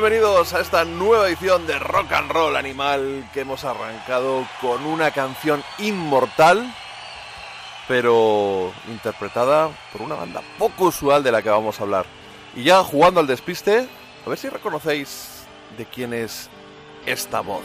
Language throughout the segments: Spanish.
Bienvenidos a esta nueva edición de Rock and Roll Animal que hemos arrancado con una canción inmortal, pero interpretada por una banda poco usual de la que vamos a hablar. Y ya jugando al despiste, a ver si reconocéis de quién es esta voz.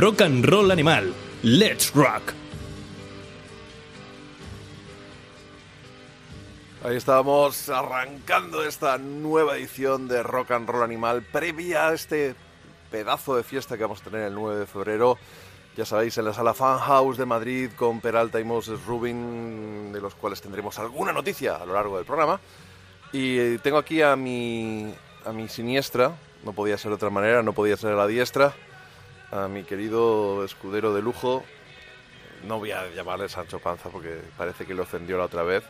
Rock and Roll Animal. Let's Rock. Ahí estábamos arrancando esta nueva edición de Rock and Roll Animal, previa a este pedazo de fiesta que vamos a tener el 9 de febrero. Ya sabéis, en la sala Fan House de Madrid con Peralta y Moses Rubin, de los cuales tendremos alguna noticia a lo largo del programa. Y tengo aquí a mi, a mi siniestra, no podía ser de otra manera, no podía ser a la diestra, a mi querido escudero de lujo. No voy a llamarle Sancho Panza porque parece que le ofendió la otra vez.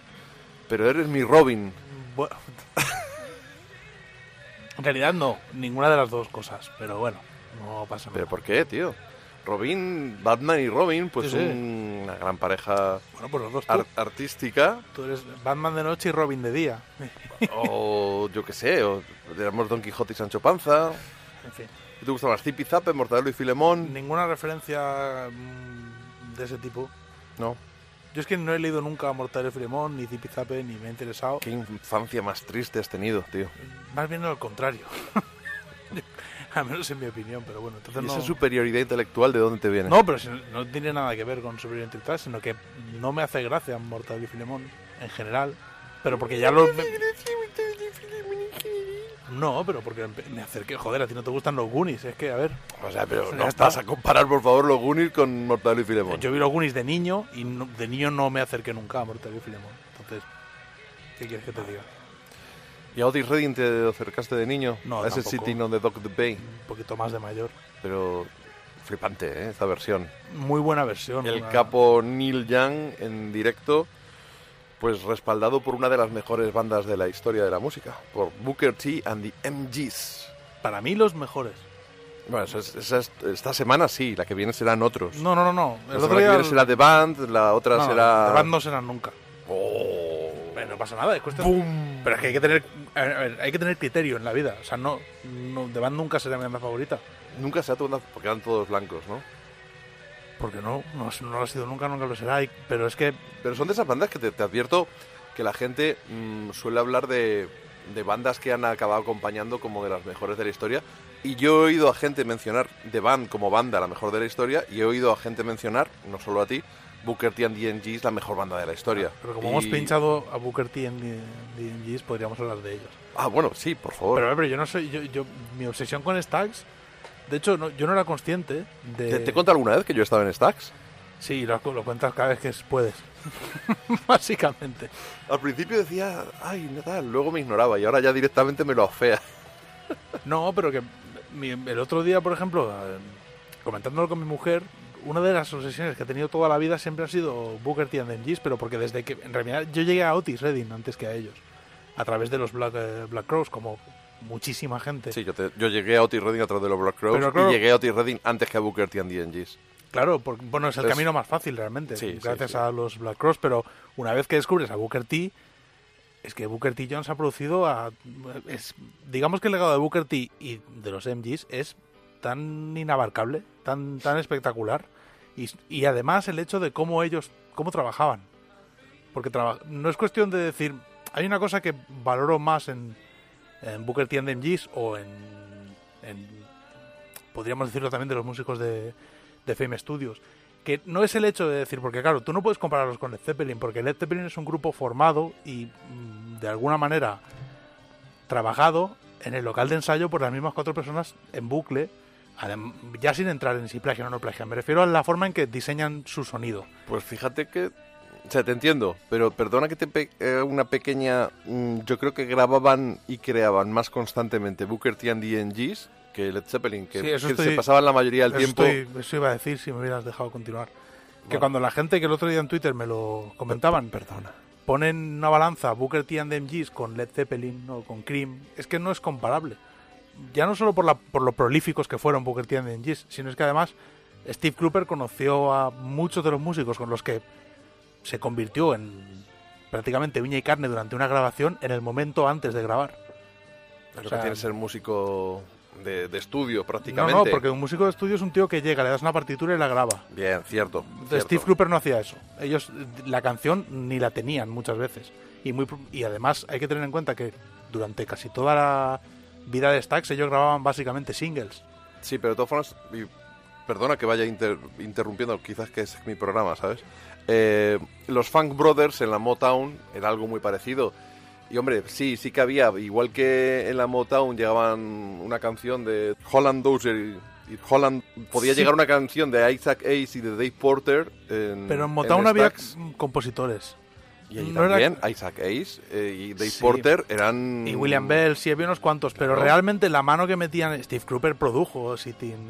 Pero eres mi Robin. Bueno, en realidad no, ninguna de las dos cosas, pero bueno, no pasa nada. ¿Pero por qué, tío? Robin, Batman y Robin, pues Sí, sí. una gran pareja Bueno, pues los dos tú. artística. Tú eres Batman de noche y Robin de día. o yo qué sé, o digamos Don Quijote y Sancho Panza. En fin, ¿Qué ¿Te gusta más? Zipizape, Mortadelo y Filemón? ninguna referencia mm, de ese tipo. No. Yo es que no he leído nunca Mortadelo y Filemón, ni Zipizape, ni me ha interesado. Qué infancia más triste has tenido, tío. Más bien al contrario. Al menos en mi opinión, pero bueno, entonces ¿Y no... esa superioridad intelectual de dónde te viene? No, pero si no, no tiene nada que ver con superioridad intelectual, sino que no me hace gracia Mortadelo y Filemón en general. Pero porque ya los... No, pero porque me acerqué... Joder, a ti no te gustan los Goonies, es que, a ver... O sea, pero no vas a comparar, por favor, los Goonies con Mortadelo y Filemón. Yo vi los Goonies de niño y no- de niño no me acerqué nunca a Mortadelo y Filemón. Entonces, ¿qué quieres que te diga? ¿Y a Otis Redding te acercaste de niño? No, A ese tampoco. Sitting on the Dock of the Bay. Un poquito más de mayor. Pero flipante, ¿eh? Esta versión. Muy buena versión. El una- capo Neil Young en directo, pues respaldado por una de las mejores bandas de la historia de la música, por Booker T and the MGs. Para mí los mejores. Bueno, eso es- esa es- esta semana sí, la que viene serán otros. No, no, no, no. la El semana otro que día... viene será The Band, la otra no, será... The Band no serán nunca. Oh. Bueno, no pasa nada, es cuestión... Pero es que hay que tener a ver, a ver, hay que tener criterio en la vida. O sea, no, no The Band nunca será mi banda favorita. Nunca se ha tomado porque eran todos blancos, ¿no? Porque no, no, no lo ha sido nunca, nunca lo será. y- Pero es que Pero son de esas bandas que te, te advierto que la gente mm, suele hablar de, de bandas que han acabado acompañando como de las mejores de la historia. Y yo he oído a gente mencionar The Band como banda la mejor de la historia y he oído a gente mencionar, no solo a ti, Booker T and the DNGs la mejor banda de la historia. pero como Y- hemos pinchado a Booker T en DNGs, podríamos hablar de ellos. Ah, bueno, sí, por favor. Pero, pero yo no soy. Yo, yo, mi obsesión con Stax. De hecho, no- yo no era consciente de. ¿Te, te alguna vez que yo he estado en Stacks? Sí, lo, lo cuentas cada vez que puedes. Básicamente. Al principio decía, ay, tal, luego me ignoraba y ahora ya directamente me lo afea. No, pero que mi- el otro día, por ejemplo, eh, comentándolo con mi mujer, una de las obsesiones que he tenido toda la vida siempre ha sido Booker T and the MGs, pero porque desde que en realidad yo llegué a Otis Redding antes que a ellos, a través de los Black, eh, Black Crows, como muchísima gente. Sí, yo, te- yo llegué a Otis Redding a través de los Black Crowes Pero claro- y llegué a Otis Redding antes que a Booker T and DNGs. Claro, porque, bueno, es el camino más fácil realmente, Sí, gracias sí. a los Black Cross, pero una vez que descubres a Booker T, es que Booker T Jones ha producido a... Es, digamos que el legado de Booker T y de los MGs es tan inabarcable, tan, tan espectacular, y, y además el hecho de cómo ellos, cómo trabajaban. Porque traba- no es cuestión de decir, hay una cosa que valoro más en, en Booker T and MGs o en, en podríamos decirlo también de los músicos de, de Fame Studios, que no es el hecho de decir, porque claro, tú no puedes compararlos con Led Zeppelin, porque Led Zeppelin es un grupo formado y mm, de alguna manera trabajado en el local de ensayo por las mismas cuatro personas en bucle, ya sin entrar en si plagian o no plagian, me refiero a la forma en que diseñan su sonido. Pues fíjate que... O sea, te entiendo, pero perdona que te pe- eh, una pequeña... mm, yo creo que grababan y creaban más constantemente Booker T and the DNGs que Led Zeppelin, que, Sí, eso que estoy- se pasaban la mayoría del Eso, tiempo... estoy- eso iba a decir si me hubieras dejado continuar. Que Bueno. cuando la gente que el otro día en Twitter me lo comentaban, Perdona. ponen una balanza Booker T and the MGs con Led Zeppelin o con Cream, es que no es comparable. Ya no solo por, la, por lo prolíficos que fueron Booker T and the MGs, sino es que además Steve Cropper conoció a muchos de los músicos con los que se convirtió en prácticamente uña y carne durante una grabación en el momento antes de grabar. Lo O sea, que tiene que ser músico de, de estudio No, prácticamente. no, porque un músico de estudio es un tío que llega, le das una partitura y la graba. Bien, cierto. Cierto. Steve Cropper no hacía eso. Ellos la canción ni la tenían muchas veces. Y, muy, y además hay que tener en cuenta que durante casi toda la vida de Stax ellos grababan básicamente singles. Sí, pero de todas formas, y perdona que vaya inter- interrumpiendo, quizás que es mi programa, ¿sabes? Eh, los Funk Brothers en la Motown era algo muy parecido. Y hombre, sí, sí que había, igual que en la Motown llegaban una canción de Holland Dozier y, Holland, podía Sí. llegar una canción de Isaac Hayes y de Dave Porter. En, Pero en Motown había compositores. Y ahí no era- también Isaac Hayes eh, y Dave Sí. Porter eran... Y William Bell, sí, había unos cuantos. Pero realmente la mano que metían Steve Cropper produjo Sitting...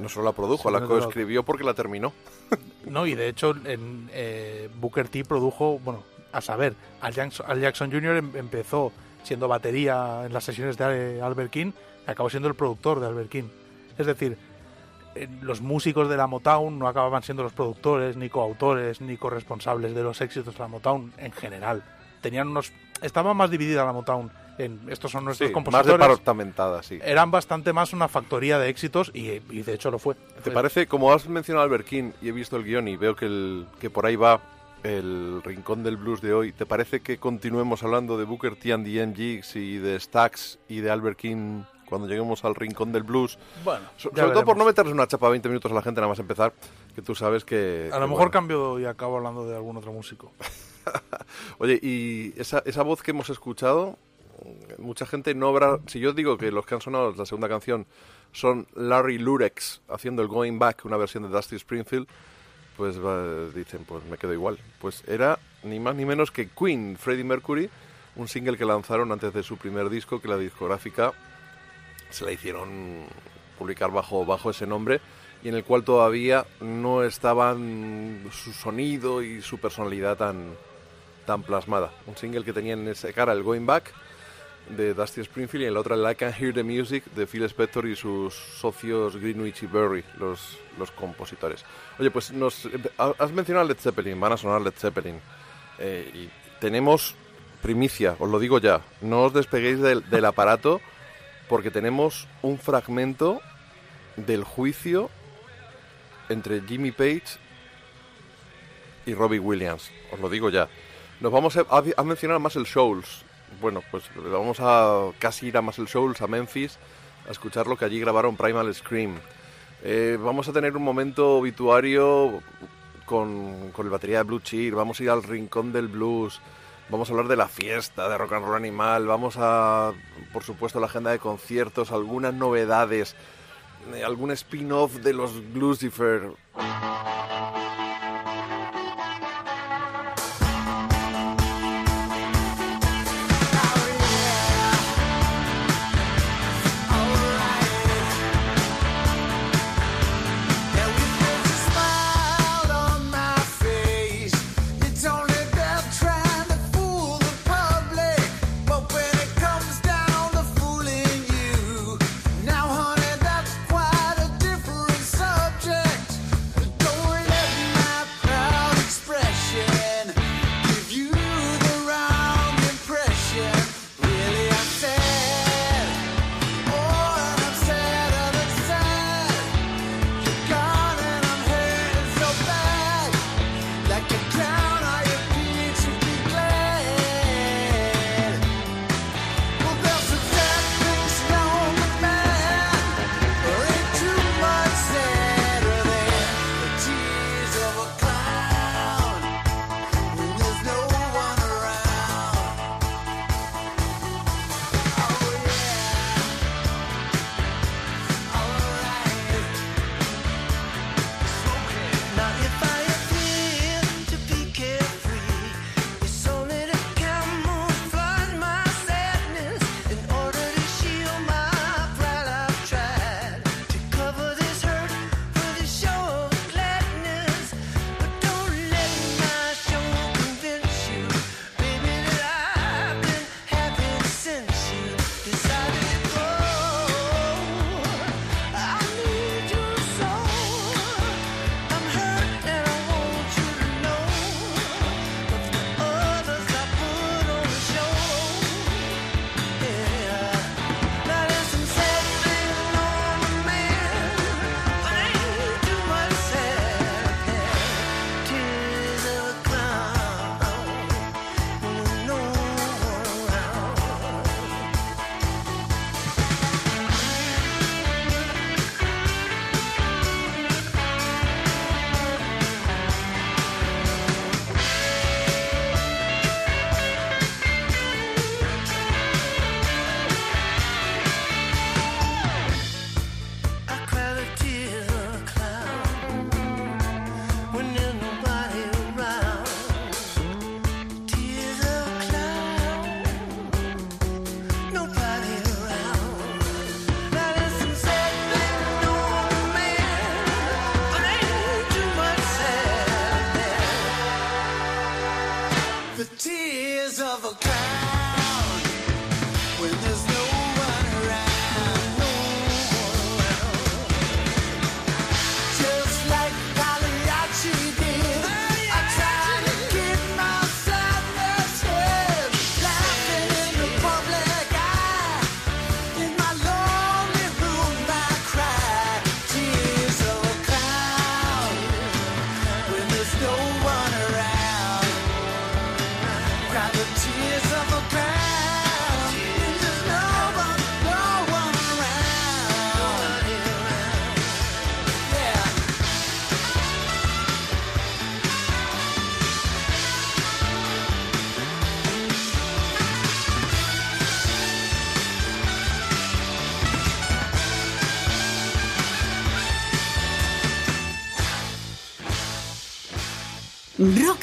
No solo la produjo, la coescribió porque la terminó. No, y de hecho en, eh, Booker T produjo, bueno, a saber, Al Jackson, Al Jackson Jr. em- empezó siendo batería en las sesiones de eh, Albert King, y acabó siendo el productor de Albert King. Es decir, eh, los músicos de la Motown no acababan siendo los productores, ni coautores, ni corresponsables de los éxitos de la Motown en general. Tenían unos, estaba más dividida la Motown en estos son nuestros Sí, más compositores. departamentada, sí. Eran bastante más una factoría de éxitos y, y de hecho lo fue. ¿Te Fue- parece, como has mencionado a Albert King y he visto el guion y veo que, el, que por ahí va el rincón del blues de hoy, ¿te parece que continuemos hablando de Booker T and the MGs y de Stax y de Albert King cuando lleguemos al rincón del blues? Bueno, So- sobre todo por no meterles una chapa 20 minutos a la gente nada más empezar, que tú sabes que... A que lo mejor bueno. cambio y acabo hablando de algún otro músico. Oye, y esa, esa voz que hemos escuchado, mucha gente no habrá... Si yo digo que los que han sonado la segunda canción son Larry Lurex haciendo el Going Back, una versión de Dusty Springfield, pues dicen, pues me quedo igual. Pues era ni más ni menos que Queen, Freddie Mercury, un single que lanzaron antes de su primer disco, que la discográfica se la hicieron publicar bajo, bajo ese nombre y en el cual todavía no estaban su sonido y su personalidad tan, tan plasmada. Un single que tenía en esa cara el Going Back de Dusty Springfield y en la otra I Can Hear the Music de Phil Spector y sus socios Greenwich y Berry, los, los compositores. Oye, pues nos, has mencionado Led Zeppelin, van a sonar Led Zeppelin. Eh, tenemos primicia, os lo digo ya, no os despeguéis del, del aparato porque tenemos un fragmento del juicio entre Jimmy Page y Robbie Williams, os lo digo ya. Nos vamos a, a mencionar más el Shoals. Bueno, pues vamos a casi ir a Muscle Shoals, a Memphis, a escuchar lo que allí grabaron Primal Scream. Eh, vamos a tener un momento obituario con, con el batería de Blue Cheer, vamos a ir al rincón del blues, vamos a hablar de la fiesta, de rock and roll animal, vamos a, por supuesto, la agenda de conciertos, algunas novedades, eh, algún spin-off de los Bluesifer.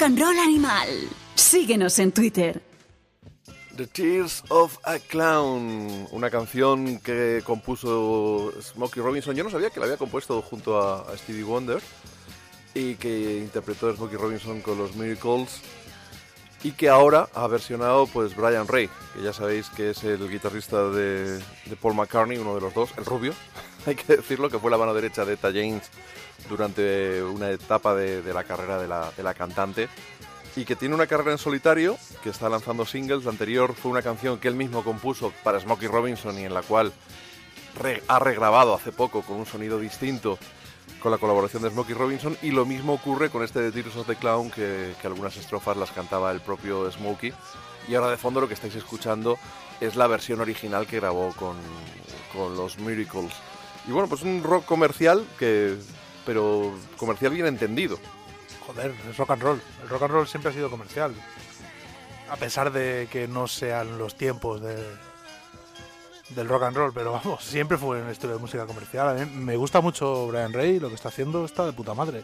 Rock Animal. Síguenos en Twitter. The Tears of a Clown, una canción que compuso Smokey Robinson. Yo no sabía que la había compuesto junto a, Stevie Wonder y que interpretó Smokey Robinson con los Miracles. y que ahora ha versionado pues Brian Ray, que ya sabéis que es el guitarrista de, de Paul McCartney, uno de los dos, el rubio, hay que decirlo, que fue la mano derecha de Etta James durante una etapa de, la carrera de la, cantante y que tiene una carrera en solitario, que está lanzando singles. La anterior fue una canción que él mismo compuso para Smokey Robinson y en la cual ha regrabado hace poco con un sonido distinto con la colaboración de Smokey Robinson. Y lo mismo ocurre con este de Tears of the Clown que, que algunas estrofas las cantaba el propio Smokey. Y ahora de fondo lo que estáis escuchando es la versión original que grabó con, con los Miracles. Y bueno pues un rock comercial que pero comercial bien entendido Joder, es rock and roll. El rock and roll siempre ha sido comercial. A pesar de que no sean los tiempos de, del rock and roll, pero vamos, siempre fue un estilo de música comercial. A mí me gusta mucho Brian Ray, lo que está haciendo está de puta madre.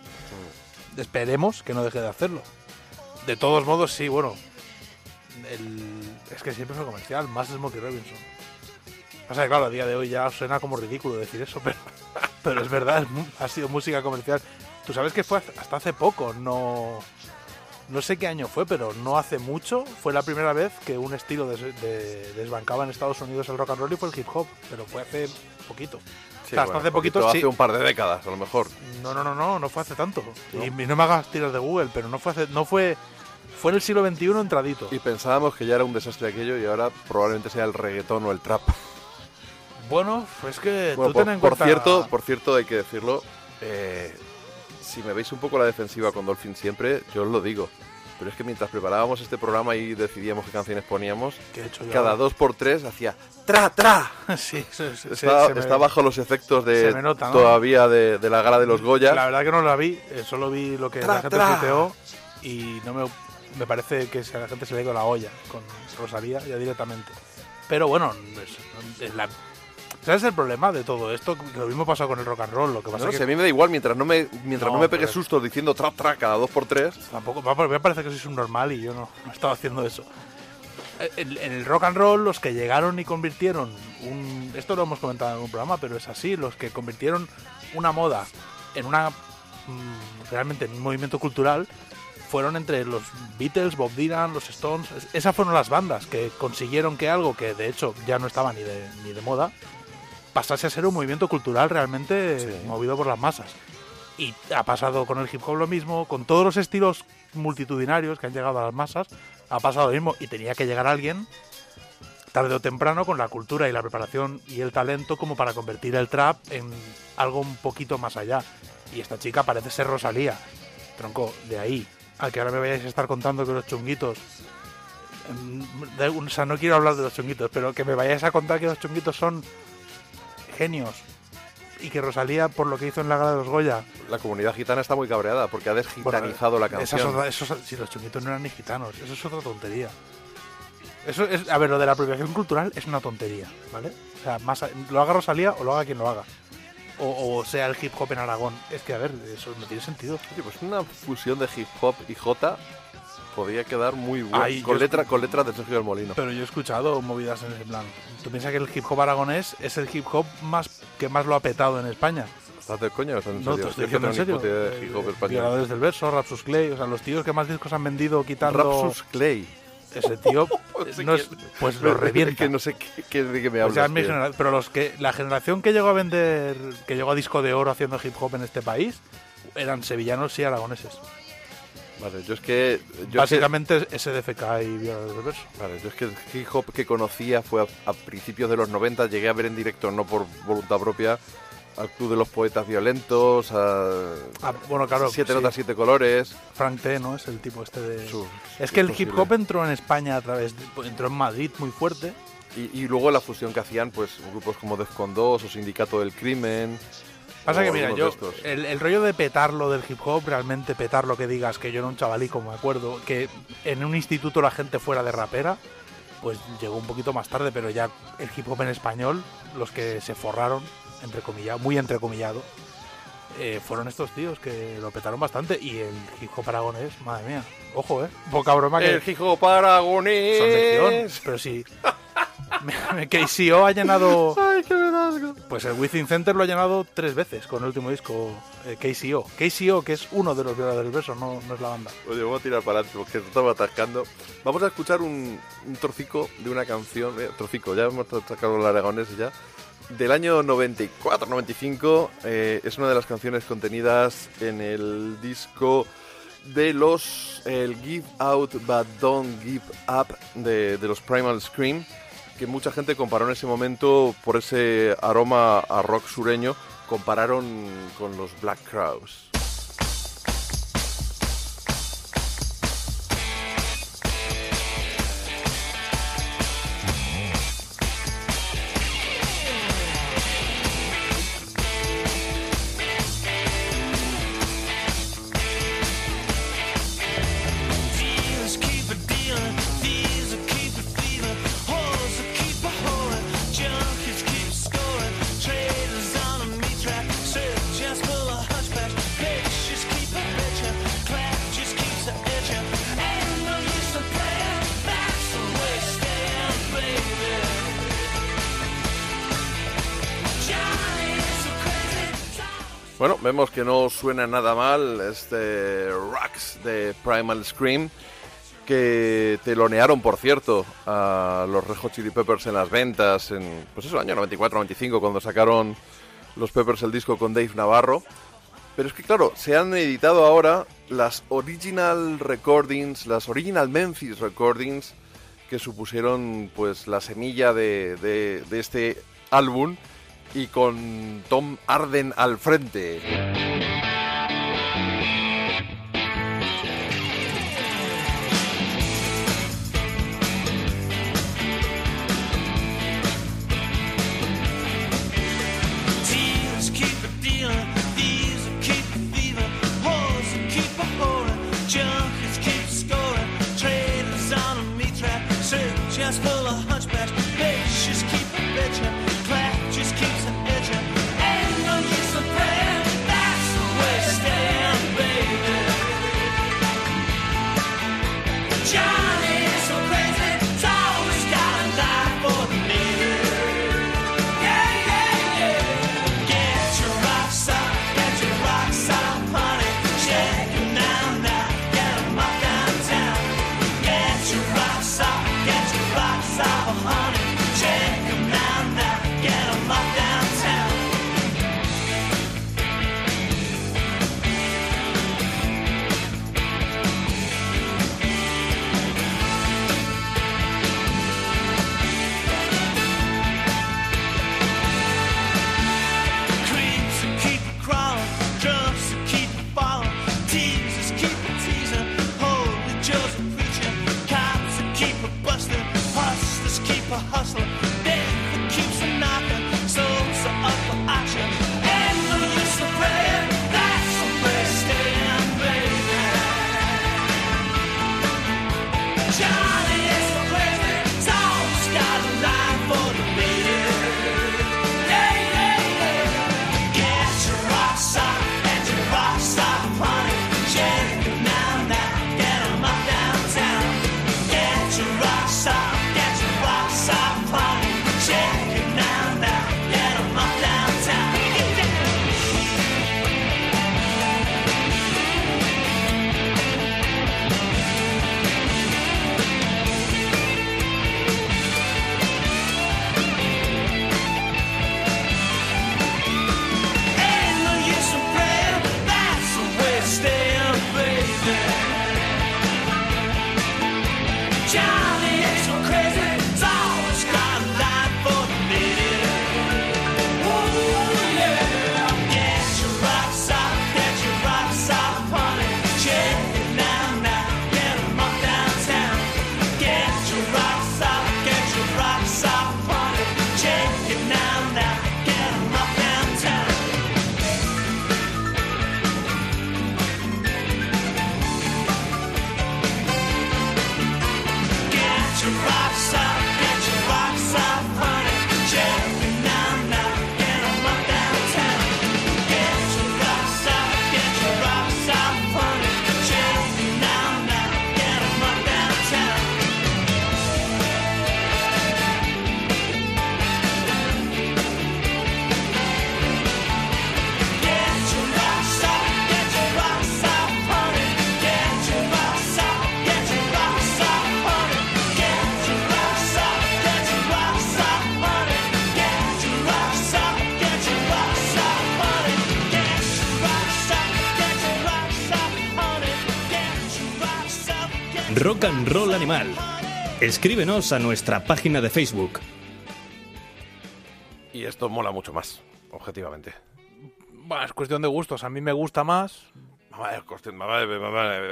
Esperemos que no deje de hacerlo. De todos modos, sí, bueno. el- es que siempre fue comercial, más Smokey Robinson. O sea, claro, a día de hoy ya suena como ridículo decir eso, pero, pero es verdad, ha sido música comercial. Tú sabes que fue hasta hace poco, no, no sé qué año fue, pero no hace mucho fue la primera vez que un estilo des- de- desbancaba en Estados Unidos el rock and roll y fue el hip hop, pero fue hace poquito. Sí, O sea, hasta bueno, hace poquito, poquito, sí. hace un par de décadas a lo mejor No, no, no, no, no fue hace tanto. ¿No? Y, y no me hagas tiras de Google, pero no fue hace, no fue, fue en el siglo XXI entradito. Y pensábamos que ya era un desastre aquello y ahora probablemente sea el reggaetón o el trap. Bueno, pues que Bueno, tú por, ten en por cuenta- cierto, por cierto, hay que decirlo, eh, si me veis un poco la defensiva con Dolphin siempre, yo os lo digo. Pero es que mientras preparábamos este programa y decidíamos qué canciones poníamos, ¿Qué he hecho cada dos por tres hacía tra tra. sí, se- se- Está, se me- está bajo los efectos de nota, ¿no? todavía de, de la gala de los Goya. La verdad que no la vi, eh, solo vi lo que Tra, la gente tra. tuiteó y no me, me parece que a la gente se le ha ido la olla con Rosalía ya directamente. Pero bueno, es- es la- ¿sabes el problema de todo esto? Que Lo mismo pasó con el rock and roll, lo que pasa No es sé, a que mí me da igual mientras no me, mientras no, No, me pegue sustos diciendo tra tra cada dos por tres. tampoco, me parece que sois un normal y yo no, no estaba haciendo eso. Eh, En, en el rock and roll, los que llegaron y convirtieron un. Esto lo hemos comentado en algún programa, pero es así: los que convirtieron una moda en una. mm, realmente en un movimiento cultural fueron entre los Beatles, Bob Dylan, los Stones. Es- Esas fueron las bandas que consiguieron que algo que de hecho ya no estaba ni de, ni de moda pasase a ser un movimiento cultural realmente Sí. movido por las masas. Y ha pasado con el hip hop lo mismo, con todos los estilos multitudinarios que han llegado a las masas, ha pasado lo mismo. Y tenía que llegar alguien, tarde o temprano, con la cultura y la preparación y el talento como para convertir el trap en algo un poquito más allá. Y esta chica parece ser Rosalía. Tronco, de ahí a que ahora me vayáis a estar contando que los chunguitos. em, O sea, no quiero hablar de los chunguitos, pero que me vayáis a contar que los chunguitos son genios. Y que Rosalía, por lo que hizo en la gala de los Goya, La comunidad gitana está muy cabreada porque ha desgitanizado la canción. otra- eso es- si los chunguitos no eran ni gitanos, eso es otra tontería. Eso es, a ver, lo de la apropiación cultural es una tontería, ¿vale? O sea, más lo haga Rosalía o lo haga quien lo haga. O, o sea el hip hop en Aragón. Es que, a ver, eso no tiene sentido. Oye, pues una fusión de hip hop y J podría quedar muy buena. Ay, con, letra, con letras de Sergio del Molino. Pero yo he escuchado movidas en ese plan. Tú piensas que el hip hop aragonés es el hip hop más que más lo ha petado en España. ¿Estás de coña estás en No, serio? te estoy diciendo en no serio. de hip hop Eh, español. Violadores del verso, Rapsus Clay, o sea, los tíos que más discos han vendido quitando Rapsus Clay. ese tío, No no es- pues lo revienta. que no sé qué, qué- de qué me O hablas. sea, es mi tío. genera- pero los que la generación que llegó a vender, que llegó a disco de oro haciendo hip hop en este país, eran sevillanos y aragoneses. Vale, yo es que. Yo Básicamente SDFK y Violadores del verso. Es que, vale, yo es que el hip hop que conocía fue a, a principios de los 90. Llegué a ver en directo, no por voluntad propia, al Club de los Poetas Violentos, a. Ah, bueno, claro, Siete sí. notas, siete colores. Frank T, ¿no? Es el tipo este de... Su- Es que el posible. hip hop entró en España a través, de- entró en Madrid muy fuerte. Y, y luego la fusión que hacían, pues, grupos como Defcon 2 o Sindicato del Crimen. Pasa que, mira, yo, el, el rollo de petarlo del hip hop, realmente petarlo que digas que yo era un chavalico, me acuerdo, que en un instituto la gente fuera de rapera, pues llegó un poquito más tarde, pero ya el hip hop en español, los que se forraron, entrecomillado, muy entrecomillado, eh, fueron estos tíos que lo petaron bastante y el hip hop aragonés, madre mía, ojo, eh, poca broma que El hip hop aragonés. son pero sí. KCO ha llenado. ¡Ay, qué! Pues el Within Center lo ha llenado tres veces con el último disco eh, KCO. KCO, que es uno de los verdaderos versos, no, no es la banda. Oye, vamos a tirar para adelante porque se estaba atascando. Vamos a escuchar un, un trocico de una canción, eh, trocico, ya hemos sacado los aragoneses ya, del año 94-95. eh, es una de las canciones contenidas en el disco de los, el Give Out But Don't Give Up de, de los Primal Scream, que mucha gente comparó en ese momento por ese aroma a rock sureño, compararon con los Black Crowes. Vemos que no suena nada mal este Rax de Primal Scream, que telonearon, por cierto, a los Red Chili Peppers en las ventas en, pues eso, año 94-95, cuando sacaron los Peppers el disco con Dave Navarro. Pero es que, claro, se han editado ahora las original recordings, las original Memphis recordings, que supusieron pues la semilla de- de este álbum y con Tom Arden al frente. Escríbenos a nuestra página de Facebook. Y esto mola mucho más, objetivamente. Bueno, es cuestión de gustos. A mí me gusta más.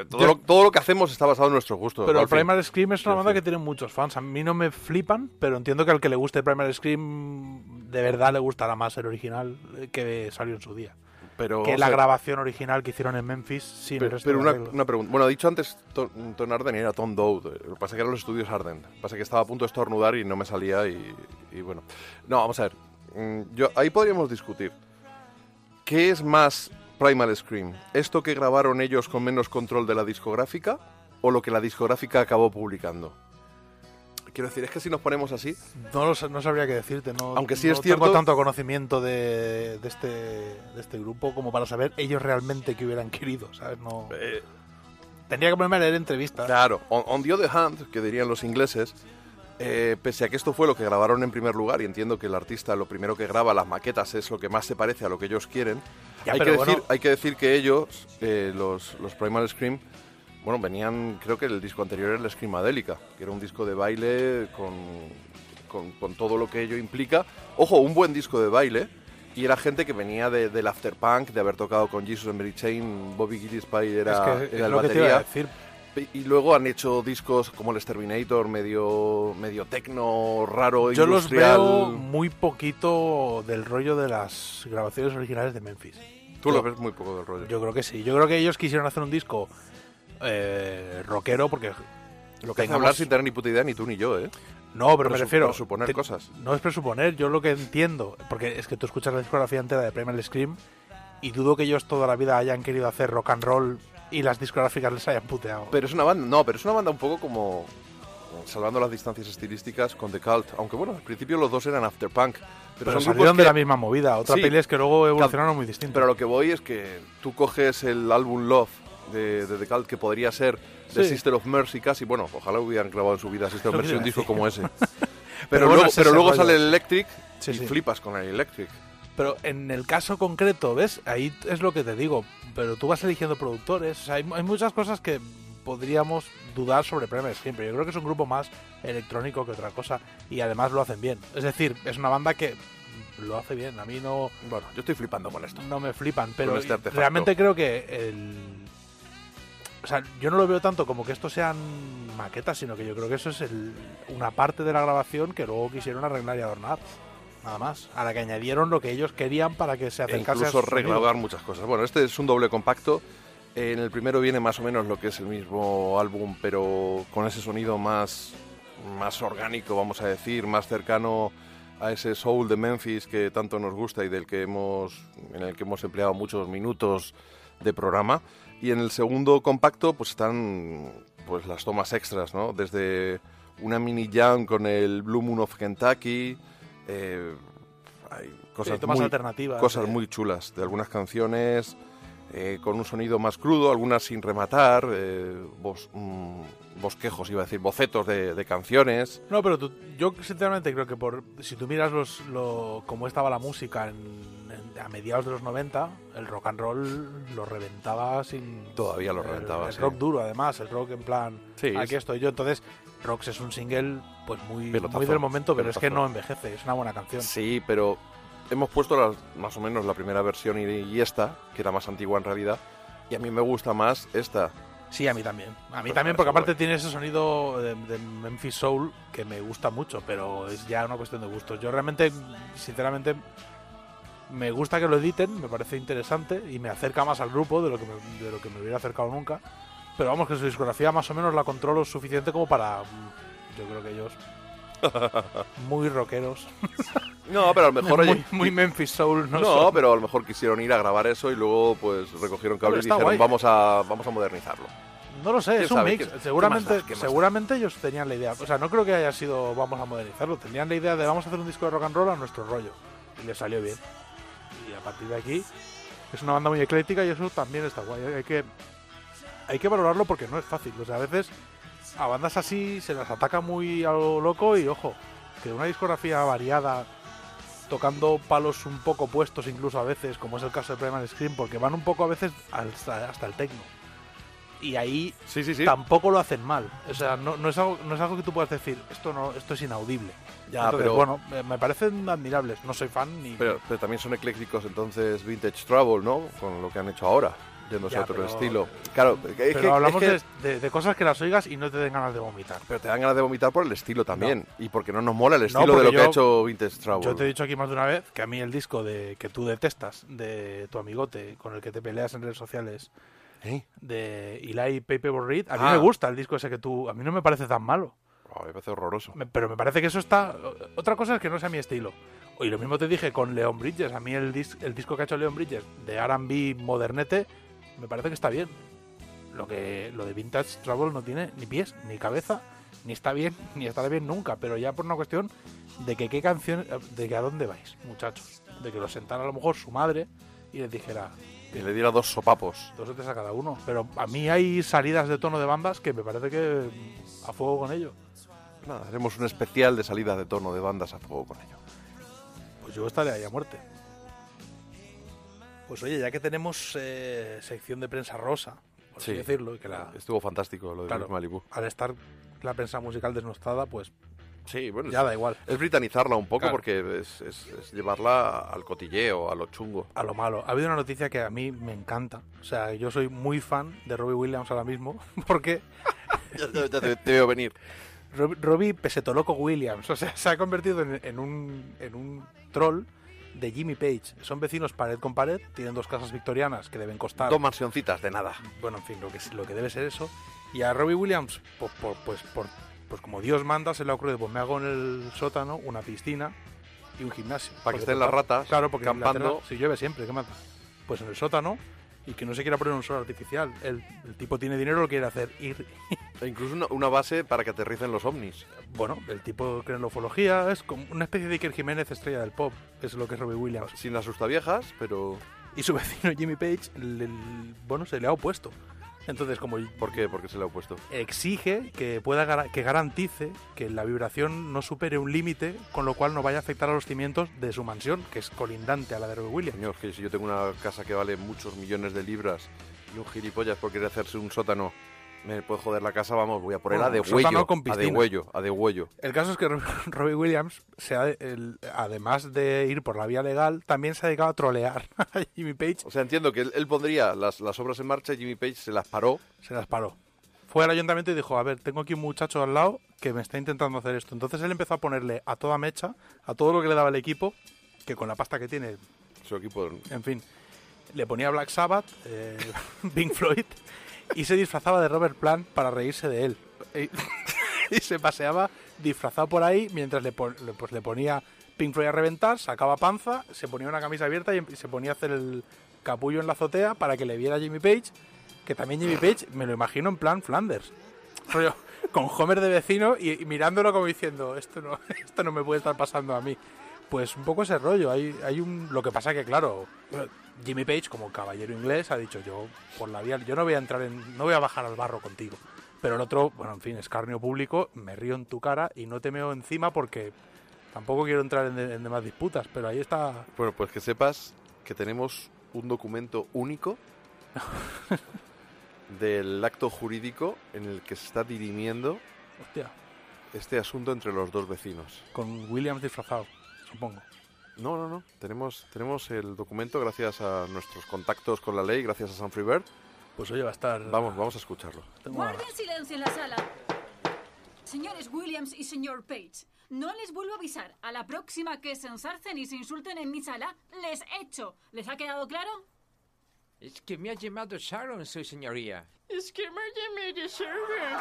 Todo, Yo- lo, todo lo que hacemos está basado en nuestros gustos. Pero el. Primal Scream es una banda que tiene muchos fans. A mí no me flipan, pero entiendo que al que le guste Primal Scream de verdad le gustará más el original que salió en su día. Pero, que la sea, grabación original que hicieron en Memphis sin el Pero, resto pero de una, pregunta. Bueno, ha dicho antes Ton, Ton Arden era Tom Dowd. Lo que pasa es que eran los estudios Arden. Lo que pasa es que estaba a punto de estornudar y no me salía y, y bueno. No, vamos a ver. Mm, Yo, ahí podríamos discutir. ¿Qué es más Primal Scream? ¿Esto que grabaron ellos con menos control de la discográfica o lo que la discográfica acabó publicando? Quiero decir, es que si nos ponemos así, No, lo no sabría qué decirte. No, Aunque sí no es cierto- tengo tanto conocimiento de, de este, de este grupo como para saber ellos realmente qué hubieran querido, ¿sabes? No, eh, tendría que ponerme a leer entrevistas. Claro, on, on the other hand, que dirían los ingleses, eh, pese a que esto fue lo que grabaron en primer lugar, y entiendo que el artista lo primero que graba, las maquetas, es lo que más se parece a lo que ellos quieren, Ya, hay, que decir, hay que decir que ellos, eh, los, los Primal Scream, bueno, venían, creo que el disco anterior era el Screamadélica, que era un disco de baile con, con, con todo lo que ello implica. Ojo, un buen disco de baile, y era gente que venía de, del afterpunk, de haber tocado con Jesus and Mary Chain, Bobby Gillespie era, es que era es el batería. decir. Y luego han hecho discos como el Exterminator, medio, medio tecno, raro, Yo los veo muy poquito del rollo de las grabaciones originales de Memphis. Tú lo ves muy poco del rollo. Yo creo que sí. Yo creo que ellos quisieron hacer un disco eh, rockero porque lo que hay que tengamos- hablar sin tener ni puta idea ni tú ni yo, ¿eh? No, pero me refiero. presuponer cosas. No es presuponer, yo lo que entiendo, porque es que tú escuchas la discografía entera de Primal Scream y dudo que ellos toda la vida hayan querido hacer rock and roll y las discográficas les hayan puteado. Pero es una banda, no, pero es una banda un poco como salvando las distancias estilísticas con The Cult, aunque bueno, al principio los dos eran afterpunk, pero, Pero son salieron de la misma movida. Otra Sí. peli es que luego evolucionaron muy distinto. Pero lo que voy es que tú coges el álbum Love de, de The Cult, que podría ser The Sí. Sister of Mercy casi, bueno, ojalá hubieran grabado en su vida Sister of Mercy un disco como ese. Pero, luego, pero luego sale el Electric Sí, y sí. flipas con el Electric. Pero en el caso concreto, ¿ves? Ahí es lo que te digo. Pero tú vas eligiendo productores. O sea, hay, hay muchas cosas que podríamos dudar sobre Primal Scream. Pero yo creo que es un grupo más electrónico que otra cosa. Y además lo hacen bien. Es decir, es una banda que lo hace bien. A mí no, Bueno, yo estoy flipando con esto. no me flipan. Pero este realmente creo que el... O sea, yo no lo veo tanto como que estos sean maquetas, sino que yo creo que eso es el- una parte de la grabación que luego quisieron arreglar y adornar. Nada más. A la que añadieron lo que ellos querían para que se E acercase incluso a regrabar muchas cosas. Bueno, este es un doble compacto. En el primero viene más o menos lo que es el mismo álbum, pero con ese sonido más, más orgánico, vamos a decir, más cercano a ese soul de Memphis que tanto nos gusta y del que hemos, en el que hemos empleado muchos minutos de programa. Y en el segundo compacto, pues están pues las tomas extras, ¿no? Desde una mini jam con el Blue Moon of Kentucky. eh, hay cosas tomas muy, alternativas, cosas eh. muy chulas de algunas canciones eh, con un sonido más crudo, algunas sin rematar, eh, bos- mm, bosquejos, iba a decir, bocetos de, de canciones. No, pero tú- yo sinceramente creo que por si tú miras los, lo, cómo estaba la música en- a mediados de los 90, el rock and roll lo reventaba sin... Todavía lo reventaba, El, sí. rock duro, además, el rock en plan... Sí, aquí es- estoy yo. Entonces, Rocks es un single pues muy, Pelotazo, muy del momento, pero es que pelotazo. no envejece, es una buena canción. Sí, pero hemos puesto la- más o menos la primera versión y, y esta, que era más antigua en realidad, y a mí me gusta más esta. Sí, a mí también. A mí Pues también, porque aparte tiene ese sonido de, de Memphis Soul que me gusta mucho, pero es ya una cuestión de gustos. Yo realmente, sinceramente, me gusta que lo editen, me parece interesante y me acerca más al grupo de lo que me, de lo que me hubiera acercado nunca. Pero vamos, que su discografía más o menos la controlo suficiente como para. mm, Yo creo que ellos. Muy rockeros. No, pero a lo mejor... muy, oye, muy Memphis Soul, ¿no? no, son. pero a lo mejor quisieron ir a grabar eso y luego pues recogieron cable Pero y dijeron guay. vamos a, vamos a modernizarlo. No lo sé, ¿Quién es un sabe? mix. ¿Qué- seguramente? ¿Qué más da? seguramente ellos tenían la idea. O sea, no creo que haya sido vamos a modernizarlo. Tenían la idea de vamos a hacer un disco de rock and roll a nuestro rollo. Y les salió bien. Partir de aquí es una banda muy ecléctica y eso también está guay. Hay que, hay que valorarlo porque no es fácil. O sea, a veces a bandas así se las ataca muy a lo loco y ojo, que una discografía variada tocando palos un poco puestos incluso a veces, como es el caso de Primal Scream, porque van un poco a veces hasta, hasta el techno y ahí Sí, sí, sí. tampoco lo hacen mal. O sea, no, no es algo, no es algo que tú puedas decir, esto no, esto es inaudible. Ya, Entonces, pero- bueno, me, parecen admirables. No soy fan ni. Pero, pero también son eclécticos entonces Vintage Trouble, ¿no? Con lo que han hecho ahora, yéndose a otro pero- estilo. Claro, es pero que, hablamos es que- de, de- cosas que las oigas y no te den ganas de vomitar. Pero te dan ganas de vomitar por el estilo también. Y porque no nos mola el No, estilo de lo que ha hecho Vintage Trouble. Yo te he dicho aquí más de una vez que a mí el disco de que tú detestas de tu amigote con el que te peleas en redes sociales ¿Eh? de Eli Paperboy Reed, a mí Ah. me gusta el disco ese que tú, a mí no me parece tan malo. Oh, me parece horroroso. Me- pero me parece que eso está. Otra cosa es que no sea mi estilo. Y lo mismo te dije con Leon Bridges. A mí el, dis- el disco que ha hecho Leon Bridges de RB modernete me parece que está bien. Lo que lo de Vintage Trouble no tiene ni pies, ni cabeza, ni está bien, ni estará bien nunca. Pero ya por una cuestión de que qué canción. de que a dónde vais, muchachos. De que lo sentara a lo mejor su madre y les dijera. Que le diera dos sopapos. Dos o tres a cada uno. Pero a mí hay salidas de tono de bandas que me parece que a fuego con ello. Nada, haremos un especial de salida de tono de bandas a fuego con ello. Pues yo estaré ahí a muerte. Pues oye, ya que tenemos eh, sección de prensa rosa, por así Sí. decirlo, y que la, Estuvo fantástico lo de Claro. Malibu. al estar la prensa musical desnostada, pues Sí, bueno, ya es, da igual. es britanizarla un poco Claro. porque es, es- es llevarla al cotilleo, a lo chungo. A lo malo. Ha habido una noticia que a mí me encanta. O sea, yo soy muy fan de Robbie Williams ahora mismo, porque Ya, ya- ya te, te veo venir. Rob- Robbie Pesetoloco Williams, o sea, se ha convertido en, en un, en un troll de Jimmy Page. Son vecinos pared con pared, tienen dos casas victorianas que deben costar Dos mansioncitas de nada. bueno, en fin, lo que, lo que debe ser eso. Y a Robbie Williams, po- po- pues, por, pues como Dios manda, se le ocurre, pues me hago en el sótano una piscina y un gimnasio. Para que estén las ratas Claro, porque campando. Si llueve siempre, ¿qué mata? Pues en el sótano y que no se quiera poner un sol artificial. El, el tipo tiene dinero, lo quiere hacer. Ir, E incluso una, una base para que aterricen los ovnis. bueno, el tipo cree en la ufología, es como una especie de Iker Jiménez estrella del pop, es lo que es Robbie Williams. Sin asustaviejas, pero... Y su vecino Jimmy Page, le- le- bueno, se le ha opuesto. Entonces, como ¿Por qué? Porque se le ha opuesto. exige que pueda que garantice que la vibración no supere un límite, con lo cual no vaya a afectar a los cimientos de su mansión, que es colindante a la de Robbie Williams. Señor, que si yo tengo una casa que vale muchos millones de libras y un gilipollas por querer hacerse un sótano, me puede joder la casa, vamos, voy a poner Bueno, a de huello, con a de huello, a de huello. El caso es que Rob- Robbie Williams, se ha- el- además de ir por la vía legal, también se ha dedicado a trolear a Jimmy Page, O sea, entiendo que él, él pondría las, las obras en marcha y Jimmy Page se las paró. se las paró. Fue al ayuntamiento y dijo, a ver, tengo aquí un muchacho al lado que me está intentando hacer esto. Entonces él empezó a ponerle a toda mecha, a todo lo que le daba el equipo, que con la pasta que tiene Su equipo en fin, le ponía Black Sabbath, eh, Pink Floyd, y se disfrazaba de Robert Plant para reírse de él. Y, se paseaba disfrazado por ahí mientras le, pon- pues le ponía Pink Floyd a reventar, sacaba panza, se ponía una camisa abierta y, y se ponía a hacer el capullo en la azotea para que le viera Jimmy Page, que también Jimmy Page me lo imagino en plan Flanders. Rollo, con Homer de vecino y, y mirándolo como diciendo, esto no, esto no me puede estar pasando a mí. Pues un poco ese rollo. Hay, hay un, lo que pasa que, claro, Jimmy Page, como caballero inglés, ha dicho yo, por la vía, yo no voy a entrar en, no voy a bajar al barro contigo. Pero el otro, bueno, en fin, escarnio público, me río en tu cara y no te meo encima porque tampoco quiero entrar en, de- en demás disputas. Pero ahí está, Bueno, pues que sepas que tenemos un documento único del acto jurídico en el que se está dirimiendo hostia, este asunto entre los dos vecinos. con Williams disfrazado, supongo. No, no, no. Tenemos, tenemos el documento gracias a nuestros contactos con la ley, gracias a Sanfrey Bird. Pues oye, va a estar... Vamos, vamos a escucharlo. tengo una- Guarden silencio en la sala. Señores Williams y señor Page, no les vuelvo a avisar. A la próxima que se ensarcen y se insulten en mi sala, les echo. ¿Les ha quedado claro? Es que me ha llamado Sharon, su señoría. Es que me llamé de server.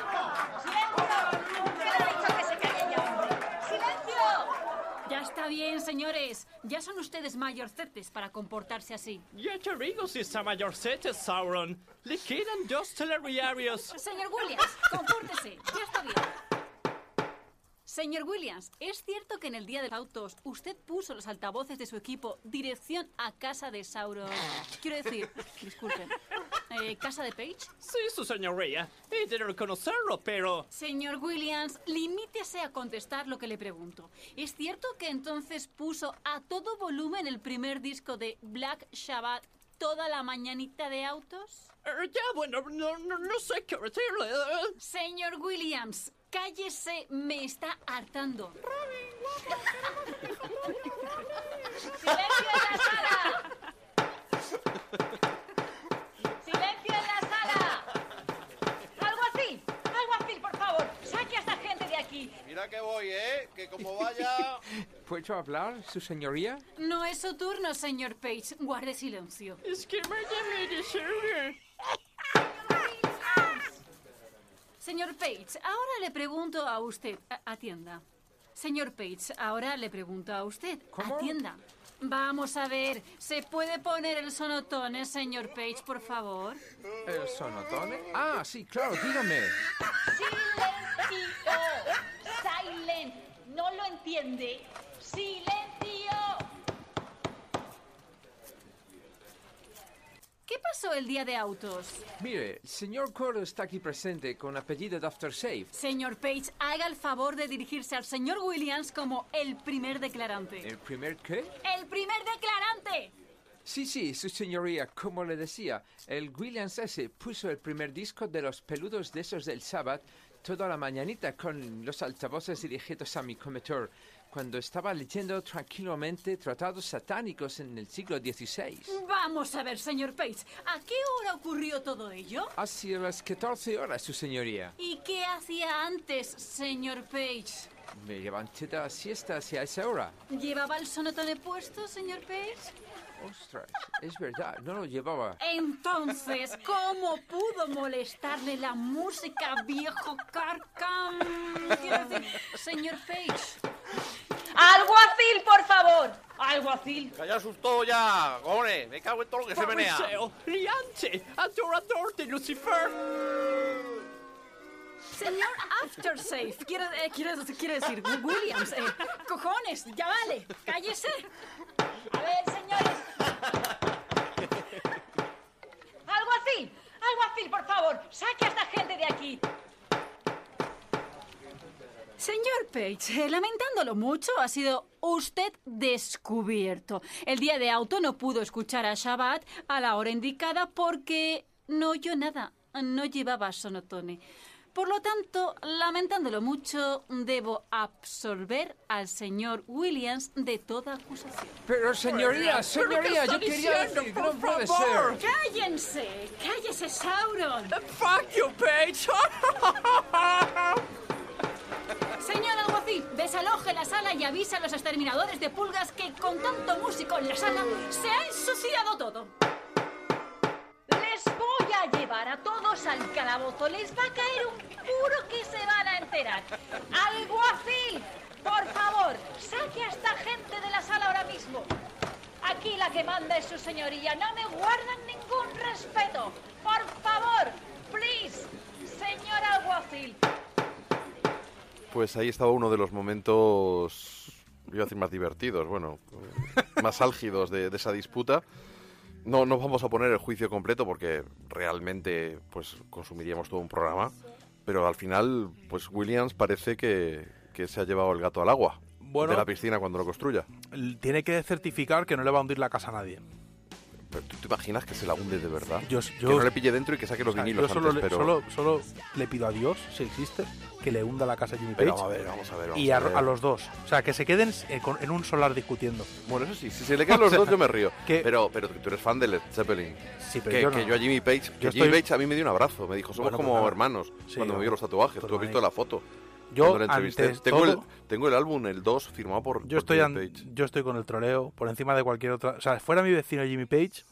Ya está bien, señores. Ya son ustedes mayorcetes para comportarse así. Ya si está mayorcete, Sauron. Le quedan dos telediarios. Señor Williams, compórtese. Ya está bien. Señor Williams, ¿es cierto que en el día de los autos usted puso los altavoces de su equipo dirección a casa de Sauron? Quiero decir, disculpen, eh, ¿casa de Page? Sí, su señoría. He de reconocerlo, pero... Señor Williams, limítese a contestar lo que le pregunto. ¿Es cierto que entonces puso a todo volumen el primer disco de Black Sabbath toda la mañanita de autos? Eh, ya, bueno, no, no, no sé qué decirle. eh. Señor Williams, cállese, me está hartando. ¡Silencio en la sala! ¡Silencio en la sala! ¡Algo así! ¡Algo así, por favor! ¡Saque a esta gente de aquí! Mira que voy, ¿eh? Que como vaya... ¿Puedo hablar, su señoría? No es su turno, señor Page. Guarde silencio. Es que me llamé de ser. Señor Page, ahora le pregunto a usted. A- Atienda. Señor Page, ahora le pregunto a usted. ¿Cómo? Atienda. Vamos a ver, ¿se puede poner el sonotone, señor Page, por favor? ¿El sonotone? Ah, sí, claro, dígame. ¡Silencio! ¿No lo entiende? ¡Silencio! ¿Qué pasó el día de autos? Mire, el señor Coro está aquí presente con apellido de Aftershave. Señor Page, haga el favor de dirigirse al señor Williams como el primer declarante. ¿El primer qué? ¡El primer declarante! Sí, sí, su señoría, como le decía, el Williams S. puso el primer disco de los peludos de esos del sábado toda la mañanita con los altavoces dirigidos a mi cometor cuando estaba leyendo tranquilamente tratados satánicos en el siglo XVI. Vamos a ver, señor Page, ¿a qué hora ocurrió todo ello? Hacia las 14 horas, su señoría. ¿Y qué hacía antes, señor Page? Me levanté de la siesta hacia esa hora. ¿Llevaba el sonotone puesto, señor Page? Ostras, es verdad, no lo llevaba. Entonces, ¿cómo pudo molestarle la música, viejo carcam? Quiero decir, señor Page. ¡Alguacil, por favor! ¡Alguacil! ¡Calla asustó ya! ¡Gone! Me cago en todo lo que se menea. Liante, adorador de Lucifer. Señor Aftersafe, quiero, eh, quiero, quiero decir, Williams, eh, cojones, ya vale, cállese. A ver, señores. ¡Alguacil! ¡Alguacil, por favor! ¡Saque a esta gente de aquí! Señor Page, eh, lamentándolo mucho, ha sido usted descubierto. El día de auto no pudo escuchar a Shabbat a la hora indicada porque no oyó nada, no llevaba sonotone. Por lo tanto, lamentándolo mucho, debo absolver al señor Williams de toda acusación. Pero señoría, ¿Pero qué señoría, yo quería decir por no puede favor? ser. ¡Cállense! ¡Cállese, Sauron! Fuck you, Page. Señor alguacil, desaloje la sala y avisa a los exterminadores de pulgas que con tanto músico en la sala se ha ensuciado todo. Voy a llevar a todos al calabozo. Les va a caer un puro que se van a enterar. ¡Alguacil! Por favor, saque a esta gente de la sala ahora mismo. Aquí la que manda es su señoría. No me guardan ningún respeto. Por favor, please, señor alguacil. Pues ahí estaba uno de los momentos, iba a decir más divertidos, bueno, más álgidos de, de esa disputa. No, no vamos a poner el juicio completo porque realmente pues consumiríamos todo un programa, pero al final pues Williams parece que, que se ha llevado el gato al agua Bueno. de la piscina cuando lo construya. Tiene que certificar que no le va a hundir la casa a nadie. Pero ¿tú te imaginas que se la hunde de verdad? Yo- que yo- no le pille dentro y que saque los O sea, vinilos yo solo, antes, le, pero... solo, solo le pido a Dios, si existe, que le hunda la casa a Jimmy Page. Pero vamos a ver, vamos a ver. vamos y a, ver. a los dos. O sea, que se queden eh, en un solar discutiendo. Bueno, eso sí, si se le quedan los dos yo me río. que- Pero, pero tú eres fan de Led Zeppelin. Sí, pero que, yo que no. yo a Jimmy Page, que Yo Jimmy estoy- Page a mí me dio un abrazo, me dijo, somos Bueno, pues como nada. hermanos Sí, cuando me vio los tatuajes. pues Tú has visto la foto. Yo, antes Tengo, el, tengo el álbum, el 2, firmado por, Yo por estoy, Jimmy an- Page. yo estoy con el troleo por encima de cualquier otra. O sea, fuera mi vecino Jimmy Page,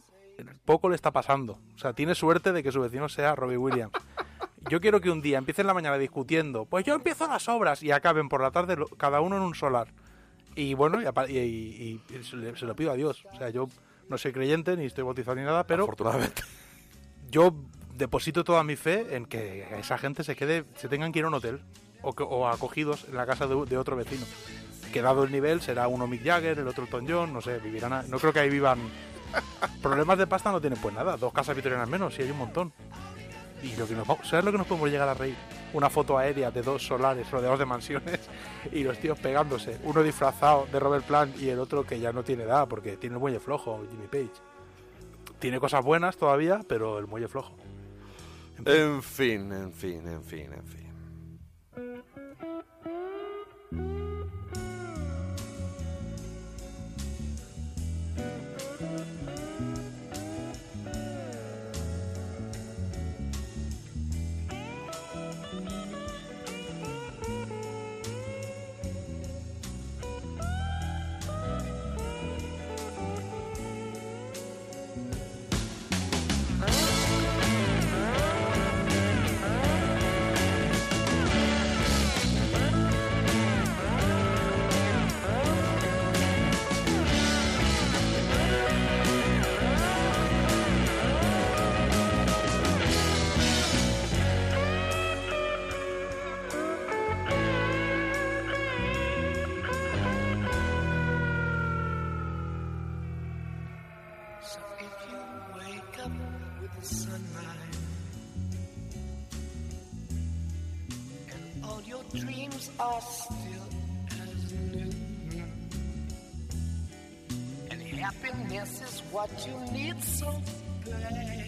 poco le está pasando. O sea, tiene suerte de que su vecino sea Robbie Williams. Yo quiero que un día empiecen la mañana discutiendo, pues yo empiezo las obras y acaben por la tarde lo- cada uno en un solar. Y bueno, y, y- y- y se, le- se lo pido a Dios. O sea, yo no soy creyente ni estoy bautizado ni nada, pero Afortunadamente. yo deposito toda mi fe en que esa gente se quede, se tengan que ir a un hotel o, acogidos en la casa de, otro vecino. Que dado el nivel será uno Mick Jagger, el otro Elton John, no sé, vivirán. A, no creo que ahí vivan. Problemas de pasta no tienen pues nada, dos casas victorianas menos, sí hay un montón. Y lo que nos ¿sabes lo que nos podemos llegar a reír? Una foto aérea de dos solares rodeados de mansiones y los tíos pegándose, uno disfrazado de Robert Plant y el otro que ya no tiene edad porque tiene el muelle flojo, Jimmy Page. Tiene cosas buenas todavía, pero el muelle flojo. En fin, en fin, en fin. En fin. dreams are still as new. And happiness is what you need so bad.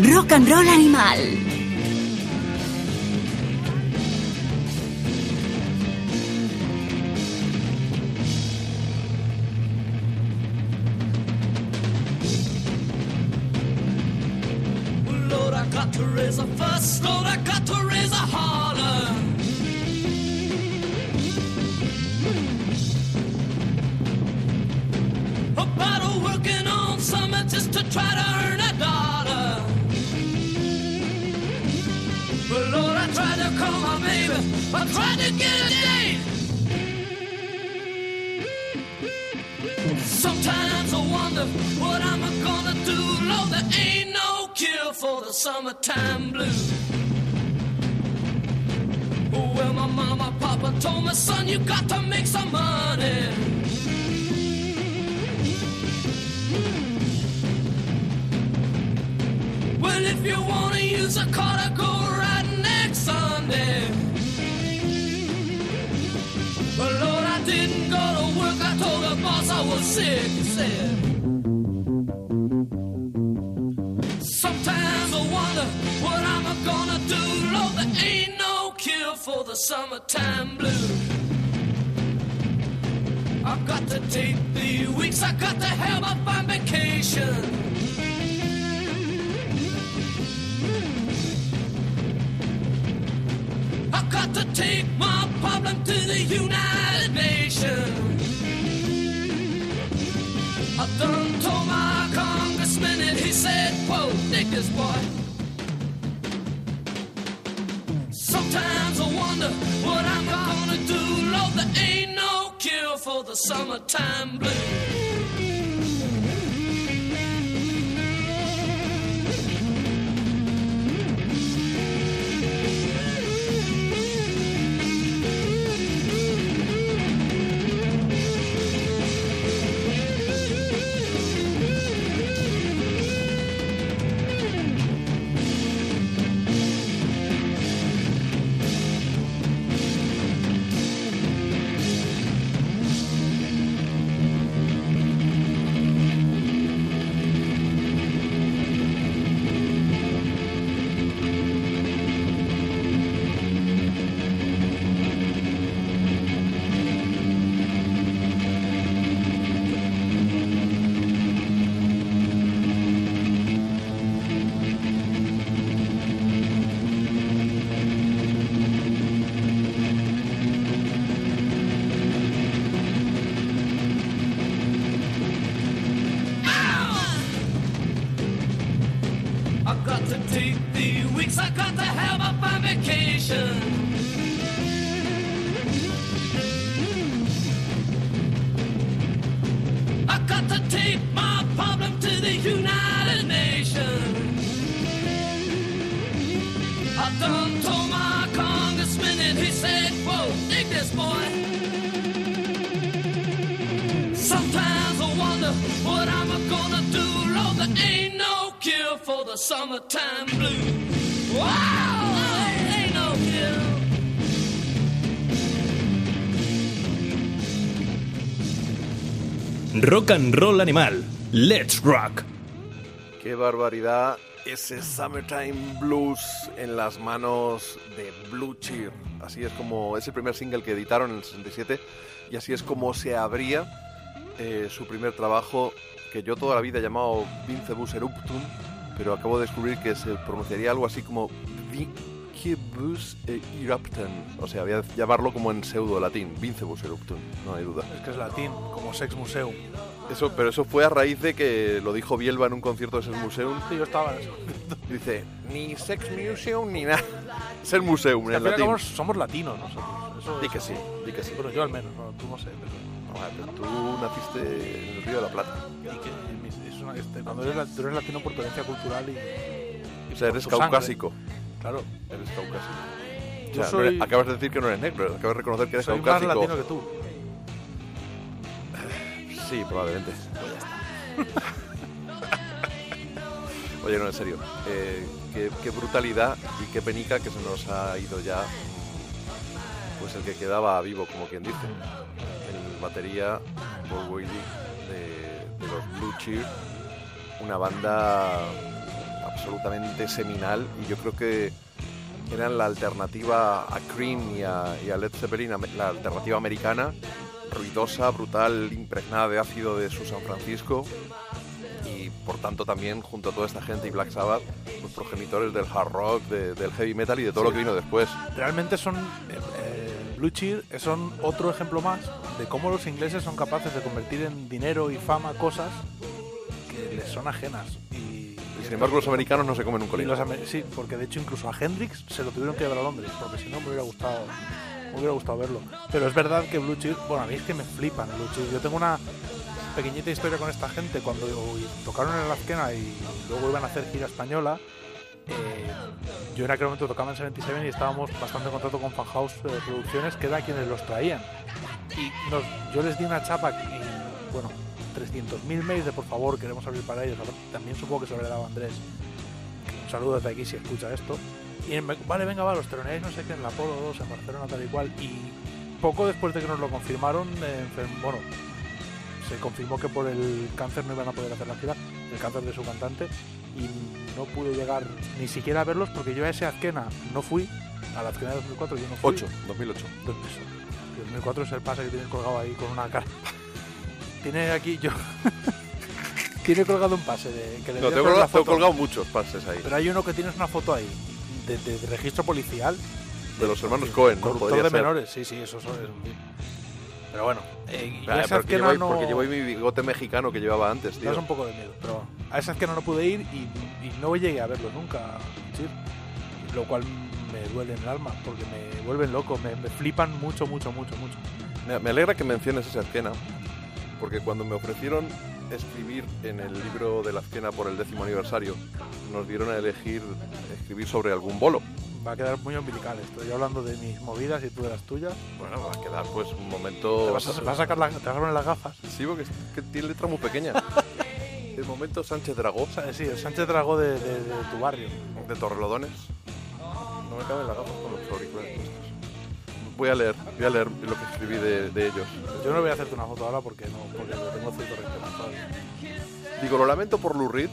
Rock and Roll Animal. Done told my congressman, and he said, Whoa, dig this boy. Sometimes I wonder what I'm gonna do. Lord, there ain't no cure for the summertime blues. Wow, there ain't no cure. Rock and Roll Animal. Let's Rock. Qué barbaridad ese Summertime Blues en las manos de Blue Cheer. Así es como es el primer single que editaron en el 67 y así es como se abría eh, su primer trabajo que yo toda la vida he llamado Vince Bus Eruptum, pero acabo de descubrir que se pronunciaría algo así como Vincebus Eruptum. O sea, voy a llamarlo como en pseudo latín, Vincebus Eruptum, no hay duda. Es que es latín, como Sex Museum. Eso, pero eso fue a raíz de que lo dijo Bielba en un concierto de Sex Museum. Sí, yo estaba en eso. Dice, ni Sex Museum ni nada. Sex Museum en latín. somos, somos latinos nosotros. Eso Di que sí, di que sí. Bueno, yo al menos, no, tú no sé. Pero, pero tú naciste en el Río de la Plata. y que es una- este, cuando eres, tú eres latino por tu herencia cultural y... O sea, eres tu sangre. caucásico. Claro. Eres caucásico. O sea, no soy- eres- acabas de decir que no eres negro, acabas de reconocer que eres Soy más caucásico. latino que tú. Sí, probablemente. Oye, no, en serio. eh, qué, brutalidad y qué penica que se nos ha ido ya. mm, Pues el que quedaba vivo, como quien dice. El batería Paul Whaley de, los Blue Cheer. Una banda absolutamente seminal y yo creo que eran la alternativa a Cream y a, y a Led Zeppelin, la alternativa americana, ruidosa, brutal, impregnada de ácido de su San Francisco y por tanto también junto a toda esta gente y Black Sabbath, los progenitores del hard rock, de- del heavy metal y de todo lo que vino después. Realmente son... eh, eh, Blue Cheer son otro ejemplo más de cómo los ingleses son capaces de convertir en dinero y fama cosas que les son ajenas. Y, Y sin embargo los americanos no se comen un colín. sí, porque de hecho incluso a Hendrix se lo tuvieron que llevar a Londres, porque si no me hubiera gustado, me hubiera gustado verlo. Pero es verdad que Blue Cheer, bueno, a mí es que me flipan Blue Cheer. Yo tengo una pequeñita historia con esta gente cuando tocaron en la Azquena y luego iban a hacer gira española. eh, yo en aquel momento tocaba en 77 y estábamos bastante en contacto con Fan House eh, Producciones, que era quienes los traían. Y yo les di una chapa y, bueno, 300.000 mails de por favor, queremos abrir para ellos. También supongo que se lo daba a Andrés. Un saludo desde aquí si escucha esto. Y me- vale, venga, va, los teloneáis no sé qué en la Polo 2, en Barcelona, tal y cual. Y poco después de que nos lo confirmaron, eh, bueno, se confirmó que por el cáncer no iban a poder hacer la gira, el cáncer de su cantante, y no pude llegar ni siquiera a verlos porque yo a ese Azquena no fui, a la Azquena de 2004 yo no fui. 8, 2008. Dos pesos. El 2004 es el pase que tienes colgado ahí con una cara. Tiene aquí yo. tiene colgado un pase de que le No, tengo, colgado, tengo colgado muchos pases ahí. Pero hay uno que tienes una foto ahí de, de- de registro policial. De los hermanos Cohen, ¿no? Corruptor de ser. menores, sí, sí, eso es. Pero bueno, eh, y a esa porque, llevo, no. porque llevo mi bigote mexicano que llevaba antes, tío. Das un poco de miedo, pero a esa Azquena no pude ir y, y no llegué a verlo nunca, sí. lo cual me duele en el alma porque me vuelven loco, me, me flipan mucho, mucho, mucho, mucho. Me, me alegra que menciones esa escena, porque cuando me ofrecieron escribir en el libro de la escena por el décimo aniversario, nos dieron a elegir escribir sobre algún bolo. Va a quedar muy umbilical. Estoy hablando de mis movidas y tú de las tuyas. Bueno, va a quedar pues un Te momento... vas a, vas a sacar la, te vas a poner las gafas. Sí, porque es que tiene letra muy pequeña. el momento Sánchez Dragó, sí, el Sánchez Dragó de, de- de tu barrio. de Torrelodones. No me caben las gafas con los auriculares. Voy a leer, voy a leer lo que escribí de, de ellos. Yo no voy a hacerte una foto ahora porque no, porque lo tengo cierto respeto. Digo, lo lamento por Lou Reed,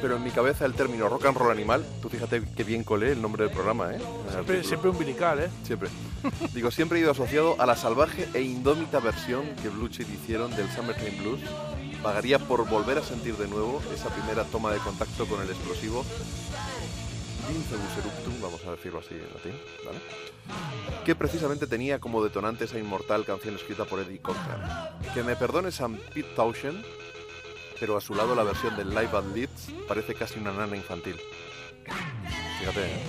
pero en mi cabeza el término rock and roll animal, tú fíjate que bien colé el nombre del programa, ¿eh? Siempre, siempre umbilical, ¿eh? Siempre. Digo, siempre he ido asociado a la salvaje e indómita versión que Blue Cheer hicieron del Summertime Blues. Pagaría por volver a sentir de nuevo esa primera toma de contacto con el explosivo Eruptum, vamos a decirlo así en latín, ¿vale? Que precisamente tenía como detonante esa inmortal canción escrita por Eddie Cochran. Que me perdone Sam Pete Townshend, pero a su lado la versión del Live at Leeds parece casi una nana infantil. Fíjate, ¿eh?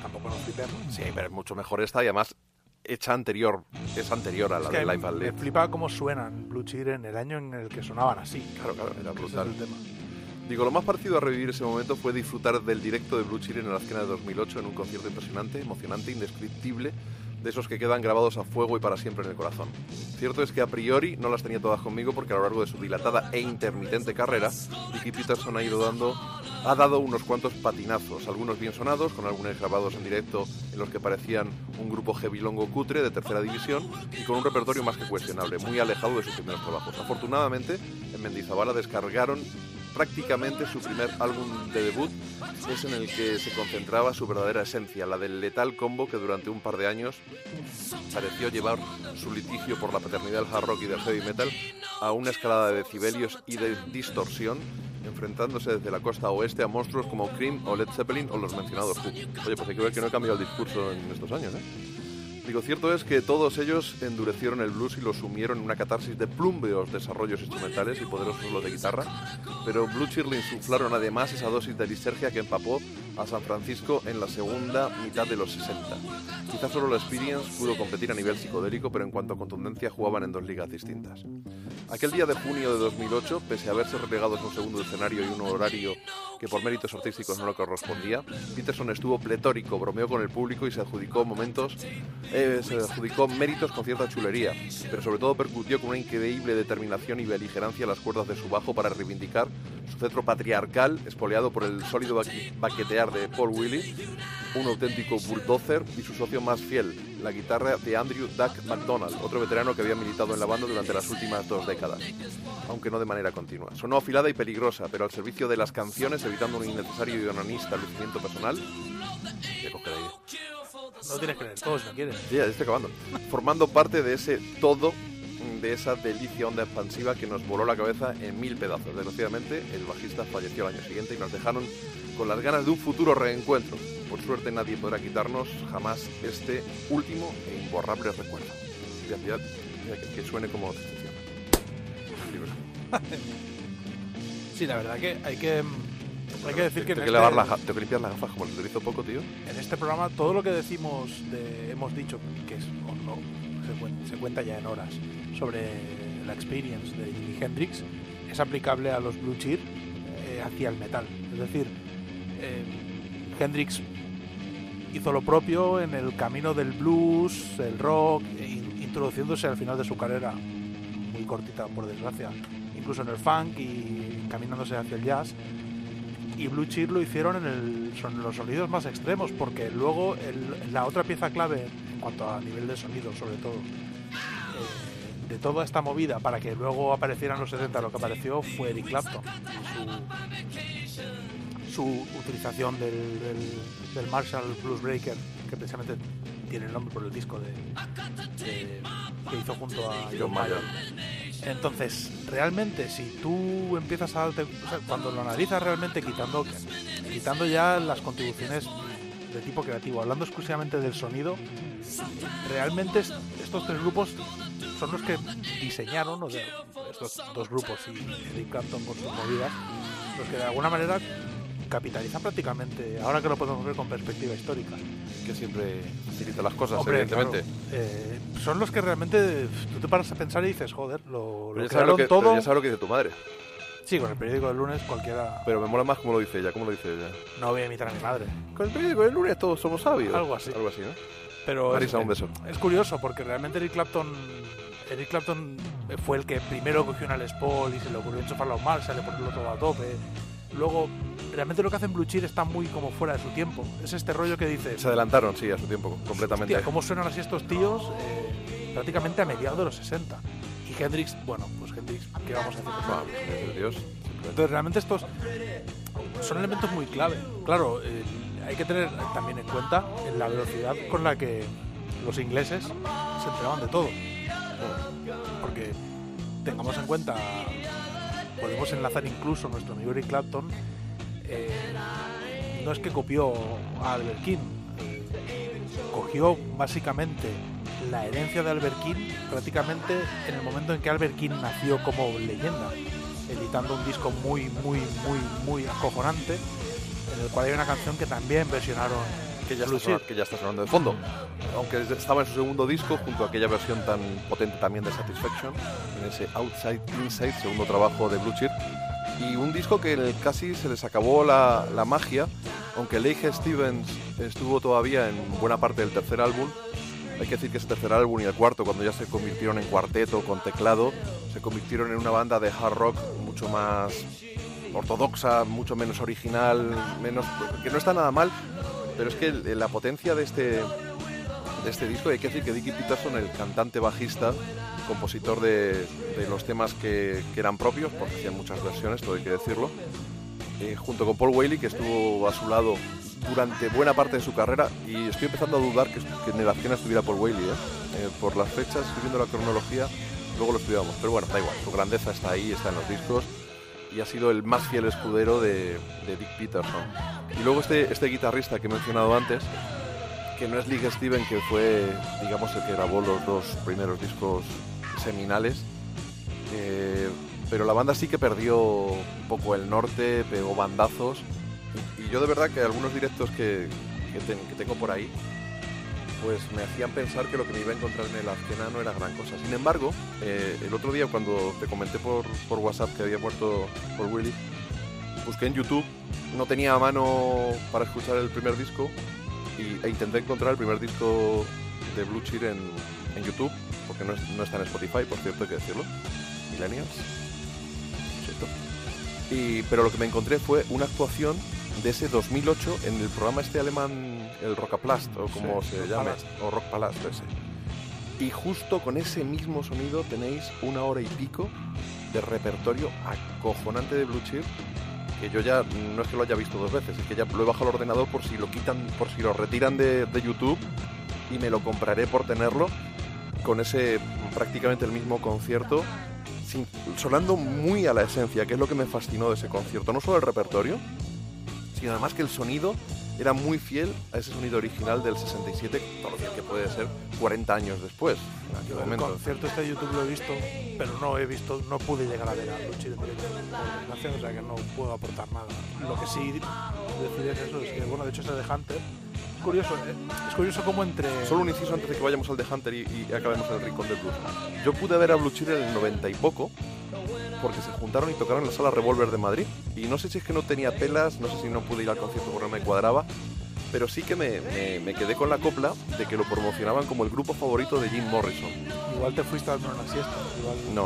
Tampoco nos flipemos. Sí, pero es mucho mejor esta y además hecha anterior, es anterior a la Es de que Live at me Leeds. flipa cómo suenan Blue Cheer en el año en el que sonaban así. Claro, claro, era Ese es brutal. el tema. Digo, lo más parecido a revivir ese momento fue disfrutar del directo de Blue Cheer en la esquina de 2008 en un concierto impresionante, emocionante, indescriptible, de esos que quedan grabados a fuego y para siempre en el corazón. Cierto es que a priori no las tenía todas conmigo porque a lo largo de su dilatada e intermitente carrera, Vicky Peterson ha ido dando ha dado unos cuantos patinazos, algunos bien sonados, con algunos grabados en directo en los que parecían un grupo heavy longo cutre de tercera división y con un repertorio más que cuestionable, muy alejado de sus primeros trabajos. Afortunadamente, en Mendizabala descargaron prácticamente su primer álbum de debut, es en el que se concentraba su verdadera esencia, la del letal combo que durante un par de años pareció llevar su litigio por la paternidad del hard rock y del heavy metal a una escalada de decibelios y de distorsión, enfrentándose desde la costa oeste a monstruos como Cream o Led Zeppelin o los mencionados Who. Oye, pues hay que ver que no he cambiado el discurso en estos años, ¿eh? Digo, cierto es que todos ellos endurecieron el blues y lo sumieron en una catarsis de plumbeos desarrollos instrumentales y poderosos solos de guitarra, pero Blue Cheer insuflaron además esa dosis de lisergia que empapó a San Francisco en la segunda mitad de los 60. Quizás solo la Experience pudo competir a nivel psicodélico, pero en cuanto a contundencia jugaban en dos ligas distintas. Aquel día de junio de 2008, pese a haberse relegados a un segundo escenario y un horario que por méritos artísticos no le correspondía, Peterson estuvo pletórico, bromeó con el público y se adjudicó momentos, eh, se adjudicó méritos con cierta chulería, pero sobre todo percutió con una increíble determinación y beligerancia las cuerdas de su bajo para reivindicar su cetro patriarcal, espoleado por el sólido baquetear de Paul Willis, un auténtico bulldozer y su socio más fiel, la guitarra de Andrew Duck McDonald, otro veterano que había militado en la banda durante las últimas dos décadas, aunque no de manera continua. Sonó afilada y peligrosa, pero al servicio de las canciones, evitando un innecesario y onanista lucimiento personal. No tienes que leer todo si no quieres. Sí, ya estoy acabando. Formando parte de ese todo, de esa delicia onda expansiva que nos voló la cabeza en mil pedazos. Desgraciadamente, el bajista falleció al año siguiente y nos dejaron con las ganas de un futuro reencuentro. Por suerte, nadie podrá quitarnos jamás este último e imborrable recuerdo. Ya, ya, ya, que, que suene como. Sí, la verdad que hay que, hay que decir que, en Tengo que, este- lavar las ga- tengo que limpiar las gafas como el hizo poco, tío. en este programa todo lo que decimos, de- hemos dicho que es o no, se, cuen- se cuenta ya en horas, sobre la experience de Jimi Hendrix, es aplicable a los Blue Cheer eh, hacia el metal. Es decir, eh, Hendrix hizo lo propio en el camino del blues, el rock, e in- introduciéndose al final de su carrera, muy cortita por desgracia, incluso en el funk y encaminándose hacia el jazz y Blue Cheer lo hicieron en el, son los sonidos más extremos, porque luego la otra pieza clave, en cuanto a nivel de sonido sobre todo, eh, de toda esta movida para que luego apareciera en los 70 lo que apareció fue Eric Clapton. Su, utilización del Marshall Blues Breaker, que precisamente tiene el nombre por el disco de, de- que hizo junto a John Mayer. Entonces, realmente, si tú empiezas a darte, o sea, cuando lo analizas realmente quitando, quitando ya las contribuciones de tipo creativo, hablando exclusivamente del sonido, realmente es- estos tres grupos son los que diseñaron, o sea, estos dos grupos y Eric Clapton con sus movidas, los que de alguna manera capitalizan prácticamente, ahora que lo podemos ver con perspectiva histórica. Que siempre facilita las cosas, Hombre, evidentemente. claro, eh, son los que realmente tú te paras a pensar y dices, joder, lo, lo ya, sabes lo crearon que, todo. ya sabes lo que dice tu madre. Sí, con el periódico del lunes cualquiera Pero me mola más cómo lo dice ella, cómo lo dice ella. no voy a imitar a mi madre. Con el periódico del lunes todos somos sabios. Algo así. Algo así, ¿no? Pero Marisa, es, un beso. es curioso porque realmente Eric Clapton Eric Clapton fue el que primero cogió una Les Paul y se le ocurrió enchufarlo a un Marshall, ponerlo todo a tope. Luego, realmente lo que hacen Blue Cheer está muy como fuera de su tiempo. Es este rollo que dices, Se adelantaron, sí, a su tiempo, completamente. Hostia, ¿cómo suenan así estos tíos eh, prácticamente a mediados de los 60? Y Hendrix, bueno, pues Hendrix, ¿qué vamos a hacer? Vamos, Dios. Entonces, realmente estos son elementos muy clave. Claro, eh, hay que tener también en cuenta la velocidad con la que los ingleses se enteraban de todo. Porque tengamos en cuenta, podemos enlazar incluso nuestro amigo Eric Clapton, eh, no es que copió a Albert King, eh, cogió básicamente la herencia de Albert King prácticamente en el momento en que Albert King nació como leyenda, editando un disco muy, muy, muy, muy acojonante, en el cual hay una canción que también versionaron Que ya, está sonando, que ya está sonando de fondo. Aunque es- estaba en su segundo disco, junto a aquella versión tan potente también de Satisfaction, en ese Outside Inside, segundo trabajo de Blue Cheer, Y un disco que casi se les acabó la, la magia, aunque Leigh Stevens estuvo todavía en buena parte del tercer álbum. Hay que decir que ese tercer álbum y el cuarto, cuando ya se convirtieron en cuarteto con teclado, se convirtieron en una banda de hard rock mucho más ortodoxa, mucho menos original, menos que no está nada mal, pero es que la potencia de este de este disco hay que decir que Dickie Peterson, el cantante bajista, compositor de, de los temas que, que eran propios, porque hacían muchas versiones, todo hay que decirlo, eh, junto con Paul Whaley, que estuvo a su lado durante buena parte de su carrera, y estoy empezando a dudar que, en el escena estuviera Paul Whaley, ¿eh? Eh, por las fechas, escribiendo la cronología, luego lo estudiamos, pero bueno, da igual, su grandeza está ahí, está en los discos, y ha sido el más fiel escudero de, Dick Peterson. Y luego este, este guitarrista que he mencionado antes, que no es Lee Steven, que fue, digamos, el que grabó los dos primeros discos seminales. eh, pero la banda sí que perdió un poco el norte, pegó bandazos. Y, yo de verdad que algunos directos que, que tengo por ahí, pues me hacían pensar que lo que me iba a encontrar en el Azkena no era gran cosa. Sin embargo, eh, el otro día cuando te comenté por, por WhatsApp que había muerto por Willy, busqué en YouTube, no tenía mano para escuchar el primer disco y, e intenté encontrar el primer disco de Blue Cheer en, en YouTube, porque no, no está en Spotify, por cierto, hay que decirlo. Millennials. Y, pero lo que me encontré fue una actuación de ese 2008 en el programa este alemán, el Rockaplast, o como Sí, se Rock llame, Palast. o Rock Palast ese. Y justo con ese mismo sonido tenéis una hora y pico de repertorio acojonante de Blue Cheer que yo ya no es que lo haya visto dos veces, es que ya lo he bajado al ordenador por si lo quitan, por si lo retiran de, de YouTube y me lo compraré por tenerlo con ese prácticamente el mismo concierto, sin- sonando muy a la esencia, que es lo que me fascinó de ese concierto. No solo el repertorio, sino además que el sonido era muy fiel a ese sonido original del 67, todo lo que puede ser 40 años después, en aquel el momento. concierto este de YouTube lo he visto, pero no he visto, no pude llegar a ver a Luchi por desgracia, o sea que no puedo aportar nada. Lo que sí decir es eso, es que bueno, de hecho ese de Hunter, curioso, ¿eh? es curioso como entre... Solo un inciso antes de que vayamos al de Hunter y, acabemos el rincón del blues. Yo pude ver a Blue en el 90 y poco, porque se juntaron y tocaron en la sala Revolver de Madrid. Y no sé si es que no tenía pelas, no sé si no pude ir al concierto porque me cuadraba, pero sí que me, me- me quedé con la copla de que lo promocionaban como el grupo favorito de Jim Morrison. Igual te fuiste a dormir una siesta, igual... No.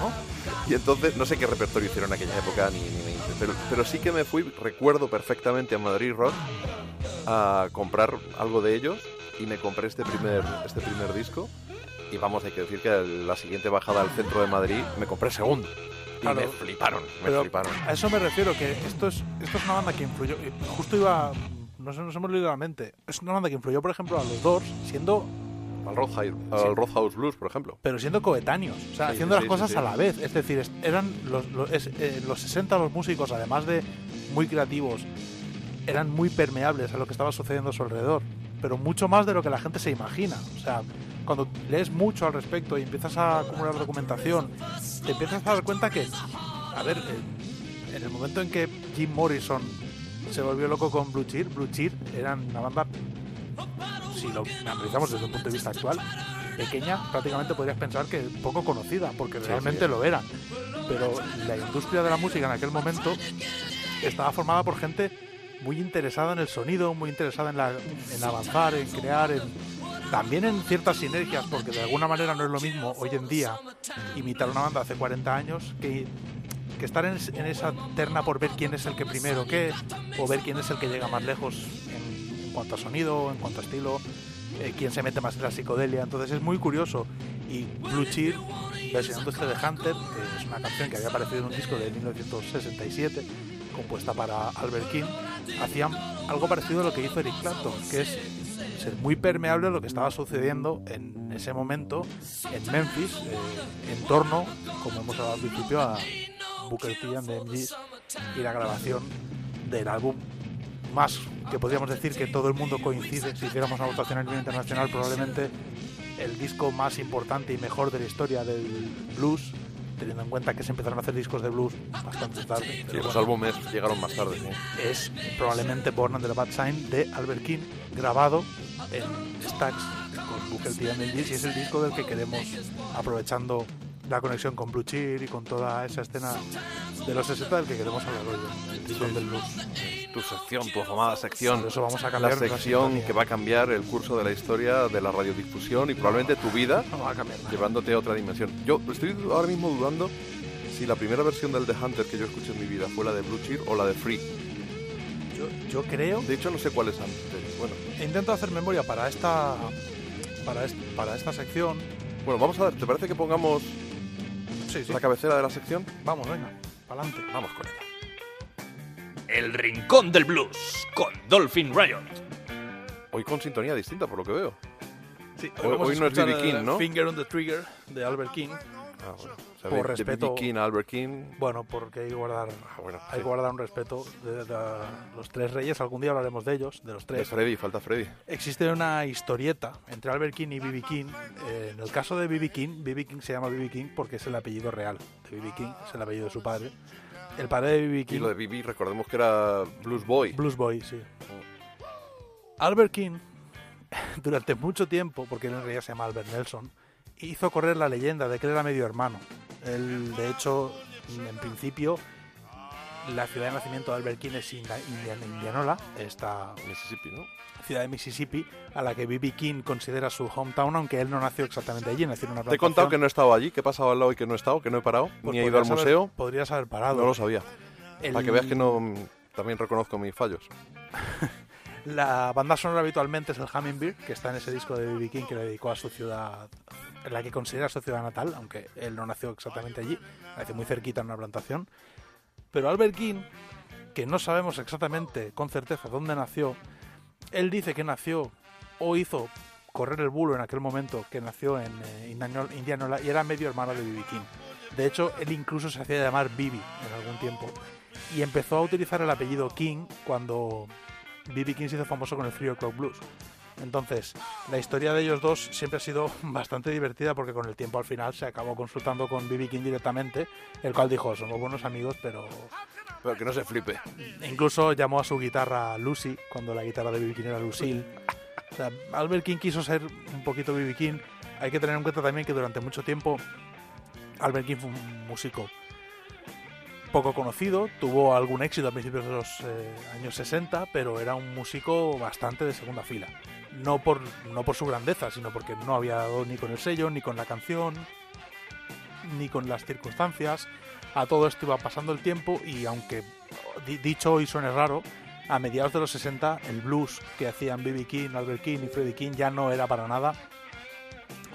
¿No? Y entonces, no sé qué repertorio hicieron en aquella época, ni, ni me hice, pero, pero sí que me fui, recuerdo perfectamente a Madrid Rock a comprar algo de ellos y me compré este primer, este primer disco. Y vamos, hay que decir que la siguiente bajada al centro de Madrid me compré el segundo. Y Claro. me fliparon, me fliparon. a eso me refiero, que esto es, esto es una banda que influyó, y justo iba, no se, no se me olvidó la mente, es una banda que influyó, por ejemplo, a los Doors, siendo, Al Roadhouse, Roadhouse Blues, por ejemplo. pero siendo coetáneos, o sea, Sí, haciendo sí, las sí, cosas sí. a la vez, es decir, eran los, los, eh, los 60 los músicos, además de muy creativos, eran muy permeables a lo que estaba sucediendo a su alrededor, pero mucho más de lo que la gente se imagina, o sea, cuando lees mucho al respecto y empiezas a acumular documentación, te empiezas a dar cuenta que, a ver, eh, en el momento en que Jim Morrison se volvió loco con Blue Cheer, Blue Cheer eran una banda, si lo analizamos desde un punto de vista actual, pequeña, prácticamente podrías pensar que poco conocida, porque realmente sí. lo eran. Pero la industria de la música en aquel momento estaba formada por gente muy interesada en el sonido, muy interesada en, la- en avanzar, en crear, en, también en ciertas sinergias, porque de alguna manera no es lo mismo hoy en día imitar una banda hace 40 años que, que estar en, es- en esa terna por ver quién es el que primero qué, o ver quién es el que llega más lejos en, en cuanto a sonido, en cuanto a estilo, eh, quién se mete más en la psicodelia. Entonces es muy curioso. Y Blue Cheer, versionando este de Hunter, que es una canción que había aparecido en un disco de 1967, compuesta para Albert King, hacían algo parecido a lo que hizo Eric Clapton, que es ser muy permeable a lo que estaba sucediendo en ese momento en Memphis, eh, en torno, como hemos hablado al principio, a Booker T and the MGs y la grabación del álbum más que podríamos decir que todo el mundo coincide, si hiciéramos una votación a nivel internacional, probablemente el disco más importante y mejor de la historia del blues, teniendo en cuenta que se empezaron a hacer discos de blues bastante tarde. Sí, los bueno, álbumes llegaron más tarde. sí. es probablemente Born Under the Bad Sign de Albert King, grabado en Stax con Booker T y es el disco del que queremos, aprovechando la conexión con Blue Cheer y con toda esa escena de los 60 del que queremos hablar hoy, Rincón del blues. Tu sección, tu afamada sección. Por eso vamos a la cambiar nuestra sección que va a cambiar el curso de la historia de la radiodifusión y probablemente tu vida, No va a cambiar llevándote a otra dimensión. Yo estoy ahora mismo dudando si la primera versión del The Hunter que yo escuché en mi vida fue la de Blue Cheer o la de Free. Yo, yo creo De hecho, no sé cuál es antes. Bueno, Intento hacer memoria para esta para, para esta sección. bueno, vamos a ver. ¿Te parece que pongamos Sí, sí. la cabecera de la sección? Vamos, venga, para adelante. Vamos con ella. El Rincón del Blues con Dolphin Riot. Hoy con sintonía distinta, por lo que veo. Sí, Hoy- vamos a hoy no es B.B. King, ¿no? Finger on the Trigger de Albert King. Ah, bueno. O sea, Por de- de respeto- B.B. King Albert King. Bueno, porque hay que guardar, Ah, bueno, hay sí. que guardar un respeto de, de los tres reyes. Algún día hablaremos de ellos, de los De tres. Freddy, falta Freddy. Existe una historieta entre Albert King y B.B. King. Eh, en el caso de B.B. King, B.B. King se llama B.B. King porque es el apellido real de B.B. King, es el apellido de su padre. El padre de B.B. Y King, lo de B.B. recordemos que era Blues Boy. Blues Boy, sí. Albert King, durante mucho tiempo, porque en realidad se llama Albert Nelson, hizo correr la leyenda de que él era medio hermano. Él, de hecho, en principio, la ciudad de nacimiento de Albert King es Indianola, esta Mississippi, ¿no? ciudad de Mississippi, a la que B.B. King considera su hometown, aunque él no nació exactamente allí, nació en una Te he contado que no he estado allí, que he pasado al lado y que no he estado, que no he parado, Pues ni he ido al museo. haber- podrías haber parado. No lo sabía. El- Para que veas que no también reconozco mis fallos. La banda sonora habitualmente es el Hummingbird, que está en ese disco de B.B. King que le dedicó a su ciudad, la que considera su ciudad natal, aunque él no nació exactamente allí, nació muy cerquita en una plantación. Pero Albert King, que no sabemos exactamente con certeza dónde nació, él dice que nació o hizo correr el bulo en aquel momento que nació en eh, Indiano- Indianola y era medio hermano de B.B. King. De hecho, él incluso se hacía llamar Bibi en algún tiempo y empezó a utilizar el apellido King cuando B.B. King se hizo famoso con el Three O'Clock Blues. Entonces, la historia de ellos dos siempre ha sido bastante divertida porque con el tiempo al final se acabó consultando con B.B. King directamente, el cual dijo, somos buenos amigos, pero Pero que no se flipe. incluso llamó a su guitarra Lucy, cuando la guitarra de B.B. King era Lucille. O sea, Albert King quiso ser un poquito B.B. King. Hay que tener en cuenta también que durante mucho tiempo Albert King fue un músico poco conocido, tuvo algún éxito a principios de los eh, años 60, pero era un músico bastante de segunda fila. No por, no por su grandeza, sino porque no había dado ni con el sello, ni con la canción, ni con las circunstancias. A todo esto iba pasando el tiempo y aunque di- dicho hoy suene raro, a mediados de los 60 el blues que hacían B.B. King, Albert King y Freddie King ya no era para nada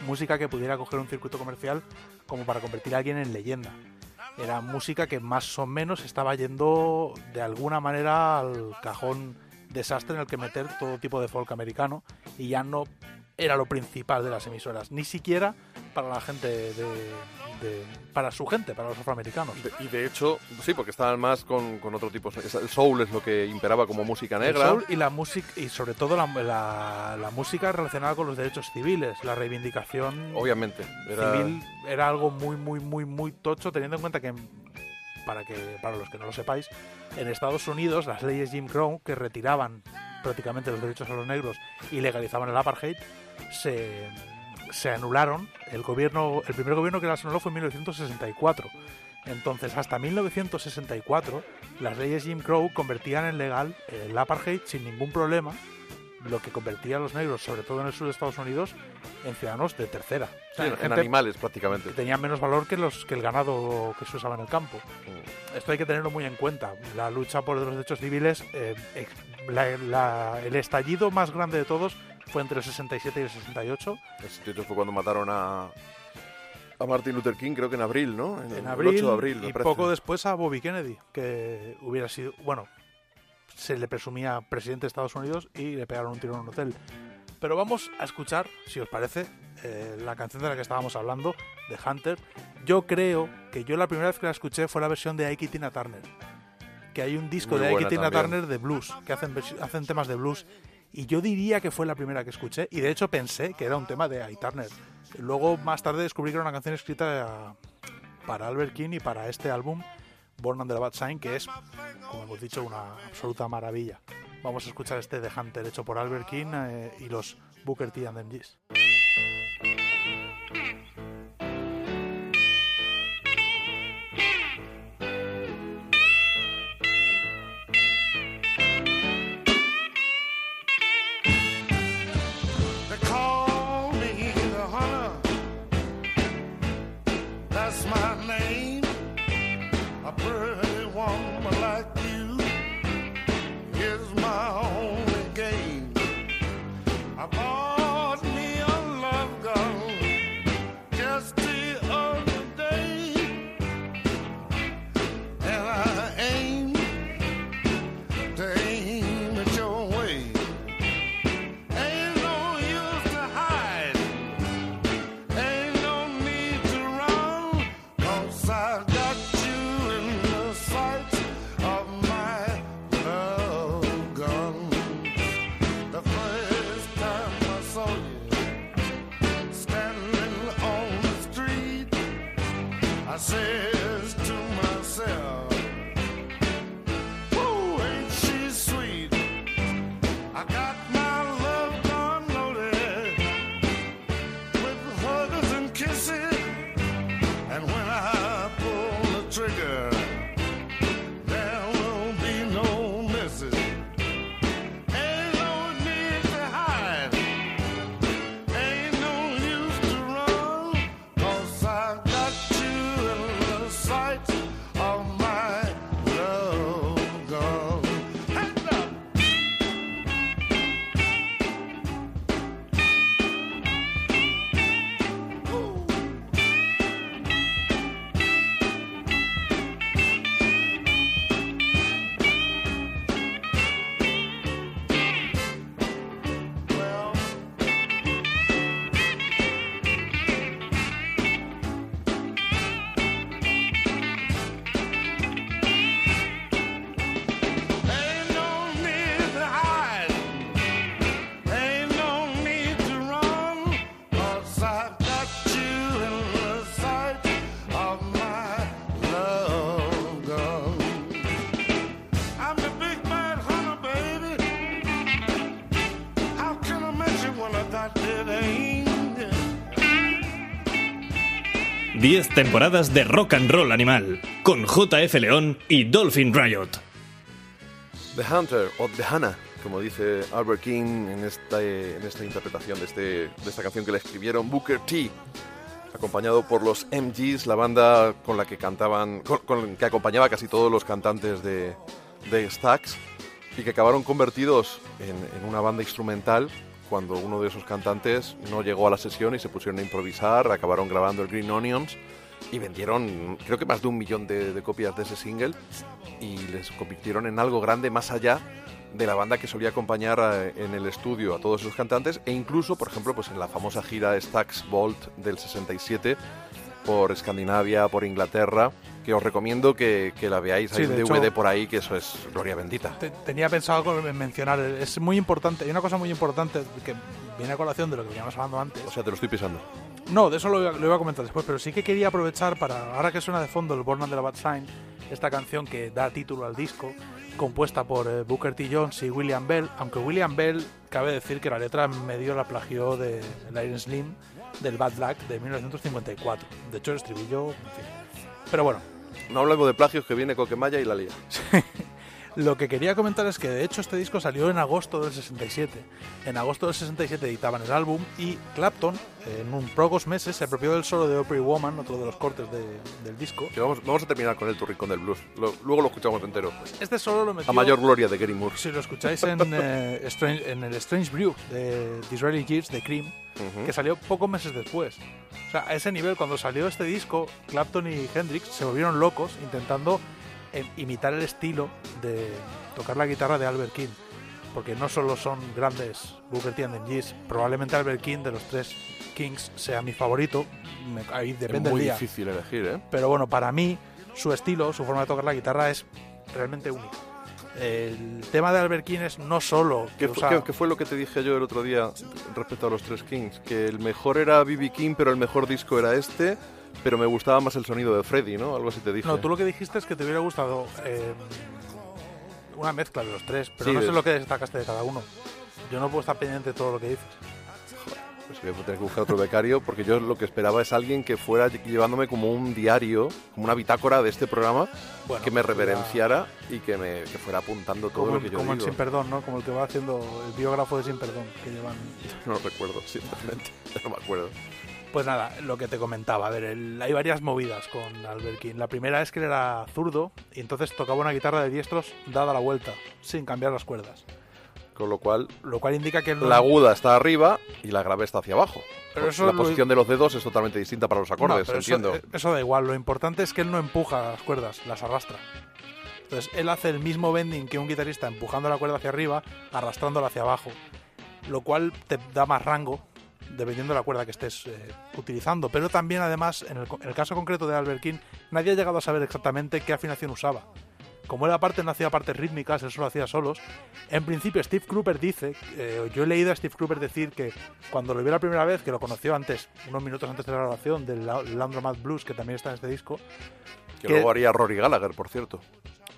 música que pudiera coger un circuito comercial como para convertir a alguien en leyenda. Era música que más o menos estaba yendo de alguna manera al cajón desastre en el que meter todo tipo de folk americano y ya no era lo principal de las emisoras, ni siquiera para la gente de, de- para su gente, para los afroamericanos. De- y de hecho, sí, porque estaban más con, con otro tipo. El soul es lo que imperaba como música El negra. soul y la música y sobre todo la, la- la música relacionada con los derechos civiles, la reivindicación Obviamente. Era, civil era algo muy muy muy muy tocho teniendo en cuenta que para que para los que no lo sepáis en Estados Unidos las leyes Jim Crow que retiraban prácticamente los derechos a los negros y legalizaban el apartheid se, se anularon. El gobierno el primer gobierno que las anuló fue en 1964 entonces hasta 1964 las leyes Jim Crow convertían en legal el apartheid sin ningún problema lo que convertía a los negros, sobre todo en el sur de Estados Unidos, en ciudadanos de tercera. O sí, sea, en, animales prácticamente. que tenían menos valor que los que el ganado que se usaba en el campo. Mm. Esto hay que tenerlo muy en cuenta. La lucha por los derechos civiles, eh, ex- la- la- el estallido más grande de todos fue entre el 67 y el 68. Ese título fue cuando mataron a, a Martin Luther King, creo que en abril, ¿no? En el abril, 8 de abril, me y parece. poco después a Bobby Kennedy, que hubiera sido, bueno, se le presumía presidente de Estados Unidos y le pegaron un tiro en un hotel. Pero vamos a escuchar, si os parece, eh, la canción de la que estábamos hablando, de Hunter. Yo creo que yo la primera vez que la escuché fue la versión de Ike Tina Turner. Que hay un disco Muy de Ike Tina también. Turner de blues, que hacen, hacen temas de blues. Y yo diría que fue la primera que escuché, y de hecho pensé que era un tema de Ike Turner. Luego, más tarde, descubrí que era una canción escrita para Albert King y para este álbum, Born on the Bad Sign, que es, como hemos dicho, una absoluta maravilla. Vamos a escuchar este de Hunter hecho por Albert King eh, y los Booker T and the MGs. 10 temporadas de rock and roll animal, con JF León y Dolphin Riot. The Hunter o The Hannah, como dice Albert King en esta, en esta interpretación de, este, de esta canción que le escribieron Booker T, acompañado por los MGs, la banda con la que cantaban, con, con que acompañaba casi todos los cantantes de, de Stax y que acabaron convertidos en, en una banda instrumental cuando uno de esos cantantes no llegó a la sesión y se pusieron a improvisar, acabaron grabando el Green Onions y vendieron creo que más de un millón de, copias de ese single y les convirtieron en algo grande más allá de la banda que solía acompañar eh, en el estudio a todos esos cantantes e incluso, por ejemplo, pues en la famosa gira Stax Vault del 67 por Escandinavia, por Inglaterra, que os recomiendo que, que la veáis. Sí, Hay un de DVD hecho- por ahí que eso es gloria bendita. Te- tenía pensado mencionar, es muy importante, hay una cosa muy importante que viene a colación de lo que veníamos hablando antes. O sea, te lo estoy pisando. No, de eso lo, iba- lo iba a comentar después, pero sí que quería aprovechar para, ahora que suena de fondo el Born Under a Bad Sign, esta canción que da título al disco, compuesta por eh, Booker T. Jones y William Bell, aunque William Bell, cabe decir que la letra medio la plagió de Iron Slim, del Bad Luck de 1954. De hecho, el estribillo, en fin. Pero bueno, No hablamos de plagios que viene Coquemaya y la lía. Lo que quería comentar es que de hecho este disco salió en agosto del 67. En agosto del 67 editaban el álbum y Clapton, en un pocos meses, se apropió del solo de Opry Woman, otro de los cortes de- del disco. Que vamos, vamos a terminar con el turricón del blues. Lo- luego lo escuchamos entero. Este solo lo metió... A mayor gloria de Gary Moore. Si lo escucháis en, eh, Strange- en el Strange Brew de Disraeli Gears de Cream, Ujú. que salió pocos meses después. O sea, a ese nivel, cuando salió este disco, Clapton y Hendrix se volvieron locos intentando imitar el estilo de tocar la guitarra de Albert King. Porque no solo son grandes Booker T and the G's, probablemente Albert King de los tres Kings sea mi favorito. Ahí depende es muy día. difícil elegir, ¿eh? Pero bueno, para mí, su estilo, su forma de tocar la guitarra es realmente única. El tema de Albert King es no solo que ¿Qué, fu- usa- qué- qué fue lo que te dije yo el otro día respecto a los tres Kings? Que el mejor era B.B. King, pero el mejor disco era este, pero me gustaba más el sonido de Freddy, ¿no? Algo así te dije. No, tú lo que dijiste es que te hubiera gustado eh, una mezcla de los tres, pero Sí, no sé lo que destacaste de cada uno. Yo no puedo estar pendiente de todo lo que dices. Pues voy a tener que buscar otro becario, porque yo lo que esperaba es alguien que fuera llevándome como un diario, como una bitácora de este programa, Bueno, que me pues ya- reverenciara y que me que fuera apuntando todo Como, lo el- que yo como en digo. Sin Perdón, ¿no? Como el que va haciendo el biógrafo de Sin Perdón, que llevan... No lo recuerdo, sinceramente. No me acuerdo. Pues nada, lo que te comentaba, a ver, el- hay varias movidas con Albert King. La primera es que él era zurdo y entonces tocaba una guitarra de diestros dada la vuelta, sin cambiar las cuerdas. Con lo cual, Lo cual indica que él no- la aguda está arriba y la grave está hacia abajo. Pero Pues eso la lo- posición de los dedos es totalmente distinta para los No, acordes, pero eso- entiendo. eh, Eso, da igual, lo importante es que él no empuja las cuerdas, las arrastra. Entonces él hace el mismo bending que un guitarrista empujando la cuerda hacia arriba, arrastrándola hacia abajo, lo cual te da más rango dependiendo de la cuerda que estés eh, utilizando. Pero también, además, en el, co- en el caso concreto de Albert King, nadie ha llegado a saber exactamente qué afinación usaba. Como él aparte no hacía partes rítmicas, él solo hacía solos, en principio Steve Kruper dice, eh, yo he leído a Steve Kruper decir que cuando lo vio la primera vez, que lo conoció antes, unos minutos antes de la grabación del La- Laundromat Blues, que también está en este disco, que que- luego haría Rory Gallagher, por cierto.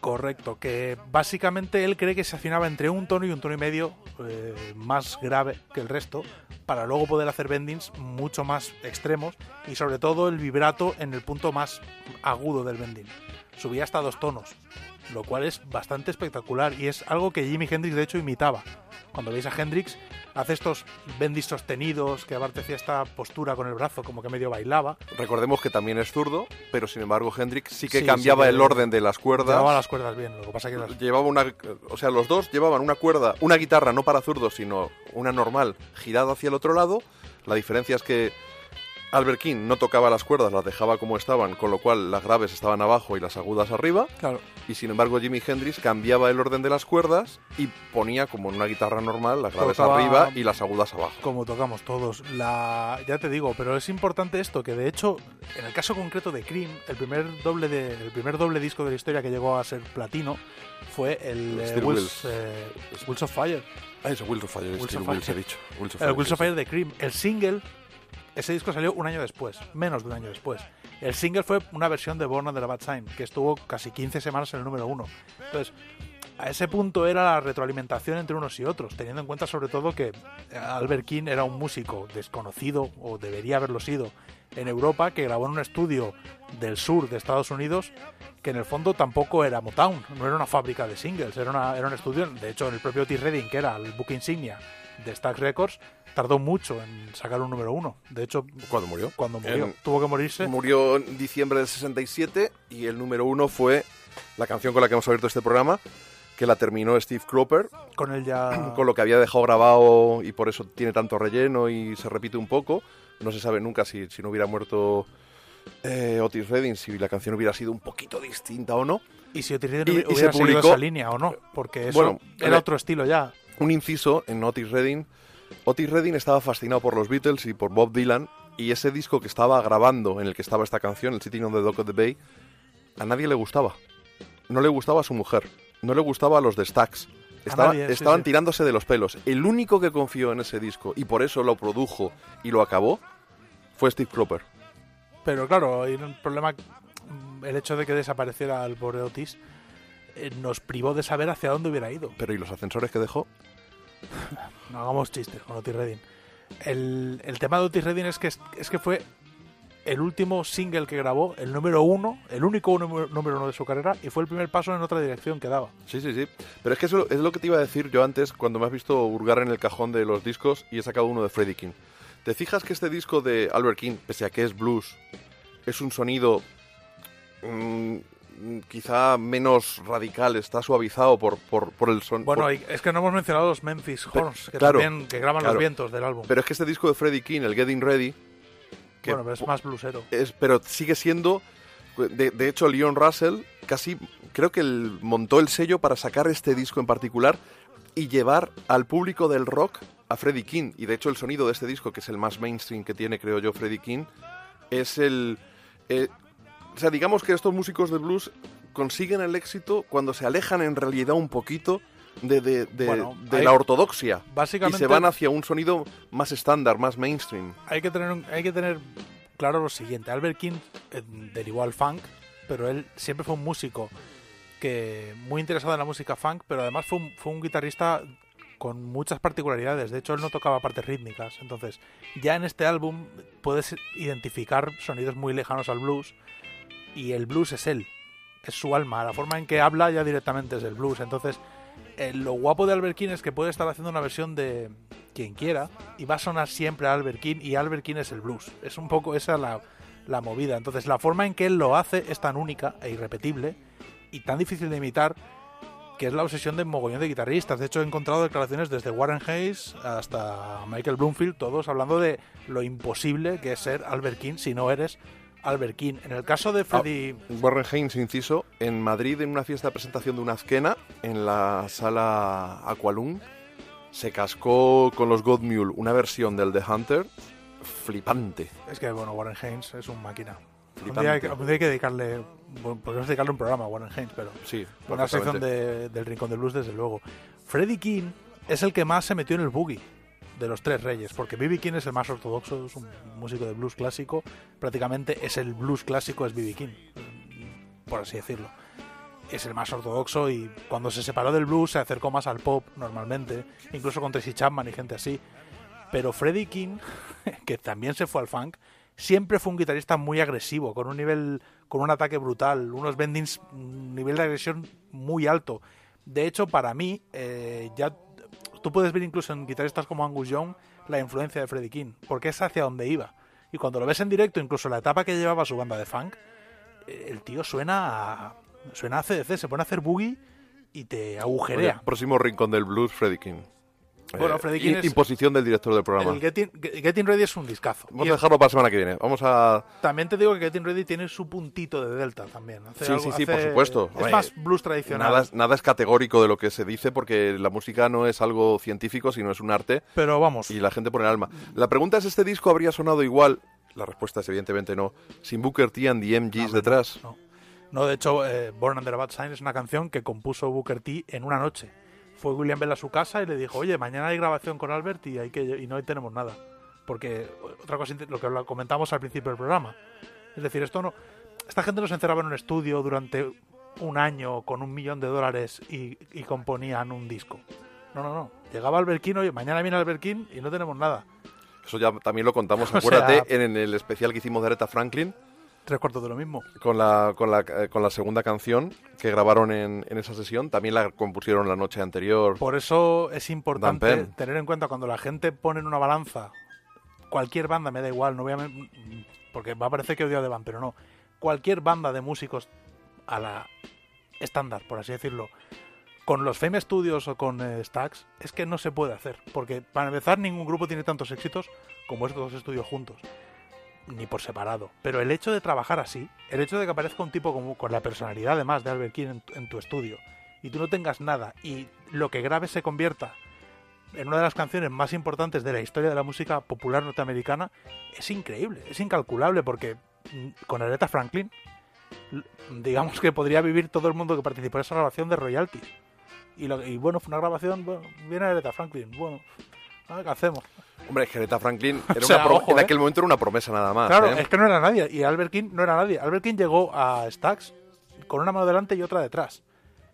Correcto, que básicamente él cree que se afinaba entre un tono y un tono y medio eh, más grave que el resto, para luego poder hacer bendings mucho más extremos y sobre todo el vibrato en el punto más agudo del bending. Subía hasta dos tonos, lo cual es bastante espectacular y es algo que Jimi Hendrix de hecho imitaba. Cuando veis a Hendrix, hace estos bendis sostenidos, que aparte hacía esta postura con el brazo como que medio bailaba. Recordemos que también es zurdo, pero sin embargo Hendrix sí que Sí, cambiaba sí que el orden de las cuerdas. Llevaba las cuerdas bien, lo que pasa que las, Llevaba una, o sea, los dos llevaban una cuerda, una guitarra no para zurdos, sino una normal girada hacia el otro lado. La diferencia es que Albert King no tocaba las cuerdas, las dejaba como estaban, con lo cual las graves estaban abajo y las agudas arriba. claro, Y sin embargo Jimi Hendrix cambiaba el orden de las cuerdas y ponía como en una guitarra normal las graves Tocaba- arriba y las agudas abajo. como tocamos todos. La, ya te digo, pero es importante esto, que de hecho, en el caso concreto de Cream, el primer doble de, el primer doble disco de la historia que llegó a ser platino fue el eh, Wheels, Wheels. eh, Wheels of Fire. Ah, eso, Wheels of Fire, Wheels of Wheels, Fire. he dicho. Wheels of El Fire, Wheels of Fire de Cream. El single, ese disco salió un año después, menos de un año después. El single fue una versión de Born on the Bad Time, que estuvo casi 15 semanas en el número uno. Entonces, a ese punto era la retroalimentación entre unos y otros, teniendo en cuenta sobre todo que Albert King era un músico desconocido, o debería haberlo sido, en Europa, que grabó en un estudio del sur de Estados Unidos, que en el fondo tampoco era Motown, no era una fábrica de singles, era, una- era un estudio, de hecho en el propio Otis Redding, que era el book insignia de Stax Records, tardó mucho en sacar un número uno. De hecho, ¿Cuándo murió? cuando murió, En- tuvo que morirse. Murió en diciembre del 67 y el número uno fue la canción con la que hemos abierto este programa, que la terminó Steve Cropper, Con él ya... con lo que había dejado grabado y por eso tiene tanto relleno y se repite un poco. No se sabe nunca si, si no hubiera muerto eh, Otis Redding, si la canción hubiera sido un poquito distinta o no. Y si Otis Redding y- y hubiera se publicó- esa línea o no, porque eso Bueno, era re- otro estilo ya. Un inciso en Otis Redding. Otis Redding estaba fascinado por los Beatles y por Bob Dylan y ese disco que estaba grabando en el que estaba esta canción, el Sitting on the Dock of the Bay, a nadie le gustaba. No le gustaba a su mujer, no le gustaba a los de Stax. Estaba- nadie, estaban sí. tirándose de los pelos. El único que confió en ese disco y por eso lo produjo y lo acabó fue Steve Cropper. Pero claro, hay un problema. mm, El hecho de que desapareciera el pobre Otis eh, nos privó de saber hacia dónde hubiera ido. Pero ¿y los ascensores que dejó? No hagamos chistes con Otis Redding. El, el tema de Otis Redding es que, es que fue el último single que grabó, el número uno, el único número, uno de su carrera, y fue el primer paso en otra dirección que daba. Sí, sí, sí. Pero es que eso es lo que te iba a decir yo antes cuando me has visto hurgar en el cajón de los discos y he sacado uno de Freddie King. ¿Te fijas que este disco de Albert King, pese a que es blues, es un sonido mm, quizá menos radical, está suavizado por, por, por el son? Bueno, por- es que no hemos mencionado los Memphis Horns, que claro, también que graban claro. los vientos del álbum. Pero es que este disco de Freddie King, el Getting Ready, que bueno, pero es más bluesero. es, pero sigue siendo. De, de hecho, Leon Russell casi creo que montó el sello para sacar este disco en particular y llevar al público del rock a Freddie King. Y de hecho, el sonido de este disco, que es el más mainstream que tiene, creo yo, Freddie King, es el. eh, o sea, digamos que estos músicos de blues consiguen el éxito cuando se alejan en realidad un poquito de, de- de- Bueno, de hay- la ortodoxia. Básicamente Y se van hacia un sonido más estándar, más mainstream. hay que tener hay que tener claro lo siguiente Albert King eh, derivó al funk pero él siempre fue un músico que muy interesado en la música funk pero además fue un, fue un guitarrista con muchas particularidades de hecho él no tocaba partes rítmicas entonces ya en este álbum puedes identificar sonidos muy lejanos al blues y el blues es él es su alma la forma en que habla ya directamente es el blues entonces eh, lo guapo de Albert King es que puede estar haciendo una versión de quien quiera y va a sonar siempre a Albert King y Albert King es el blues. Es un poco esa la, la movida. Entonces la forma en que él lo hace es tan única e irrepetible y tan difícil de imitar que es la obsesión de mogollón de guitarristas. De hecho, he encontrado declaraciones desde Warren Hayes hasta Michael Bloomfield, todos hablando de lo imposible que es ser Albert King si no eres Albert King. En el caso de Freddie... Warren Haynes, inciso, en Madrid, en una fiesta de presentación de una azquena, en la sala Aqualung, se cascó con los God Mule una versión del The Hunter flipante. Es que, bueno, Warren Haynes es un máquina. Un día, hay que, un día hay que dedicarle, bueno, podemos dedicarle un programa a Warren Haynes, pero Sí, una sección de- del Rincón del Blues, desde luego. Freddie King es el que más se metió en el boogie de los tres reyes, porque B.B. King es el más ortodoxo, es un músico de blues clásico, prácticamente es el blues clásico, es B.B. King, por así decirlo. Es el más ortodoxo y cuando se separó del blues se acercó más al pop normalmente, incluso con Tracy Chapman y gente así. Pero Freddie King, que también se fue al funk, siempre fue un guitarrista muy agresivo, con un nivel, con un ataque brutal, unos bendings, un nivel de agresión muy alto. De hecho, para mí, eh, ya tú puedes ver incluso en guitarristas como Angus Young la influencia de Freddie King, porque es hacia donde iba. Y cuando lo ves en directo, incluso la etapa que llevaba su banda de funk, eh, el tío suena a, suena a CDC, se pone a hacer boogie y te agujerea. Próximo rincón del blues, Freddie King. Bueno, Eh, Freddie King i- es- Imposición del director del programa. El Getting, Getting Ready es un discazo. Vamos Y a dejarlo para la semana que viene. Vamos a... También te digo que Getting Ready tiene su puntito de Delta también. Hace Sí, algo- sí, sí, hace- por supuesto. Es más blues tradicional. Nada, es- nada es categórico de lo que se dice porque la música no es algo científico, sino es un arte Pero vamos, y la gente pone el alma. La pregunta es, ¿este disco habría sonado igual? La respuesta es evidentemente no. Sin Booker T and the MGs No, detrás. no. No, de hecho, eh, Born Under a Bad Sign es una canción que compuso Booker T en una noche. Fue William Bell a su casa y le dijo, oye, mañana hay grabación con Albert y, hay que, y no tenemos nada. Porque otra cosa, lo que lo comentamos al principio del programa. Es decir, esto no... Esta gente no se encerraba en un estudio durante un año con un millón de dólares y, y componían un disco. No, no, no. Llegaba Albert King, oye, mañana viene Albert King y no tenemos nada. Eso ya también lo contamos, O acuérdate, sea- en el especial que hicimos de Aretha Franklin, Tres cuartos de lo mismo. con la, con la, eh, con la segunda canción que grabaron en, en esa sesión. También la compusieron la noche anterior. Por eso es importante tener en cuenta cuando la gente pone en una balanza cualquier banda, me da igual, no voy a porque va a parecer que odio a The Band, pero no. Cualquier banda de músicos a la estándar, por así decirlo, con los Fame Studios o con eh, Stax, es que no se puede hacer. Porque para empezar, ningún grupo tiene tantos éxitos como estos dos estudios juntos. Ni por separado. Pero el hecho de trabajar así, el hecho de que aparezca un tipo como, con la personalidad además de Albert King en, en tu estudio, y tú no tengas nada, y lo que grabes se convierta en una de las canciones más importantes de la historia de la música popular norteamericana, es increíble, es incalculable, porque mm, con Aretha Franklin, digamos que podría vivir todo el mundo que participó en esa grabación de royalties. Y, lo- bueno, fue una grabación, bueno, viene Aretha Franklin, bueno, a ver qué hacemos. Hombre, es que Aretha Franklin era O sea, una ojo, en ¿eh? aquel momento era una promesa nada más. Claro, ¿eh? es que no era nadie, y Albert King no era nadie. Albert King llegó a Stax con una mano delante y otra detrás.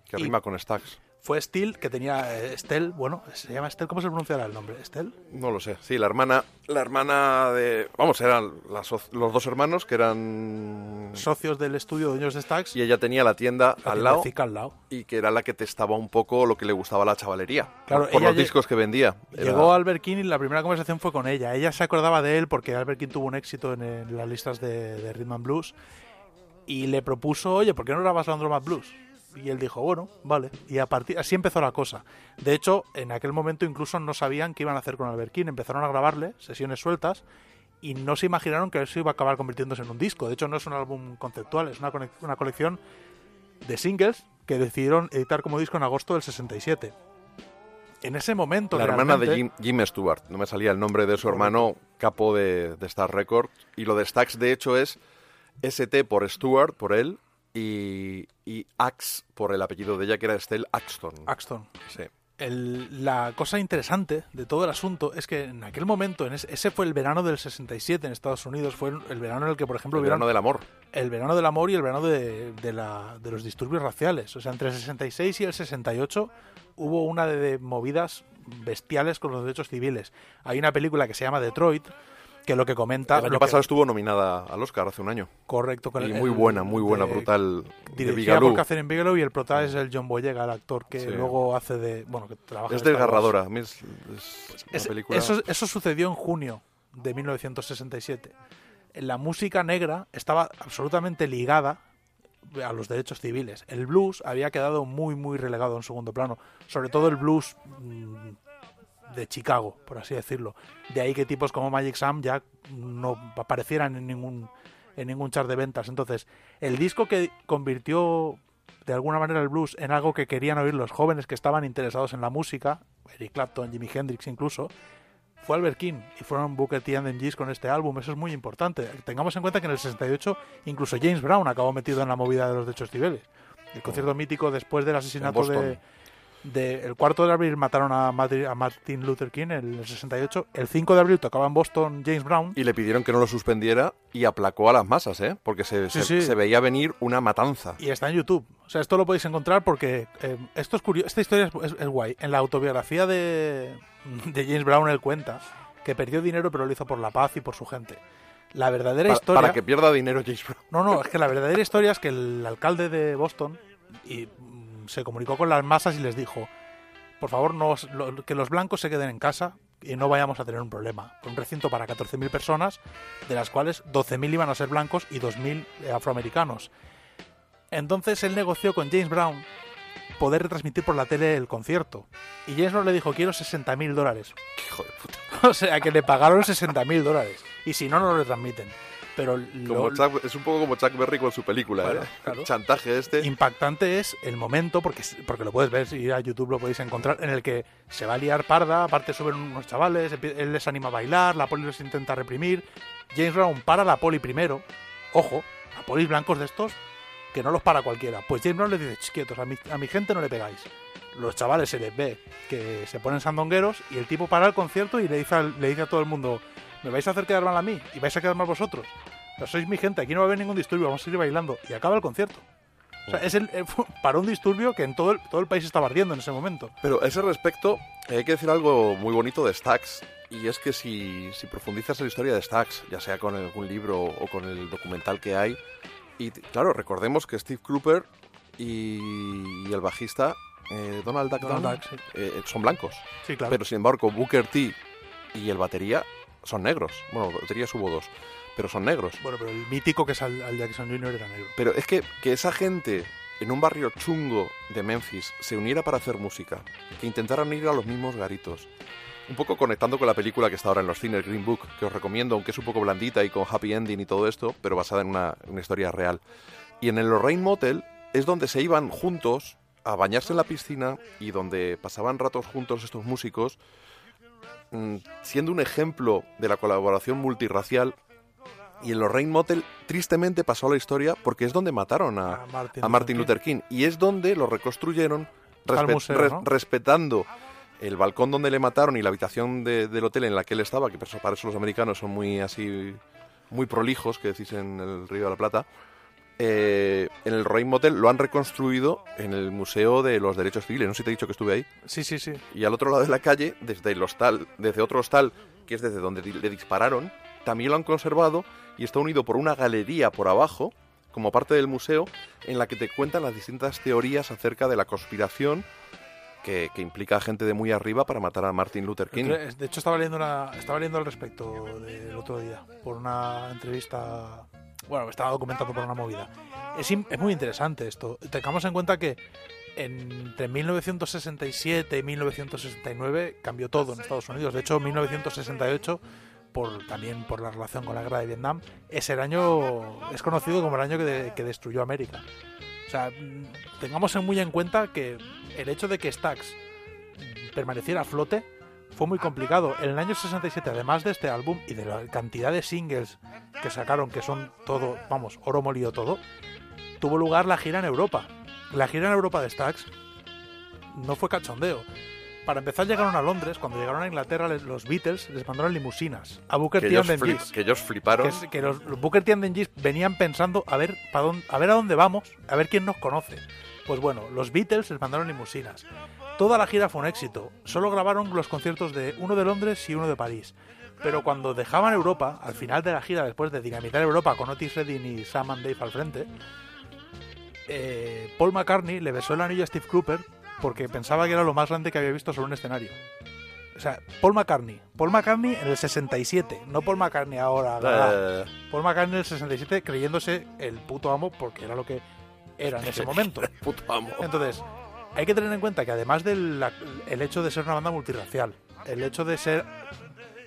Que y- rima con Stax. Fue Steel, que tenía eh, Estel, bueno, se llama Estel, ¿cómo se pronunciará el nombre? ¿Estel? No lo sé. Sí, la hermana, la hermana de, vamos, eran las los dos hermanos que eran Socios del estudio dueños de Stax. y ella tenía la tienda la al lado tiendecica al lado. y que era la que testaba un poco lo que le gustaba a la chavalería. Claro, por, los discos que vendía. Llegó Albert King y la primera conversación fue con ella. Ella se acordaba de él porque Albert King tuvo un éxito en, en las listas de, de Rhythm and Blues y le propuso, oye, ¿por qué no grabas Landromat Blues? Y él dijo, bueno, vale. Y a partir, así empezó la cosa. De hecho, en aquel momento incluso no sabían qué iban a hacer con Albert King. Empezaron a grabarle sesiones sueltas y no se imaginaron que eso iba a acabar convirtiéndose en un disco. De hecho, no es un álbum conceptual, es una, una colección de singles que decidieron editar como disco en agosto del 67. En ese momento, la hermana de Jim, Jim Stewart. No me salía el nombre de su hermano, capo de, de Star Records. Y lo de Stax, de hecho, es ST por Stewart, por él, y, y Axe por el apellido de ella, que era Estelle Axton. Axton. Sí. El- la cosa interesante de todo el asunto es que en aquel momento, en ese, ese fue el verano del 67 en Estados Unidos, fue el verano en el que, por ejemplo, El verano del amor. el verano del amor y el verano de, de la- de los disturbios raciales. O sea, entre el 66 y el 68 hubo una de, de movidas bestiales con los derechos civiles. Hay una película que se llama Detroit, que lo que comenta... El año lo que- pasado estuvo nominada al Oscar hace un año. correcto. con Y el- muy buena, muy buena, de- brutal. De Dirigida por Bigalú. Catherine Bigelow y el prota es el John Boyega, el actor que Sí. luego hace de... Bueno, que trabaja Es desgarradora. Es, es una Es- película... eso, eso sucedió en junio de 1967. La música negra estaba absolutamente ligada a los derechos civiles. El blues había quedado muy, muy relegado en segundo plano. Sobre todo el blues mm, de Chicago, por así decirlo. De ahí que tipos como Magic Sam ya no aparecieran en ningún, en ningún chart de ventas. Entonces, el disco que convirtió de alguna manera el blues en algo que querían oír los jóvenes que estaban interesados en la música, Eric Clapton, Jimi Hendrix incluso, fue Albert King y fueron Booker T and MGs con este álbum. Eso es muy importante. Tengamos en cuenta que en el 68 incluso James Brown acabó metido en la movida de los derechos civiles. El concierto mítico después del asesinato de, de- El 4 de abril mataron a, Martin- a Martin Luther King en el 68. El 5 de abril tocaba en Boston James Brown. Y le pidieron que no lo suspendiera y aplacó a las masas, ¿eh? Porque se, Sí, se- sí. se veía venir una matanza. Y está en YouTube. O sea, esto lo podéis encontrar porque eh, esto es curioso. Esta historia es, es- es guay. En la autobiografía de, de James Brown él cuenta que perdió dinero pero lo hizo por la paz y por su gente. La verdadera Pa- historia... Para que pierda dinero James Brown. No, no, es que la verdadera historia es que el alcalde de Boston y, se comunicó con las masas y les dijo, por favor, no, lo- que los blancos se queden en casa y no vayamos a tener un problema. Un recinto para 14.000 personas, de las cuales 12.000 iban a ser blancos y 2.000 eh, afroamericanos. Entonces él negoció con James Brown poder retransmitir por la tele el concierto. Y James Brown le dijo, quiero 60.000 dólares. Hijo de puta. o sea, que le pagaron 60.000 dólares. Y si no, no lo retransmiten. Pero lo, Chuck- es un poco como Chuck Berry con su película, ¿eh? claro. El chantaje este. impactante es el momento, porque, porque lo puedes ver, si ir a YouTube lo podéis encontrar, en el que se va a liar parda, aparte suben unos chavales, él les anima a bailar, la poli los intenta reprimir. James Brown para la poli primero, ojo, a polis blancos de estos, que no los para cualquiera. Pues James Brown les dice, "Ch, quietos, a mi, a mi gente no le pegáis. Los chavales se les ve que se ponen sandongueros y el tipo para el concierto y le dice, le dice a todo el mundo, ¿me vais a hacer quedar mal a mí? ¿Y vais a quedar mal vosotros? Pero sois mi gente, aquí no va a haber ningún disturbio, vamos a seguir bailando. Y acaba el concierto. O sea, es el, eh, fue- para un disturbio que en todo el, todo el país estaba ardiendo en ese momento. Pero a ese respecto, eh, hay que decir algo muy bonito de Stax. Y es que si, si profundizas en la historia de Stax, ya sea con algún libro o con el documental que hay, y claro, recordemos que Steve Cooper y, y el bajista eh, Donald Duck Donald Duck, sí. eh, son blancos. Sí, claro. Pero sin embargo, Booker T y el batería son negros. Bueno, baterías hubo dos, pero son negros. Bueno, pero el mítico que es Al, Al Jackson Jr. era negro. Pero es que, que esa gente en un barrio chungo de Memphis se uniera para hacer música, que intentaran ir a los mismos garitos. Un poco conectando con la película que está ahora en los cines, Green Book, que os recomiendo, aunque es un poco blandita y con happy ending y todo esto, pero basada en una, una historia real. Y en el Lorraine Motel es donde se iban juntos a bañarse en la piscina y donde pasaban ratos juntos estos músicos, mm, siendo un ejemplo de la colaboración multirracial. Y en Lorraine Motel, tristemente pasó a la historia porque es donde mataron a, A Martin, a Martin Luther King. Y es donde lo reconstruyeron el respe- museo, respetando el balcón donde le mataron y la habitación de- del hotel en la que él estaba, que para eso los americanos son muy así, muy prolijos, que decís en el Río de la Plata. eh, en el Roraima Motel lo han reconstruido en el Museo de los Derechos Civiles. No sé si te he dicho que estuve ahí. Sí, sí, sí. Y al otro lado de la calle, desde el hostal, desde otro hostal, que es desde donde le dispararon, también lo han conservado y está unido por una galería por abajo, como parte del museo, en la que te cuentan las distintas teorías acerca de la conspiración que, que implica a gente de muy arriba para matar a Martin Luther King. De hecho, estaba leyendo, una, estaba leyendo al respecto del otro día, por una entrevista. Bueno, me estaba documentando por una movida. Es, es muy interesante esto. Tengamos en cuenta que entre 1967 y 1969 cambió todo en Estados Unidos. De hecho, 1968, por, también por la relación con la guerra de Vietnam, es año. es conocido como el año que, de- que destruyó América. O sea, mm, tengamos en muy en cuenta que el hecho de que Stax permaneciera a flote fue muy complicado. En el año 67, además de este álbum y de la cantidad de singles que sacaron, que son todo, vamos, oro molido todo, tuvo lugar la gira en Europa. La gira en Europa de Stax no fue cachondeo. Para empezar llegaron a Londres, cuando llegaron a Inglaterra los Beatles les mandaron limusinas a Booker T and flip- que ellos fliparon. Que, los, los Booker T and venían pensando a ver, dónde, a ver a dónde vamos, a ver quién nos conoce. Pues bueno, los Beatles les mandaron limusinas. Toda la gira fue un éxito. Solo grabaron los conciertos de uno de Londres y uno de París. Pero cuando dejaban Europa, al final de la gira, después de dinamitar Europa con Otis Redding y Sam and Dave al frente, eh, Paul McCartney le besó el anillo a Steve Cropper porque pensaba que era lo más grande que había visto sobre un escenario. O sea, Paul McCartney. Paul McCartney en el 67, no Paul McCartney ahora. Eh, Paul McCartney en el 67 creyéndose el puto amo porque era lo que era en ese momento. puto amo. Entonces, hay que tener en cuenta que además del la- el hecho de ser una banda multirracial, el hecho de ser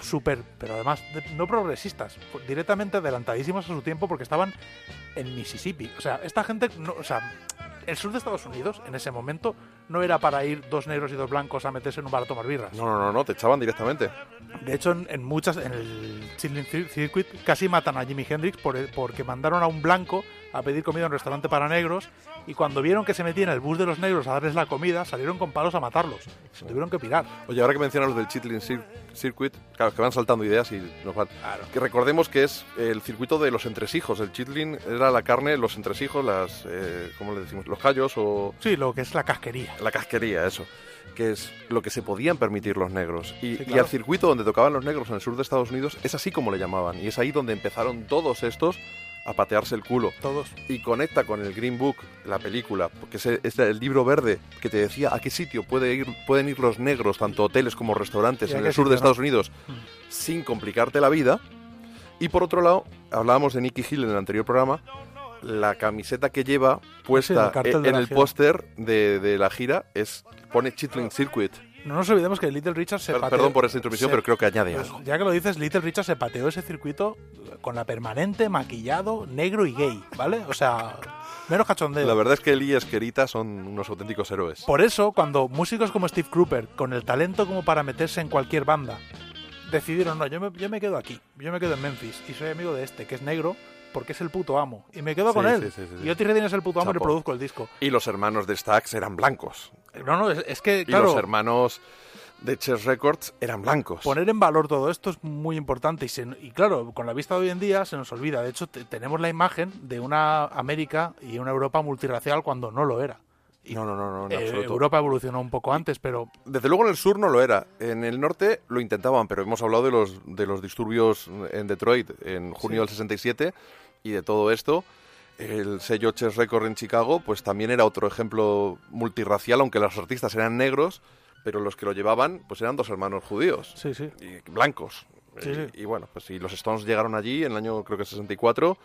súper, pero además de- no progresistas, directamente adelantadísimos a su tiempo porque estaban en Mississippi. O sea, esta gente, no, o sea, el sur de Estados Unidos en ese momento no era para ir dos negros y dos blancos a meterse en un bar a tomar birras. No, no, no, no, te echaban directamente. De hecho, en, en muchas, en el Chilling Cir- Circuit casi matan a Jimi Hendrix por porque mandaron a un blanco a pedir comida en un restaurante para negros y cuando vieron que se metía en el bus de los negros a darles la comida, salieron con palos a matarlos. Se tuvieron que pirar. Oye, ahora que mencionas los del Chitlin Cir- Circuit, claro, que van saltando ideas y nos van. Que recordemos que es el circuito de los entresijos. El Chitlin era la carne, los entresijos, las. Eh, ¿Cómo le decimos? Los callos o. Sí, lo que es la casquería. La casquería, eso. Que es lo que se podían permitir los negros. Y, Sí, y claro. al circuito donde tocaban los negros en el sur de Estados Unidos es así como le llamaban. Y es ahí donde empezaron todos estos a patearse el culo. Todos. Y conecta con el Green Book, la película, porque es el, es el libro verde que te decía a qué sitio puede ir, pueden ir los negros, tanto hoteles como restaurantes, en el sur de. Estados Unidos, sin complicarte la vida. Y por otro lado, hablábamos de Nicky Hill en el anterior programa, la camiseta que lleva Sí, puesta el en, el póster de, de la gira es pone Chitlin Circuit. No nos olvidemos que Little Richard se Per- pateó. perdón por esta intromisión, se- pero creo que añade pues, algo. Ya que lo dices, Little Richard se pateó ese circuito con la permanente, maquillado, negro y gay, ¿vale? O sea, menos cachondeo. La verdad es que Lee y Esquerita son unos auténticos héroes. Por eso, cuando músicos como Steve Cropper, con el talento como para meterse en cualquier banda, decidieron, no, yo me, yo me quedo aquí, yo me quedo en Memphis y soy amigo de este, que es negro, porque es el puto amo. Y me quedo con él. sí, sí. Y Otis Redding es el puto amo y Chapo. reproduzco el disco. Y los hermanos de Stax eran blancos. No, no, es, es que, Y claro, los hermanos de Chess Records eran blancos. poner en valor todo esto es muy importante. Y, se- y claro, con la vista de hoy en día se nos olvida. De hecho, te- tenemos la imagen de una América y una Europa multirracial cuando no lo era. No, no, no, no, en Eh, absoluto. Europa evolucionó un poco antes, pero Desde luego en el sur no lo era. En el norte lo intentaban, pero hemos hablado de los, de los disturbios en Detroit en junio del 67 y de todo esto. El sello Chess Record en Chicago, pues también era otro ejemplo multirracial, aunque los artistas eran negros, pero los que lo llevaban, pues eran dos hermanos judíos. sí, sí. y blancos. Sí, y, sí. y bueno, pues y los Stones llegaron allí en el año creo que 64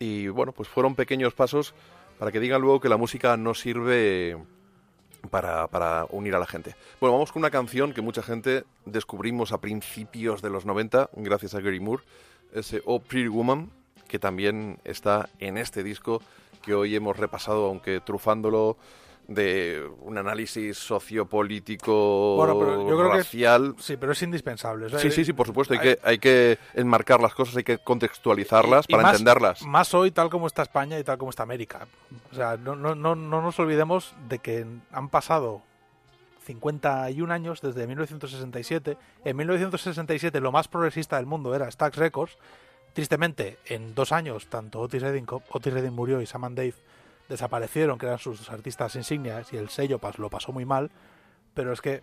y bueno, pues fueron pequeños pasos para que digan luego que la música no sirve para, para unir a la gente. Bueno, vamos con una canción que mucha gente descubrimos a principios de los 90 gracias a Gary Moore, ese Oh Pretty Woman, que también está en este disco que hoy hemos repasado, aunque trufándolo de un análisis sociopolítico, Bueno, pero yo creo que- racial. Sí, pero es indispensable. O sea, Sí, sí, sí, por supuesto. Hay, hay- que, hay que enmarcar las cosas, hay que contextualizarlas y para más- entenderlas. Más hoy, tal como está España y tal como está América. O sea, no, no, no, no nos olvidemos de que han pasado 51 años desde 1967. En 1967 lo más progresista del mundo era Stax Records. Tristemente, en dos años, tanto Otis Redding, Otis Redding murió y Sam and Dave desaparecieron, que eran sus artistas insignias, y el sello pas- lo pasó muy mal. Pero es que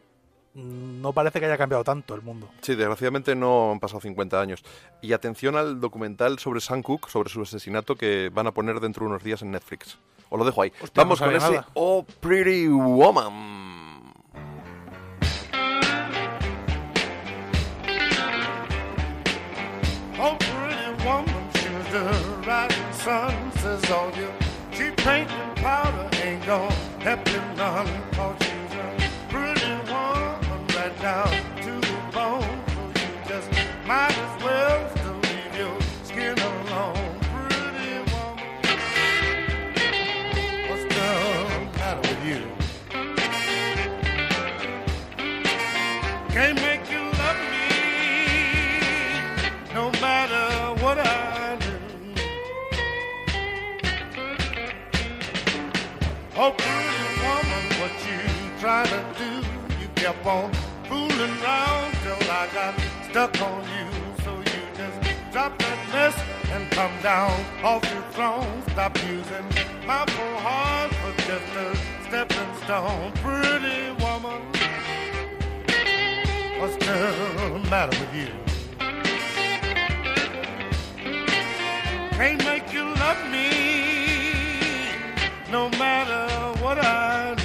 no parece que haya cambiado tanto el mundo. Sí, desgraciadamente no han pasado 50 años. Y atención al documental sobre Sam Cooke, sobre su asesinato, que van a poner dentro de unos días en Netflix. Os lo dejo ahí. Hostia, Vamos no con ese nada. Oh Pretty Woman. Sun, says all you cheap paint and powder ain't gonna help you none. kept on fooling around till I got stuck on you. So you just drop that mess and come down off your throne. Stop using my poor heart for just a stepping stone. Pretty woman, what's the matter with you? Can't make you love me no matter what I do.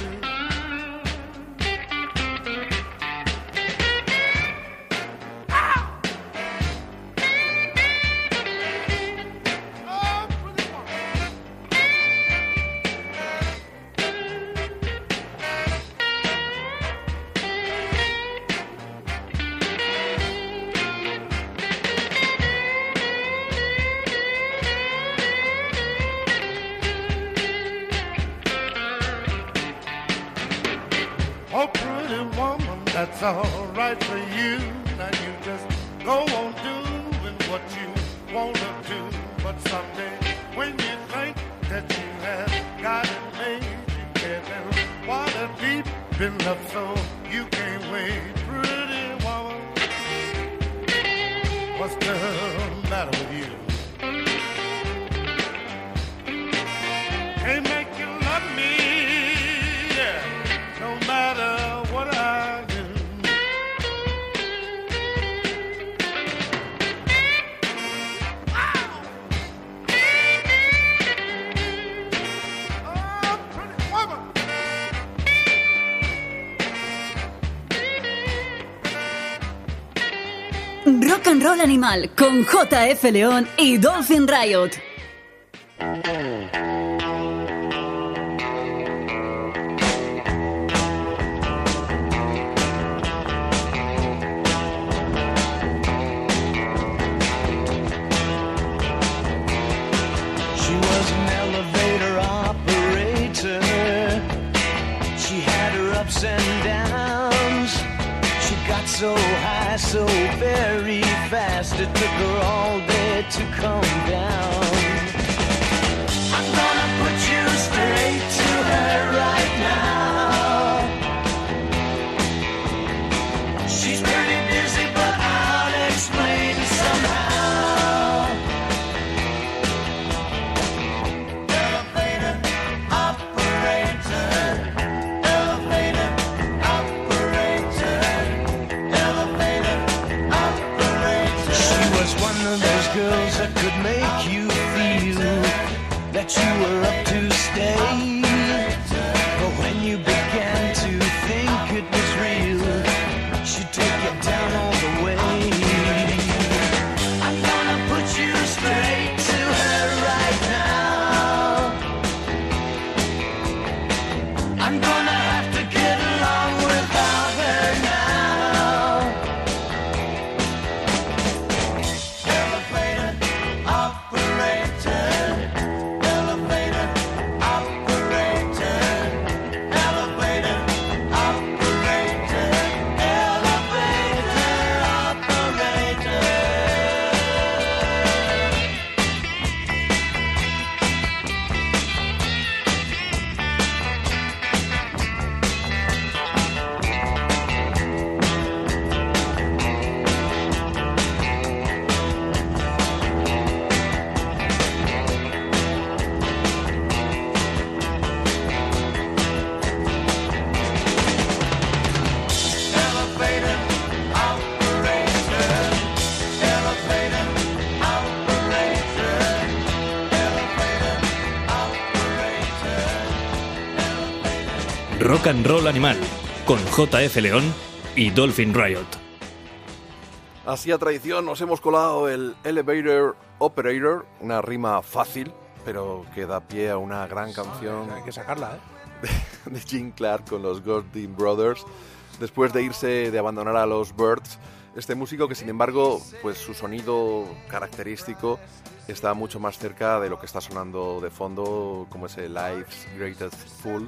girl, not Animal con JF León y Dolphin Riot. And Roll Animal con JF León y Dolphin Riot. Así a tradición nos hemos colado el Elevator Operator, una rima fácil, pero que da pie a una gran canción Hay que sacarla, ¿eh? de Gene Clark con los Gordon Brothers, después de irse, de abandonar a los Birds. Este músico que, sin embargo, pues su sonido característico está mucho más cerca de lo que está sonando de fondo, como ese Life's Greatest Fool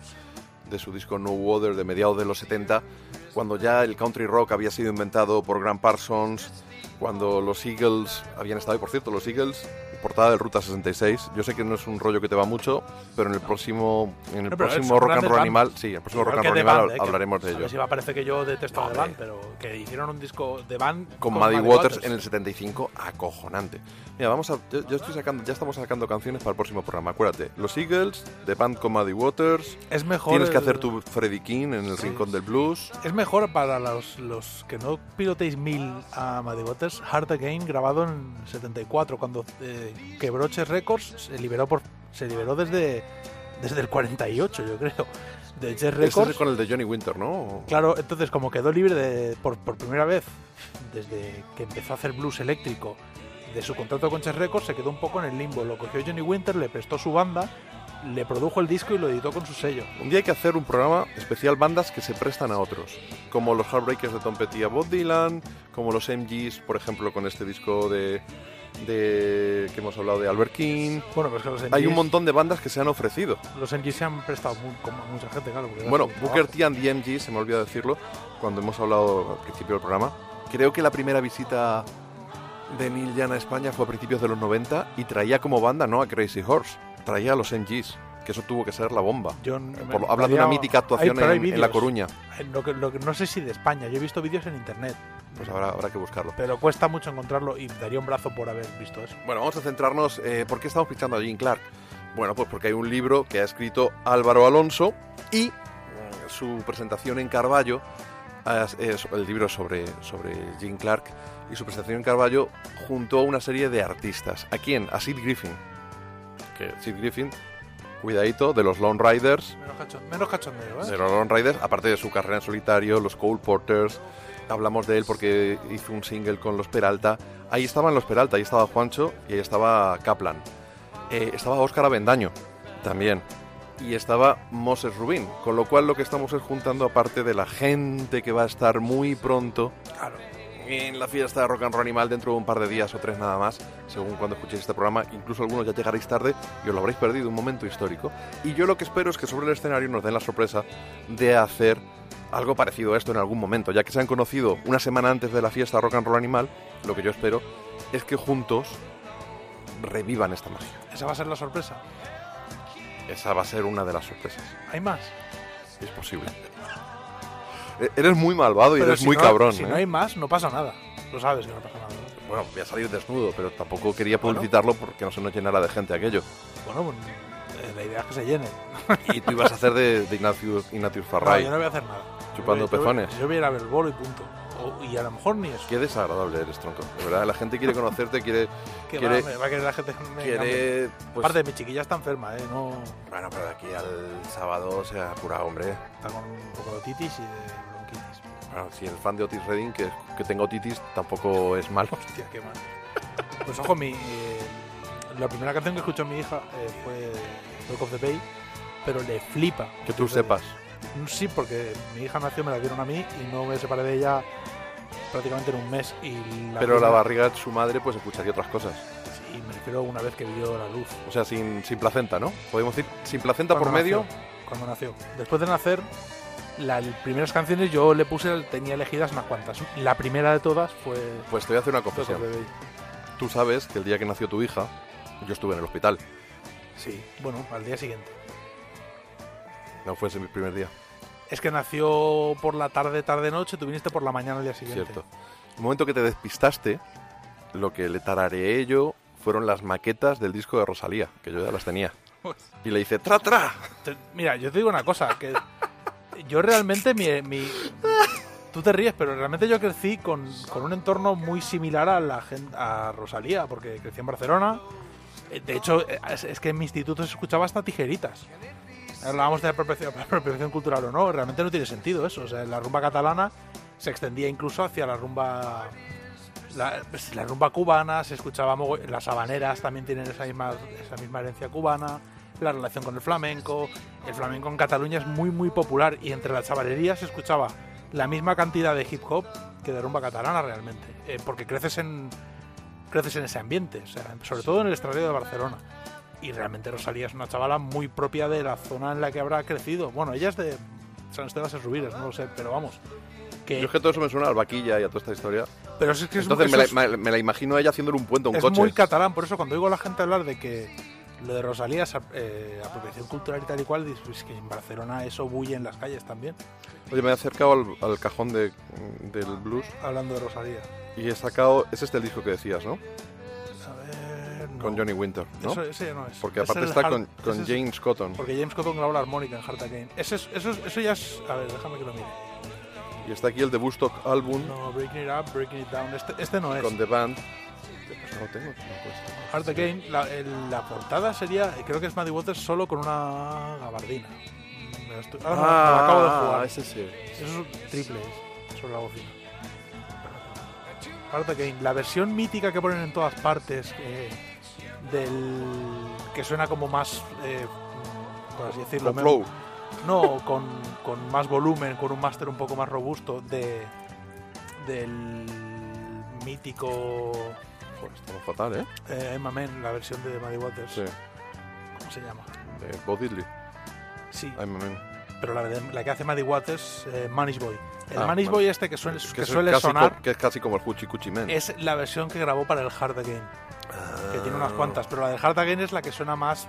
de su disco No Water de mediados de los 70, cuando ya el country rock había sido inventado por Grant Parsons, cuando los Eagles habían estado, y por cierto, los Eagles, portada del Ruta 66, yo sé que no es un rollo que te va mucho, pero en el próximo, en el No, próximo Rock and Roll. Animal, sí, el próximo Rock and Roll Animal Band, ¿eh? Que- hablaremos de ello. si va, que yo detesto. The Band, pero que hicieron un disco de Band con Muddy Waters, en el 75, acojonante. Mira, vamos a, yo, yo estoy sacando, ya estamos sacando canciones para el próximo programa. Acuérdate, los Eagles, The Band con Muddy Waters. Es mejor Tienes que hacer tu Freddie King en el rincón del blues. Es mejor para los, los que no pilotéis mil a Muddy Waters, Hard Again grabado en 74, cuando eh, que quebró Chess Records, se liberó por se liberó desde desde el 48, yo creo, de Chess Records. es con el de Johnny Winter, ¿no? Claro, entonces como quedó libre de- por, por primera vez desde que empezó a hacer blues eléctrico de su contrato con Chess Records, se quedó un poco en el limbo. Lo cogió Johnny Winter, le prestó su banda, le produjo el disco y lo editó con su sello. Un día hay que hacer un programa especial bandas que se prestan a otros, como los Heartbreakers de Tom Petty y Bob Dylan, como los MGs, por ejemplo, con este disco de, de que hemos hablado de Albert King. Bueno, que los Hay un montón de bandas que se han ofrecido. Los MGs se han prestado mu- como a mucha gente, claro. Bueno, Booker. T and the MGs, se me olvidó decirlo, cuando hemos hablado al principio del programa. Creo que la primera visita de Neil Young a España fue a principios de los 90 y traía como banda no a Crazy Horse, traía a los MGs, que eso tuvo que ser la bomba. Yo Por de una mítica actuación hay- pero hay en, en La. Coruña. Eh, Lo que, lo que- no sé si de España, yo he visto vídeos en internet, Pues habrá, habrá que buscarlo. pero cuesta mucho encontrarlo y daría un brazo por haber visto eso. Bueno, vamos a centrarnos. eh, ¿Por qué estamos pinchando a Jim Clark? Bueno, pues porque hay un libro que ha escrito Álvaro Alonso y mm, su presentación en Carballo, es- el libro sobre, sobre Jim Clark, y su presentación en Carballo junto a una serie de artistas. ¿A quién? A Sid Griffin. Que Sid Griffin, cuidadito, de los Lone Riders, menos cachondeo, ¿eh? de los Lone Riders, aparte de su carrera en solitario, los Cole Porters. Hablamos de él porque hizo un single con los Peralta. Ahí estaban los Peralta, ahí estaba Juancho y ahí estaba Kaplan. Eh, estaba Óscar Avendaño también. Y estaba Moses Rubín. Con lo cual lo que estamos es juntando aparte de la gente que va a estar muy pronto Claro. en la fiesta de Rock and Roll Animal dentro de un par de días o tres nada más, según cuando escuchéis este programa. Incluso algunos ya llegaréis tarde y os lo habréis perdido, un momento histórico. Y yo lo que espero es que sobre el escenario nos den la sorpresa de hacer algo parecido a esto en algún momento. Ya que se han conocido una semana antes de la fiesta Rock and Roll Animal, lo que yo espero es que juntos revivan esta magia. Esa va a ser la sorpresa. Esa va a ser una de las sorpresas. Hay más. Es posible. E- Eres muy malvado y eres si muy no- cabrón. Si ¿eh? no hay más, no pasa nada. Lo sabes que no pasa nada. ¿no? Bueno, voy a salir desnudo, pero tampoco quería Bueno. publicitarlo porque no se nos llenara de gente aquello. Bueno, pues, eh, la idea es que se llene. Y tú ibas a hacer de, de Ignatius, Ignatius No, Farray. yo no voy a hacer nada. Chupando Yo voy- yo pezones. Yo voy a ir a ver el bolo y punto. O- y a lo mejor ni eso. Qué desagradable eres, tronco. De verdad, la gente quiere conocerte, quiere... Que quiere- va, me va a querer la gente. me- quiere pues, Aparte, mi chiquilla está enferma, ¿eh? No, Bueno, pero de aquí al sábado se ha curado, hombre. está con un poco de otitis y de bronquitis. Bueno, si el fan de Otis Redding, que, que tenga otitis, tampoco es malo. Hostia, qué mal. Pues ojo, mi, eh, la primera canción que escuchó mi hija eh, fue Walk of the Bay, pero le flipa. Que tú Redding. Sepas. Sí, porque mi hija nació, me la dieron a mí y no me separé de ella prácticamente en un mes. Y la Pero la primera- barriga de su madre, pues escucharía otras cosas. Sí, me refiero una vez que vio la luz. O sea, sin, sin placenta, ¿no? Podemos decir, sin placenta por Cuando medio. nació, cuando nació. Después de nacer, las primeras canciones yo le puse, tenía elegidas unas cuantas. La primera de todas fue Pues te voy a hacer una confesión. Tú sabes que el día que nació tu hija, yo estuve en el hospital. Sí, bueno, al día siguiente. No fue ese mi primer día, Es que nació por la tarde, tarde, noche, tú viniste por la mañana al día siguiente. cierto. El momento que te despistaste, lo que le tarareé yo fueron las maquetas del disco de Rosalía, que yo ya las tenía. Y le hice ¡tra, tra! Mira, yo te digo una cosa, que yo realmente mi, mi- Tú te ríes, pero realmente yo crecí con, con un entorno muy similar a la a Rosalía, porque crecí en Barcelona. Eh, De hecho, es, es que en mi instituto se escuchaba hasta tijeritas. Hablábamos de apropiación, cultural o no, realmente no tiene sentido eso. La rumba catalana se extendía incluso hacia la rumba la, pues, rumba cubana, se escuchaba las habaneras también tienen esa misma, esa misma herencia cubana, la relación con el flamenco, el flamenco en Cataluña es muy muy popular y entre las chavalerías se escuchaba la misma cantidad de hip hop que de rumba catalana realmente, eh, porque creces en creces en ese ambiente, o sea, sobre todo en el estradio de Barcelona. Y realmente Rosalía es una chavala muy propia de la zona en la que habrá crecido. Bueno, ella es de San Esteban de Rubires, no lo sé, pero vamos. Que, Yo es que todo eso me suena al vaquilla y a toda esta historia. pero es que es, Entonces me la, es- me- me la imagino a ella haciéndole un puente a un es coche. muy catalán, por eso cuando oigo a la gente hablar de que lo de Rosalía es eh, apropiación cultural y tal y cual, dices, pues que en Barcelona eso bulle en las calles también, Oye, me he acercado al, al cajón de- del blues hablando de Rosalía. y he sacado... Es este el disco que decías, ¿no? No. Con Johnny Winter, ¿no? Eso, ese ya no es. Porque Es aparte el está Hard- con, con es- James Cotton. Porque James Cotton grabó la armónica en Heart Again. Ese es- eso, es- eso ya es... A ver, déjame que lo mire. Y está aquí el de Bustock Album No, Breaking It Up, Breaking It Down. Este, este no es. con The Band. Este, pues, No tengo, no. Heart Again, la, la portada sería, creo que es Maddie Waters solo con una gabardina. Estoy- ahora no, me lo acabo de jugar. ese sí. Eso es un triple es, sobre la bocina. Heart Again, la versión mítica que ponen en todas partes, eh, del que suena como más, eh, por así decirlo, Con flow. no, con, con más volumen, con un máster un poco más robusto de del mítico estamos fatal, ¿eh? eh, Emma Men, la versión de Maddie Waters. Sí. ¿Cómo se llama? De Bo Diddley. Sí, mamén. pero la, la que hace Maddie Waters, eh, Manish Boy. El Ah, Manish. Boy este que suele, que suele sonar co- que es casi como el Huchi Cuchi Men. es la versión que grabó para el Hard Again, que tiene unas cuantas, pero la del Hard Again es la que suena más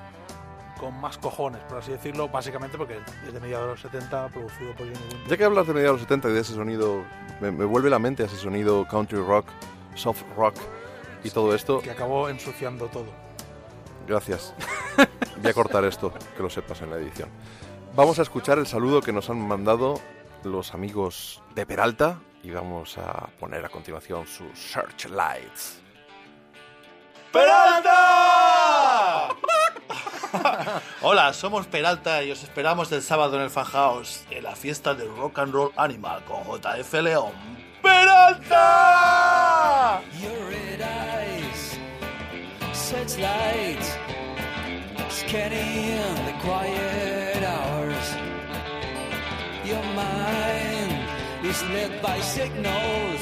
con más cojones, por así decirlo, básicamente porque es de mediados de los 70, producido por Johnny Winter. Ya que hablas de mediados de los 70 y de ese sonido, me, me vuelve la mente ese sonido country rock, soft rock y todo esto. que acabó ensuciando todo. Gracias. Voy a cortar esto, que lo sepas en la edición. Vamos a escuchar el saludo que nos han mandado los amigos de Peralta y vamos a poner a continuación sus Searchlights. ¡Peralta! Hola, somos Peralta y os esperamos el sábado en el Fan House, en la fiesta del Rock and Roll Animal con JF León. ¡Peralta! Your red eyes, searchlight, scanning the quiet hours. Your mind is led by signals,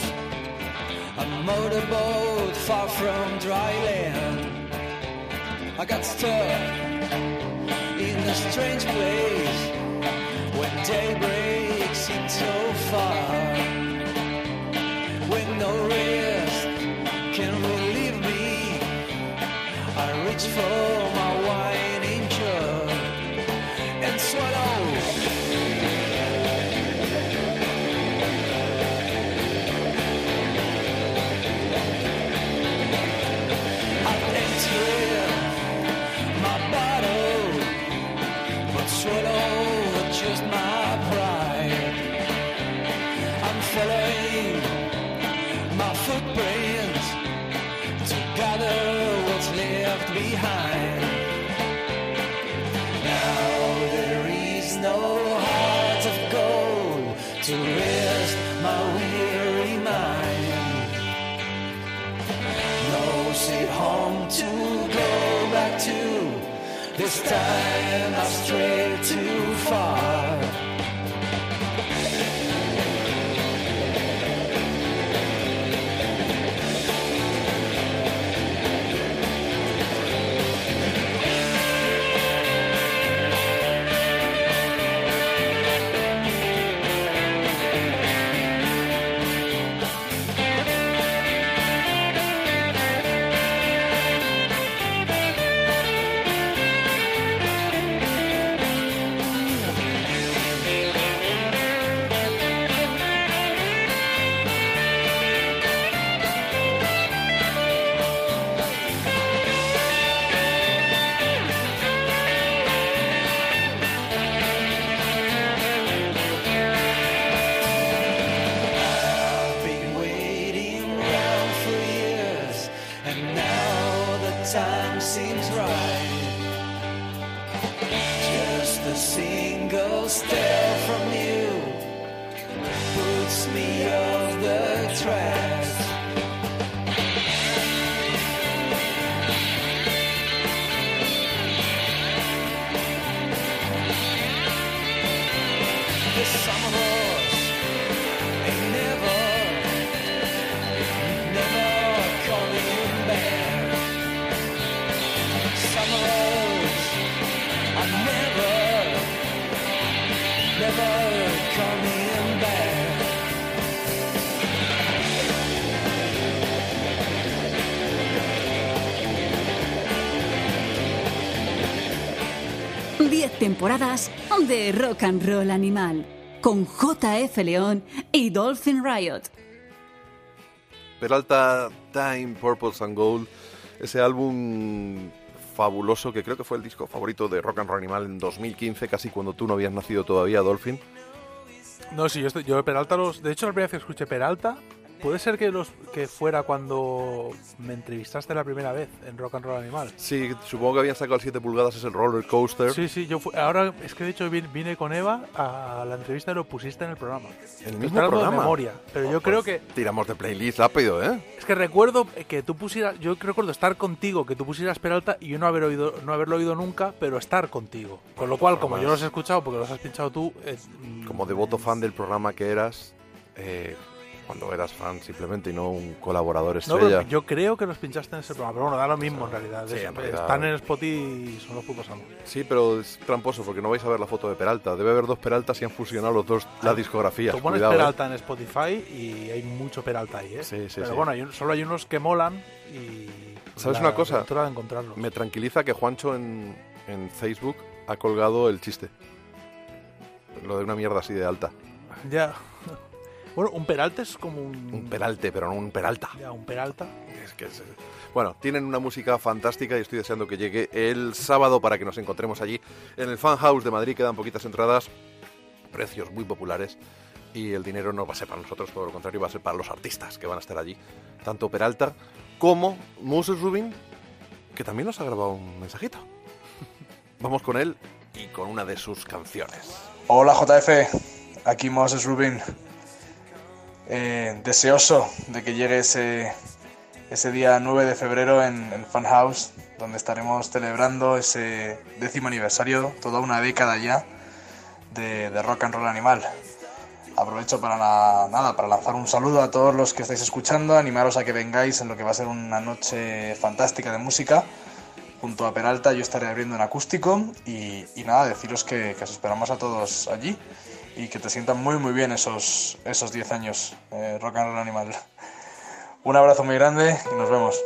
a motorboat far from dry land. I got stuck in a strange place when daybreak seemed so far when no rest can relieve me. I reach for This time I've strayed too far. Temporadas de Rock and Roll Animal con JF León y Dolphin Riot. Peralta Time, Purples and Gold, ese álbum fabuloso que creo que fue el disco favorito de Rock and Roll Animal en 2015, casi cuando tú no habías nacido todavía, Dolphin. No, sí, yo, estoy- yo Peralta los. De hecho, la primera vez que escuché Peralta puede ser que los que fuera cuando me entrevistaste la primera vez en Rock and Roll Animal. Sí, supongo que habían sacado el 7 pulgadas, es el roller coaster. Sí, sí, yo fu- ahora es que de hecho vine, vine con Eva a la entrevista y lo pusiste en el programa. El Te mismo hablando de programa. memoria, pero yo creo pues que Tiramos de playlist rápido, ¿eh? es que recuerdo que tú pusieras, yo recuerdo estar contigo, que tú pusieras Peralta y yo no haber oído, no haberlo oído nunca, pero estar contigo. Con lo cual, como yo los he escuchado porque los has pinchado tú, eh, Como devoto fan del programa que eras, eh, cuando eras fan simplemente y no un colaborador estrella. yo creo que los pinchaste en ese programa, pero bueno, da lo mismo en realidad. Sí, Es- en realidad- Están en Spotify y son los putos amos. Sí, pero es tramposo porque no vais a ver la foto de Peralta. Debe haber dos Peraltas y han fusionado los dos la discografía. Tú pones Cuidado, ¿eh? Peralta en Spotify y hay mucho Peralta ahí, ¿eh? Sí, sí, Pero sí. bueno, hay un- solo hay unos que molan y... ¿Sabes la una cosa? de encontrarlos. Me tranquiliza que Juancho en, en Facebook ha colgado el chiste. Lo de una mierda así de alta. Ya. Bueno, un Peralta es como un... Un Peralte, pero no un Peralta. Ya, un Peralta. Es que es- Bueno, tienen una música fantástica y estoy deseando que llegue el sábado para que nos encontremos allí en el Fan House de Madrid. Quedan poquitas entradas, precios muy populares y el dinero no va a ser para nosotros, todo lo contrario, va a ser para los artistas que van a estar allí. Tanto Peralta como Moses Rubin, que también nos ha grabado un mensajito. Vamos con él y con una de sus canciones. Hola JF, aquí Moses Rubin. Eh, deseoso de que llegue ese, ese día 9 de febrero en, en Fan House, donde estaremos celebrando ese décimo aniversario, toda una década ya, de, de Rock and Roll Animal. Aprovecho para, nada, para lanzar un saludo a todos los que estáis escuchando, animaros a que vengáis en lo que va a ser una noche fantástica de música. Junto a Peralta yo estaré abriendo en acústico y, y nada, deciros que, que os esperamos a todos allí y que te sientan muy muy bien esos, esos 10 años eh, Rock and Roll Animal. Un abrazo muy grande y nos vemos.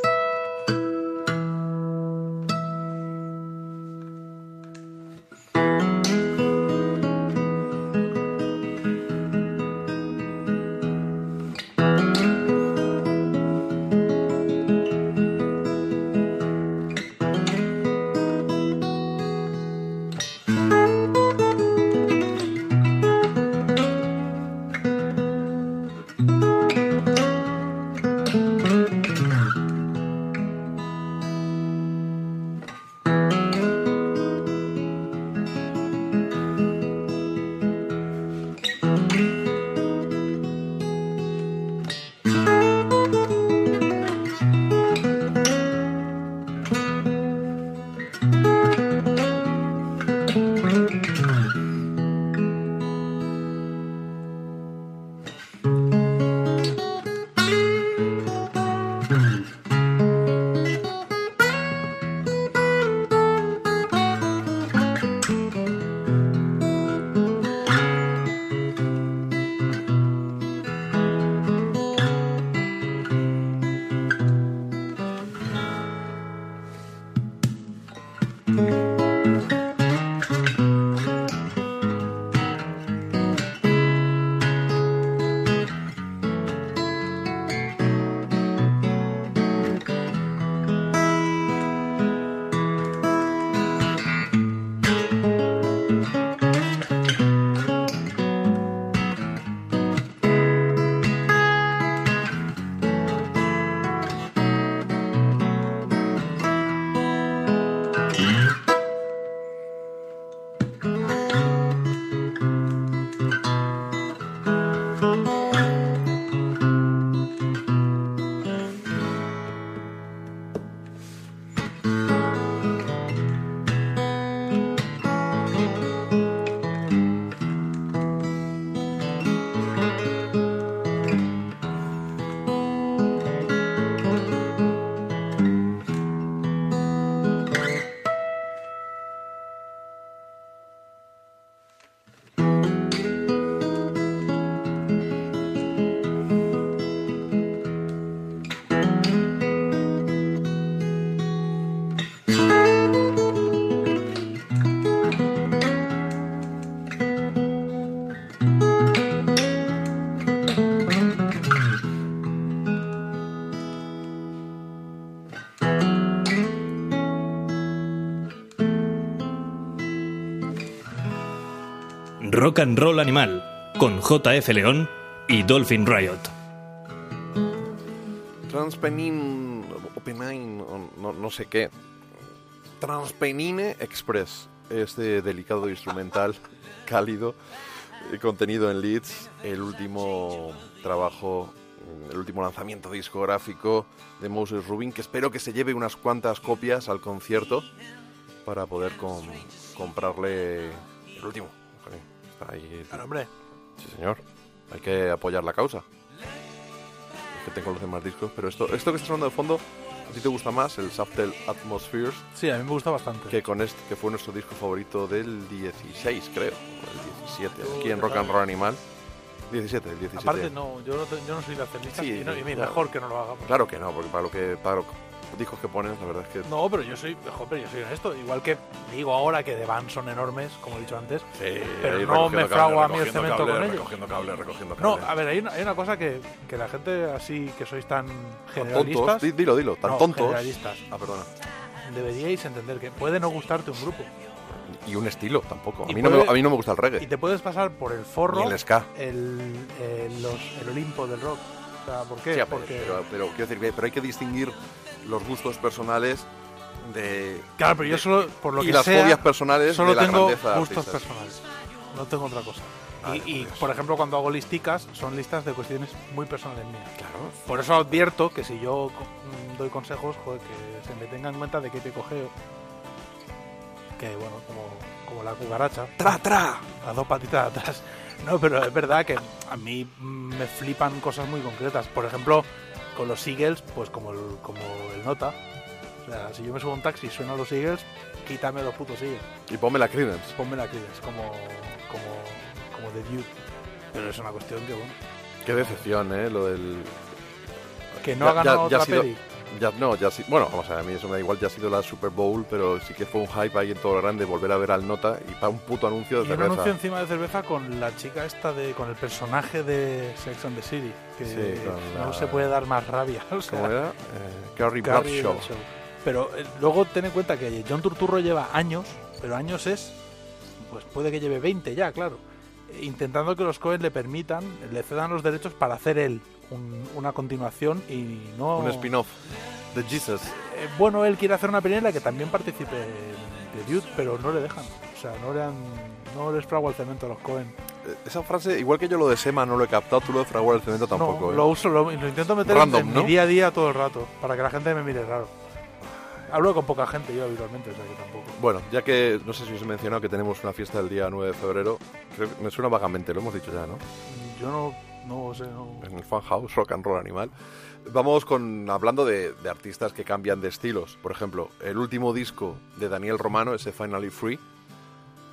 Rock and Roll Animal, con JF León y Dolphin Riot. Transpenine, o Penine, o no, no sé qué. Transpenine Express, este delicado instrumental cálido eh, contenido en Leeds, el último trabajo, mm, el último lanzamiento discográfico de Moses Rubin, que espero que se lleve unas cuantas copias al concierto para poder com- comprarle el último. Ahí. Claro, hombre. Sí, señor. Hay que apoyar la causa. Es que tengo los demás discos, pero esto, esto que está sonando de fondo, ¿a ti te gusta más? El Subtle Atmospheres. Sí, a mí me gusta bastante. Que con este, que fue nuestro disco favorito del 16, creo. El 17, aquí en Rock and Roll Animal. 17, el 17. Aparte, no, yo no, te- yo no soy de hacer listas Sí, y, no- y mejor que no lo haga. porque- Claro que no, porque para lo que para discos que pones, la verdad es que No, pero yo soy, joder, yo soy honesto. Igual que digo ahora que de Van son enormes, como he dicho antes, pero ahí no me frago a mí el cemento cable, con ellos. recogiendo cable, recogiendo No, cable. a ver, hay una, hay una cosa que, que la gente así que sois tan generalistas. tontos, di- dilo, dilo, tan No, tontos. generalistas. Ah, perdona. Deberíais entender que puede no gustarte un grupo. Y un estilo tampoco. A Y mí, no me, puede- a mí no me gusta el Y reggae. te puedes pasar por el forro Ni el ska. el, el- los- el Olimpo del rock. O sea, ¿por qué? Sí, pero- Porque, pero, pero quiero decir, pero hay que distinguir los gustos personales de. claro, pero yo solo, por lo y que las sea, fobias personales solo de la tengo gustos artistas. personales. No tengo otra cosa. Vale, y, y, pues. por ejemplo, cuando hago listicas, son listas de cuestiones muy personales mías. Claro. Por eso advierto que si yo mm, doy consejos, joder, que se me tenga en cuenta de qué te cogeo. Que bueno, como, como la cucaracha. ¡Tra, tra! Las dos patitas atrás. No, pero es verdad que a mí mm, me flipan cosas muy concretas. Por ejemplo, con los Eagles, pues como el, como el nota. O sea, si yo me subo a un taxi y suenan los Eagles, quítame los putos Eagles. Y ponme la Credence. Ponme la Creedence como, como, como The Dude. Pero es una cuestión que, bueno, Qué decepción, ¿eh? Lo del. que no ha ganado otra sido- peli. Ya, no, ya sí. Bueno, vamos a ver, a mí eso me da igual, ya ha sido la Super Bowl, pero sí que fue un hype ahí en todo lo grande volver a ver al Nota y para un puto anuncio de Y un cerveza. anuncio encima de cerveza con la chica esta de con el personaje de Sex and the City que Sí, no la- se puede dar más rabia o sea, ¿Cómo era? Eh, Carrie Carrie Bradshaw. Bradshaw. pero eh, luego ten en cuenta que John Turturro lleva años pero años es pues puede que lleve 20 ya claro intentando que los Cohen le permitan le cedan los derechos para hacer él un- una continuación y no Un spin-off de Jesus. Eh, bueno, él quiere hacer una peli en la que también participe de Dude, pero no le dejan. O sea, no le han, no les frago el cemento a los Cohen. Eh, Esa frase, igual que yo lo de Sema no lo he captado, tú lo de Fraguar el Cemento tampoco, no, ¿eh? lo uso, lo, lo intento meter Random, en ¿no? mi día a día todo el rato, para que la gente me mire raro. Hablo con poca gente yo habitualmente, o sea que tampoco. Bueno, ya que no sé si os he mencionado que tenemos una fiesta el día 9 de febrero, creo que me suena vagamente, lo hemos dicho ya, ¿no? Yo no, no sé, no... En el fan house, rock and roll animal. Vamos con hablando de, artistas que cambian de estilos. Por ejemplo, el último disco de Daniel Romano, ese Finally Free,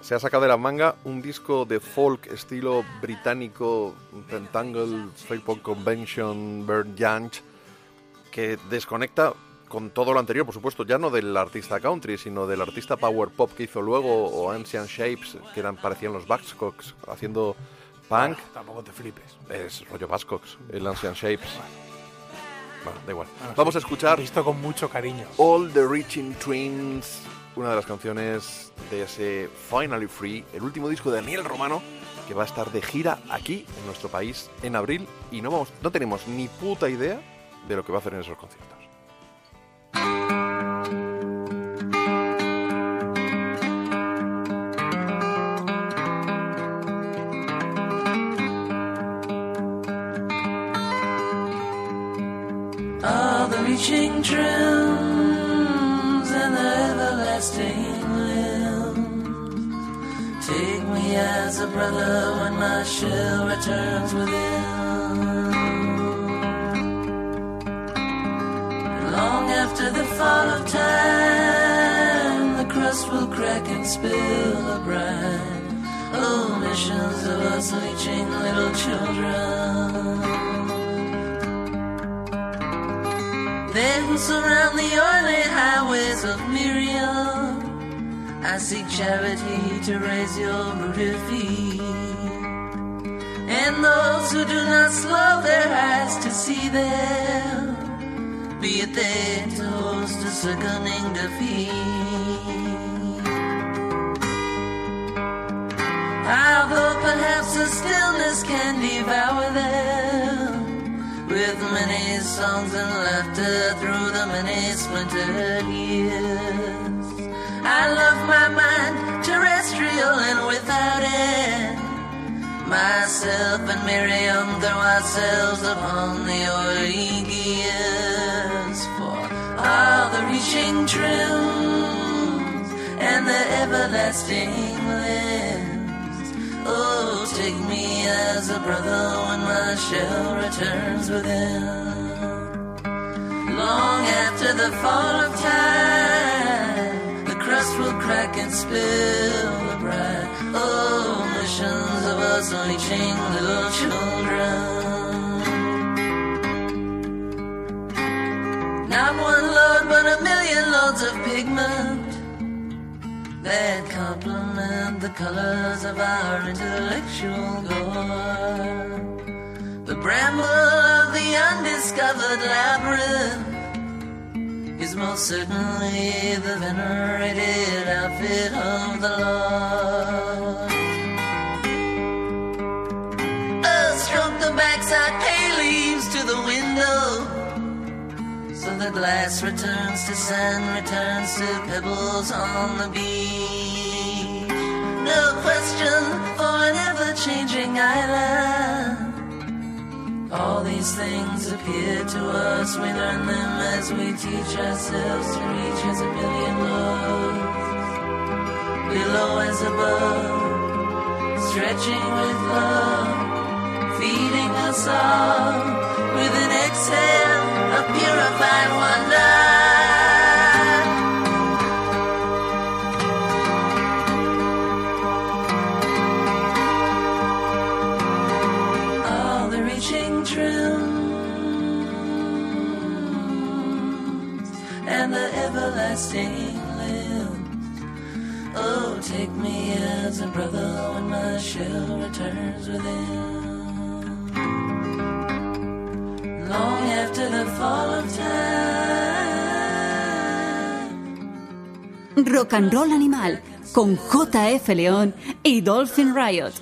se ha sacado de la manga un disco de folk estilo británico, Pentangle, Fairport Convention, Burn Yanch, que desconecta con todo lo anterior, por supuesto, ya no del artista country, sino del artista power pop que hizo luego, o Ancient Shapes, que eran parecían los Buzzcocks, haciendo punk. Tampoco te flipes. Es rollo Buzzcocks, el Ancient Shapes. Bueno, da igual. Bueno, Vamos sí, a escuchar Visto con mucho cariño. All the Reaching Twins, una de las canciones de ese Finally Free, el último disco de Daniel Romano, que va a estar de gira aquí en nuestro país en abril y no vamos, no tenemos ni puta idea de lo que va a hacer en esos conciertos. Reaching trims and everlasting limbs take me as a brother when my shell returns within. Long after the fall of time, the crust will crack and spill a brine. Oh, missions of us reaching little children. They who surround the oily highways of Miriam. I seek charity to raise your rooted feet. And those who do not slow their eyes to see them, be it they to host a sickening defeat. Although perhaps the stillness can devour them with many songs and laughter through the many splintered years. I love my mind, terrestrial and without end. Myself and Miriam throw ourselves upon the oily gears for all the reaching trims and the everlasting limbs. Oh, take me as a brother when my shell returns within. Long after the fall of time, the crust will crack and spill the bright omissions oh, of us leeching little children. Not one load, but a million loads of pigment that complement the colors of our intellectual gore. The bramble of the undiscovered labyrinth is most certainly the venerated outfit of the Lord. Oh, stroke the backside hay leaves to the window. So the glass returns to sand, returns to pebbles on the beach. No question for an ever changing island. All these things appear to us, we learn them as we teach ourselves to reach as a million loves. Below as above, stretching with love, feeding us all with an exhale of purified wonder. all the reaching trims and the everlasting limbs. Oh, take me as a brother when my shell returns within. Long after the fall of time. Rock and Roll Animal con JF León y Dolphin Riot.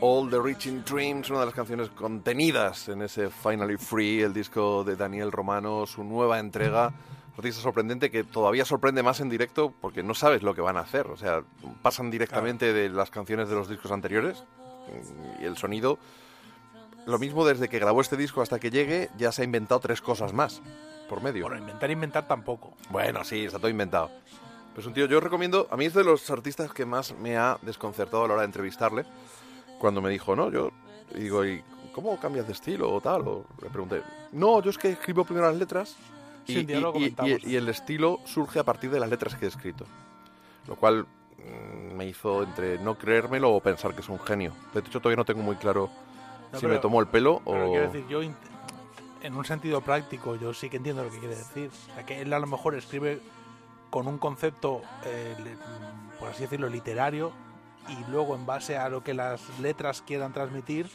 All the Reaching Dreams, una de las canciones contenidas en ese Finally Free, el disco de Daniel Romano, su nueva entrega. Artista sorprendente que todavía sorprende más en directo porque no sabes lo que van a hacer. O sea, pasan directamente de las canciones de los discos anteriores mm, y el sonido. Lo mismo desde que grabó este disco hasta que llegue, ya se ha inventado tres cosas más por medio. Bueno, inventar, inventar tampoco. Bueno, sí, está todo inventado. Pues un tío, yo recomiendo, a mí es de los artistas que más me ha desconcertado a la hora de entrevistarle, cuando me dijo, no, yo y digo, ¿y cómo cambias de estilo o tal? O le pregunté, no, yo es que escribo primero las letras y, Sí, y- y el estilo surge a partir de las letras que he escrito. Lo cual mm, me hizo entre no creérmelo o pensar que es un genio. De hecho, todavía no tengo muy claro No, si pero- me tomó el pelo Pero o... quiero decir, yo en un sentido práctico, yo sí que entiendo lo que quiere decir. O sea, que él a lo mejor escribe con un concepto, eh, mm, por así decirlo, literario, y luego en base a lo que las letras quieran transmitir,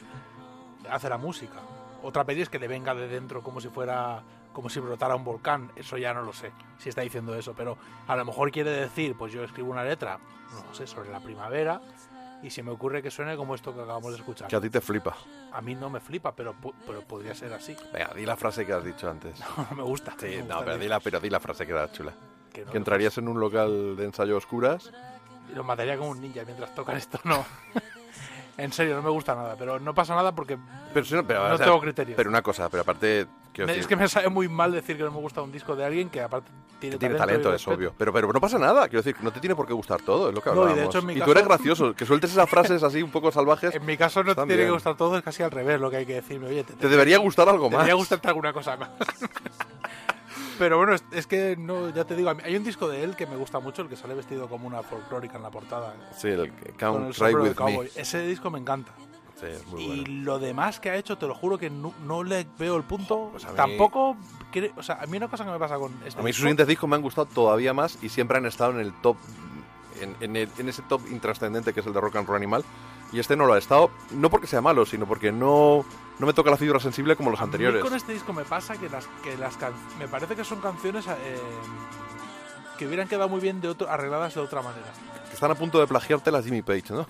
hace la música. Otra peli es que le venga de dentro como si fuera como si brotara un volcán, eso ya no lo sé, si está diciendo eso, pero a lo mejor quiere decir, pues yo escribo una letra, no sé, sobre la primavera, y se me ocurre que suene como esto que acabamos de escuchar. Que a ti te flipa. A mí no me flipa, pero, pero podría ser así. Venga, di la frase que has dicho antes. No me gusta. Sí, me no, pero di, la, pero di la frase que era chula. Que no, que entrarías en un local de ensayo a oscuras. Y lo mataría como un ninja mientras tocan esto, no. en serio, no me gusta nada, pero no pasa nada porque Pero, si no, pero, no o sea, tengo criterio. Pero una cosa, pero aparte. Me- es que me sabe muy mal decir que no me gusta un disco de alguien que aparte tiene, que tiene talento, talento, y es obvio. Pero, pero no pasa nada. Quiero decir, no te tiene por qué gustar todo, es lo que No, y de hablábamos. hecho, en mi tú caso- eres gracioso, que sueltes esas frases así un poco salvajes. En mi caso no te tiene que gustar todo, es casi al revés lo que hay que decirme. Oye, te, Te debería gustar algo te debería más. gustarte alguna cosa más. Pero bueno, es, es que no, ya te digo, hay un disco de él que me gusta mucho, el que sale vestido como una folclórica en la portada. Sí, el Count. Ese disco me encanta. Sí, es muy y lo demás que ha hecho, te lo juro que no, no le veo el punto. Pues mí- Tampoco. O sea, a mí una cosa que me pasa con este A mí sus siguientes discos me han gustado todavía más y siempre han estado en el top, en, en el- en ese top intrascendente que es el de Rock and Roll Animal. Y este no lo ha estado, no porque sea malo, sino porque no, no me toca la fibra sensible como los A mí anteriores. con este disco me pasa que las, que las can- me parece que son canciones eh, que hubieran quedado muy bien de otro, arregladas de otra manera. Que están a punto de plagiarte la Jimmy Page, ¿no?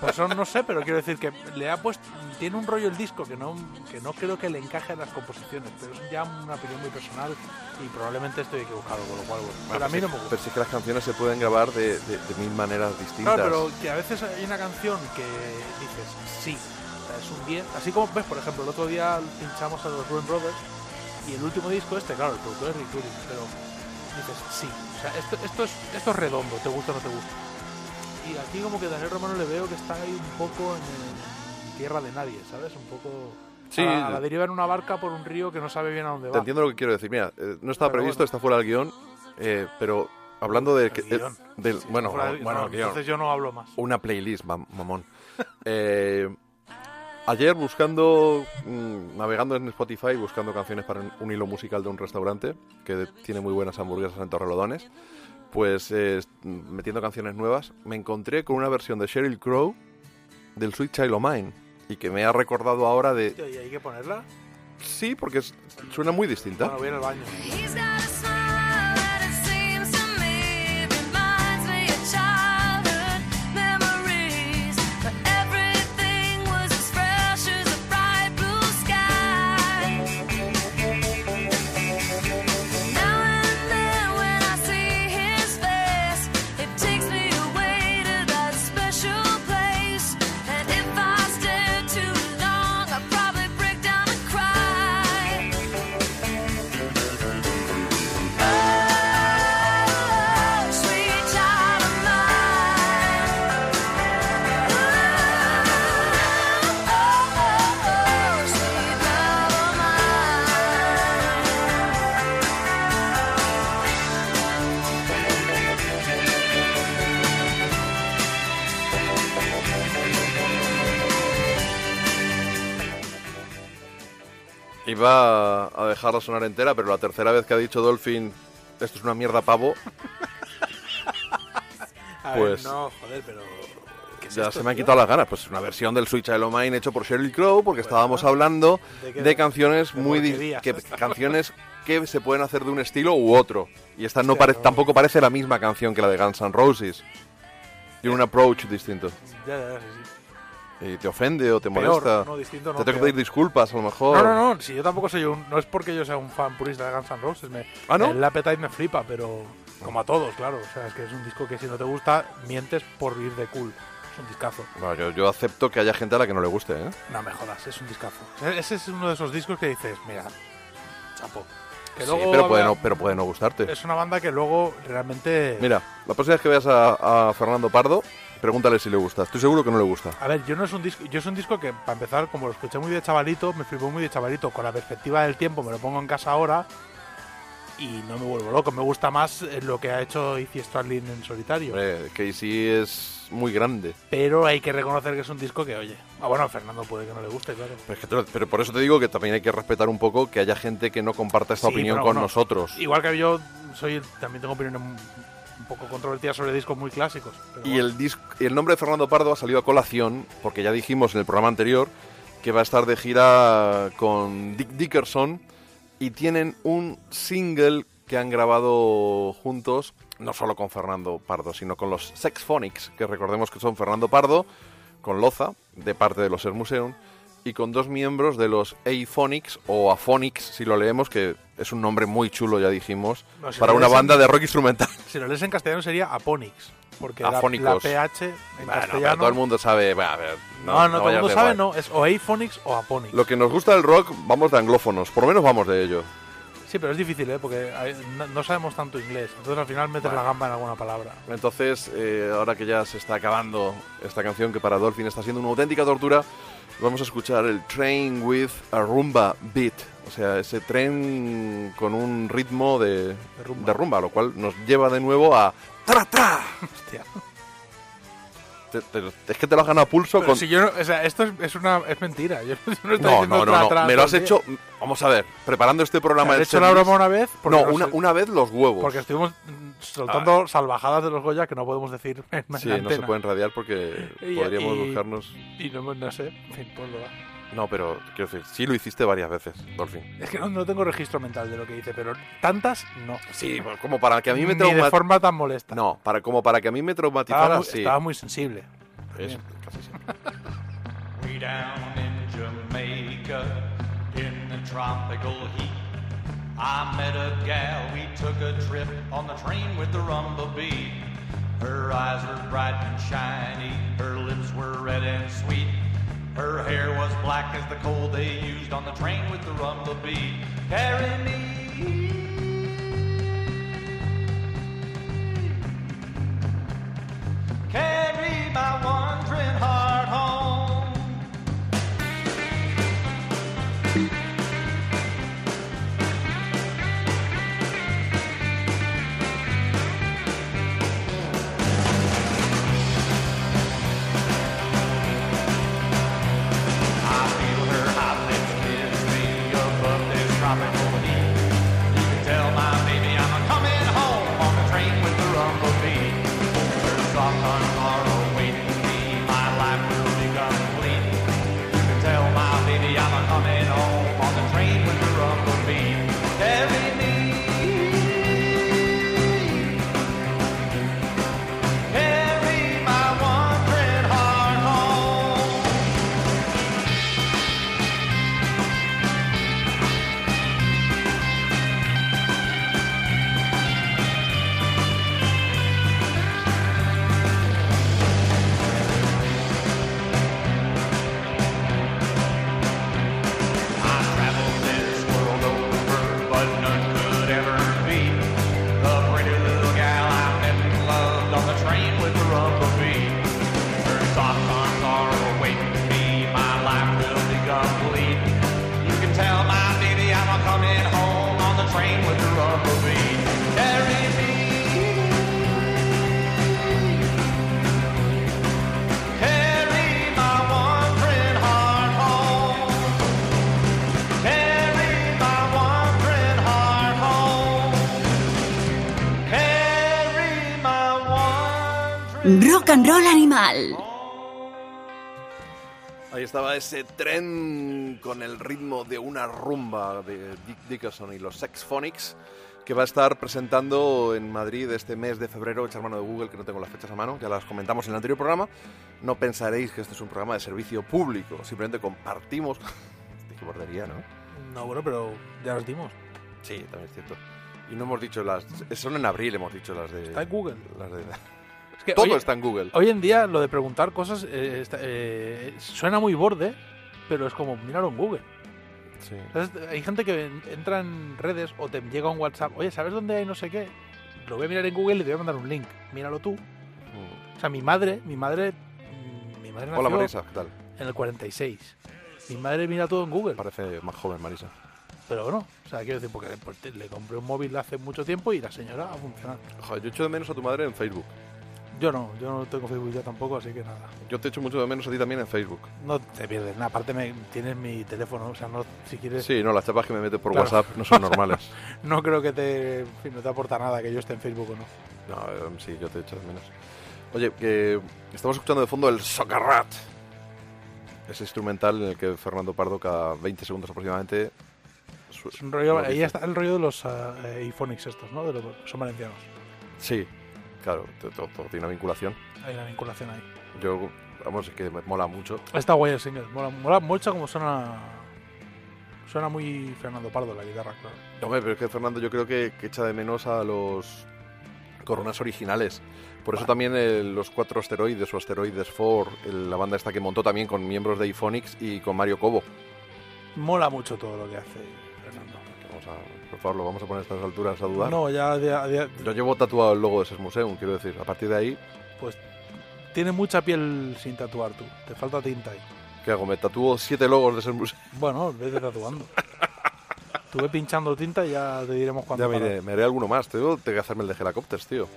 Pues son, no sé, pero quiero decir que le ha puesto. Tiene un rollo el disco que no, que no creo que le encaje en las composiciones, pero es ya una opinión muy personal y probablemente estoy equivocado, con lo cual, bueno, pero a mí no me gusta. Pero sí que las canciones se pueden grabar de, de- de mil maneras distintas. Claro, pero que a veces hay una canción que dices, sí, o sea, es un 10. Así como ves, por ejemplo, el otro día pinchamos a los Ruin Brothers y el último disco este, claro, el productor es Rick pero dices, sí, o sea, esto, esto, es, esto es redondo, te gusta o no te gusta. Y aquí como que Daniel Romano le veo que está ahí un poco en, en tierra de nadie, ¿sabes? Un poco... Sí, a, la, a la de- deriva en una barca por un río que no sabe bien a dónde va. Te entiendo lo que quiero decir. Mira, eh, no estaba Pero previsto, bueno. está fuera del guion, eh, pero hablando de... que- El guion. eh, del, bueno, del- bueno, no, guion. entonces yo no hablo más. Una playlist, mam- mamón. Eh, ayer buscando, mm, navegando en Spotify, buscando canciones para un, un hilo musical de un restaurante que tiene muy buenas hamburguesas en Torrelodones, pues eh, mm, metiendo canciones nuevas, me encontré con una versión de Sheryl Crow del Sweet Child O' Mine y que me ha recordado ahora de... ¿Y hay que ponerla? Sí, porque es- suena muy distinta. Bueno, voy al baño. Iba a dejarla sonar entera, pero la tercera vez que ha dicho Dolphin, esto es una mierda pavo, A Pues- ver, no, joder, pero... ¿qué es ya esto, se me han tío? quitado las ganas. Pues una versión del Switch O' Mine hecho por Sheryl Crow, porque estábamos hablando ¿de canciones De muy... que- canciones que se pueden hacer de un estilo u otro. Y esta no pare- no. tampoco parece la misma canción que la de Guns N' Roses. Tiene un approach distinto. Ya, ya. ¿Y te ofende o te Peor, molesta? no, distinto no, te tengo que pedir disculpas, a lo mejor. No, no, no, si yo tampoco soy un... No es porque yo sea un fan purista de Guns N' Roses. Me, ¿Ah, no? El Appetite me flipa, pero... Como a todos, claro. O sea, es que es un disco que si no te gusta, mientes por ir de cool. Es un discazo. Bueno, yo, yo acepto que haya gente a la que no le guste, ¿eh? No me jodas, es un discazo. Sea, ese es uno de esos discos que dices, mira, chapo. Que Sí, luego pero puede, no, pero puede no gustarte. Es una banda que luego realmente... Mira, la próxima vez que veas a, a Fernando Pardo, pregúntale si le gusta. Estoy seguro que no le gusta. A ver, yo no es un disco, yo es un disco que para empezar, como lo escuché muy de chavalito, me flipó muy de chavalito, con la perspectiva del tiempo me lo pongo en casa ahora y no me vuelvo loco, me gusta más eh, lo que ha hecho Izzy Stradlin en solitario. Hombre, Casey es muy grande. Pero hay que reconocer que es un disco que, oye, ah, bueno, a Fernando puede que no le guste, claro. Pero, es que te- pero por eso te digo que también hay que respetar un poco que haya gente que no comparta esta Sí, opinión con nosotros. Igual que yo soy, también tengo opiniones un poco controvertidas sobre discos muy clásicos. pero Y bueno. el, dis- y el nombre de Fernando Pardo ha salido a colación, porque ya dijimos en el programa anterior que va a estar de gira con Dick Dickerson y tienen un single que han grabado juntos, no solo con Fernando Pardo, sino con los Sex Phonics, que recordemos que son Fernando Pardo, con Loza, de parte de los Sex Museum, y con dos miembros de los A-Phonics o Aphonics, si lo leemos, que es un nombre muy chulo, ya dijimos, No, si para una lees en- banda de rock instrumental. Si lo lees en castellano sería Aponix, porque la, la. PH en Bueno, castellano... todo el mundo sabe. a ver, No, no, todo el mundo sabe, guay. no, es o Aphonics o Aponix. Lo que nos gusta del rock, vamos de anglófonos, por lo menos vamos de ello. Sí, pero es difícil, ¿eh? Porque no, no sabemos tanto inglés. Entonces al final metes Bueno. la gamba en alguna palabra. Entonces, eh, ahora que ya se está acabando esta canción, que para Dolphin está siendo una auténtica tortura, vamos a escuchar el Train with a Rumba Beat. O sea, ese tren con un ritmo de, de rumba. lo cual nos lleva de nuevo a ¡Tra, tra! Hostia. Te- te- es que te lo has ganado a pulso Pero con... si yo no- o sea, esto es, es una es mentira. Yo, no, estoy No, no, no, no. Me lo has hecho... Vamos a ver, preparando este programa... ¿Has hecho la broma una vez? No, una, sé- una vez los huevos. Porque estuvimos mm, soltando salvajadas de los Goya que no podemos decir en Sí, la no se pueden radiar porque Y- podríamos y- buscarnos... Y no, no sé, en fin, pues lo da. No, pero quiero decir, sí lo hiciste varias veces, Dolphin. Es que no, no tengo registro mental de lo que hice, pero tantas no. Sí, pues, como para que a mí me Ni de forma tan molesta. No, para, como para que a mí me Estaba traumatizara, muy, sí. estaba muy sensible. Es- casi siempre. Way down in Jamaica, in the tropical heat. I met a gal, we took a trip on the train with the Rumblebee. Her eyes were bright and shiny, her lips were red and sweet. Her hair was black as the coal they used on the train with the rumble Rumblebee. Carry me. Carry my wandering heart home. The train with Rock and roll animal. Ahí estaba ese tren con el ritmo de una rumba de Dick Dickerson y los Sex Phonics que va a estar presentando en Madrid este mes de febrero, echar mano de Google, que no tengo las fechas a mano, ya las comentamos en el anterior programa. No pensaréis que este es un programa de servicio público, simplemente compartimos... Qué bordería, ¿no? No, bueno, pero ya los dimos. Sí, también es cierto. Y no hemos dicho las... Son en abril, hemos dicho las de... Está en Google. Las de... Es que Todo hoy- está en Google. Hoy en día lo de preguntar cosas eh, está- eh, suena muy borde, pero es como, míralo en Google. Hay gente que en- entra en redes o te llega un WhatsApp, oye, ¿sabes dónde hay no sé qué? Lo voy a mirar en Google y te voy a mandar un link. Míralo tú. O sea, mi madre, mi madre, mm, mi madre Hola Marisa, ¿qué tal? en el 46. Mi madre mira todo en Google. Parece más joven Marisa. Pero bueno, o sea, quiero decir, porque pues, le compré un móvil hace mucho tiempo y la señora ha funcionado. Joder, yo echo de menos a tu madre en Facebook. Yo no, yo no tengo Facebook ya tampoco, así que nada. Yo te echo mucho de menos a ti también en Facebook. No te pierdes nada. Aparte, me, tienes mi teléfono, o sea, no, si quieres. Sí, no, las chapas que me metes por Claro. WhatsApp no son normales. no creo que te, en fin, no te aporta nada que yo esté en Facebook o no. No, eh, sí, yo te echo de menos. Oye, que estamos escuchando de fondo el Socarrat. Ese instrumental en el que Fernando Pardo cada 20 segundos aproximadamente... Es un rollo, ahí está el rollo de los uh, iPhonics estos, ¿no? De los, son valencianos. Sí, claro, to- to- todo tiene una vinculación. Hay una vinculación ahí. Yo, vamos, es que me mola mucho. Está guay el single. Mola, mola mucho como suena. Suena muy Fernando Pardo la guitarra, claro. Hombre, pero es que Fernando yo creo que, que echa de menos a los coronas originales. Por eso también eh, los cuatro asteroides o asteroides 4, el- la banda esta que montó también con miembros de iPhonics y con Mario Cobo. Mola mucho todo lo que hace Fernando. Vamos a, por favor, lo vamos a poner a estas alturas a dudar. No, ya, ya- ya- Yo llevo tatuado el logo de Ses Museum, quiero decir. A partir de ahí, pues tiene mucha piel sin tatuar tú. Te falta tinta ahí. ¿qué hago? Me tatúo siete logos de Ses Museum. Bueno, vete tatuando. Estuve pinchando tinta y ya te diremos cuándo. Ya me iré, me haré alguno más. Tengo tengo que hacerme el de Helicopters, tío.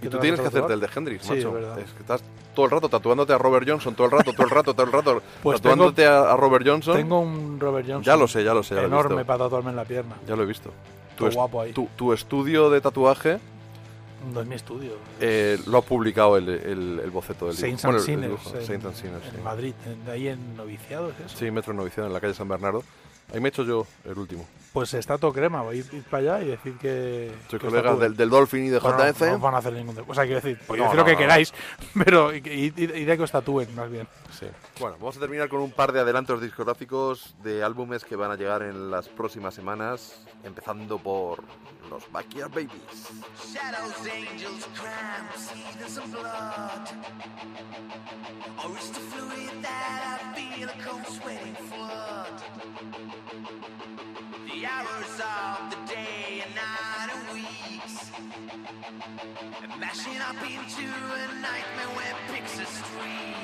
Y ¿Qué tú tienes que hacerte el de Hendrix, Sí, macho. es verdad. que estás todo el rato tatuándote a Robert Johnson, todo el rato, todo el rato, todo el rato. Pues tatuándote a, a Robert Johnson. Tengo un Robert Johnson. Ya lo sé, ya lo sé, ya lo he Enorme visto. para tatuarme en la pierna. Ya lo he visto. Todo es- guapo ahí. Tu, tu estudio de tatuaje No es mi estudio. Eh, lo ha publicado el, el- el boceto del Saints and Bueno, Sinners. Saints and Sinners, en sí. Madrid, en- ahí en Noviciado, ¿es eso? Sí, Metro Noviciado en la calle San Bernardo. Ahí me he hecho yo el último. Pues está todo crema, voy a ir, ir para allá y decir que... Soy que colega está todo- del, del Dolphin y de Bueno, JF. No, van a hacer ningún... O sea, quiero decir, podéis No, decir no, lo que no. queráis, pero y, y- y de que os tatúen, más bien. Sí. Bueno, vamos a terminar con un par de adelantos discográficos de álbumes que van a llegar en las próximas semanas, empezando por los Backyard Babies. Shadows, angels, crime, seasons of blood. Or it's the fluid that I feel a cold sweating flood. The hours of the day and night and weeks. Mashing up into a nightmare where a streak.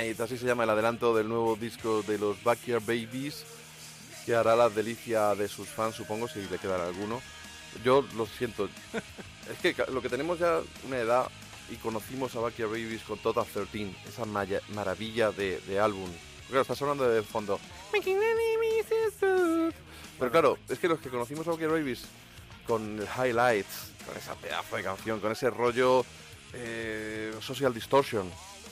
Así se llama el adelanto del nuevo disco de los Backyard Babies, que hará la delicia de sus fans, supongo, si le quedará alguno. Yo lo siento, es que lo que tenemos ya una edad y conocimos a Backyard Babies con Total 13, esa maya- maravilla de, de álbum. Claro, está sonando de fondo. Pero claro, es que los que conocimos a Backyard Babies con el Highlights, con esa pedazo de canción, con ese rollo eh, Social Distortion.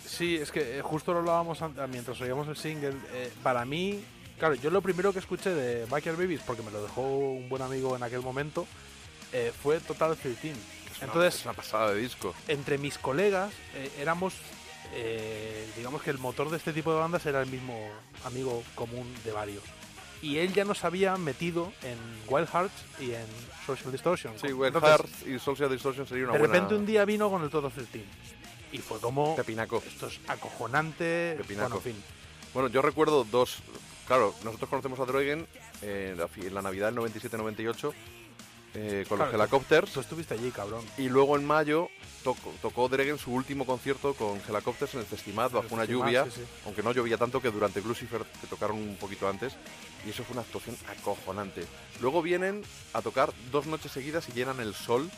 Sí, es que eh, justo lo hablábamos mientras oíamos el single. eh, para mí, claro, yo lo primero que escuché de Backyard Babies, porque me lo dejó un buen amigo en aquel momento, eh, fue Total 13. Entonces, es una pasada de disco. entre mis colegas eh, éramos, digamos que el motor de este tipo de bandas era el mismo amigo común de varios. Y él ya nos había metido en Wild Hearts y en Social Distortion. Sí, Wild Hearts y Social Distortion sería una de buena... repente un día vino con el Total 13. Y fue como... Pepinaco. Esto es acojonante. Pepinaco. Bueno, en fin. Bueno, yo recuerdo dos. Claro, nosotros conocemos a Droigen eh, en, la, Navidad del 97-98 eh, con Claro, los Helicopters. Tú estuviste allí, cabrón. Y luego en mayo tocó, tocó Dregen su último concierto con Helicopters en el Festimat bajo una Festimat, lluvia, sí, sí. aunque no llovía tanto que durante Lucifer que tocaron un poquito antes. Y eso fue una actuación acojonante. Luego vienen a tocar dos noches seguidas y llenan el sol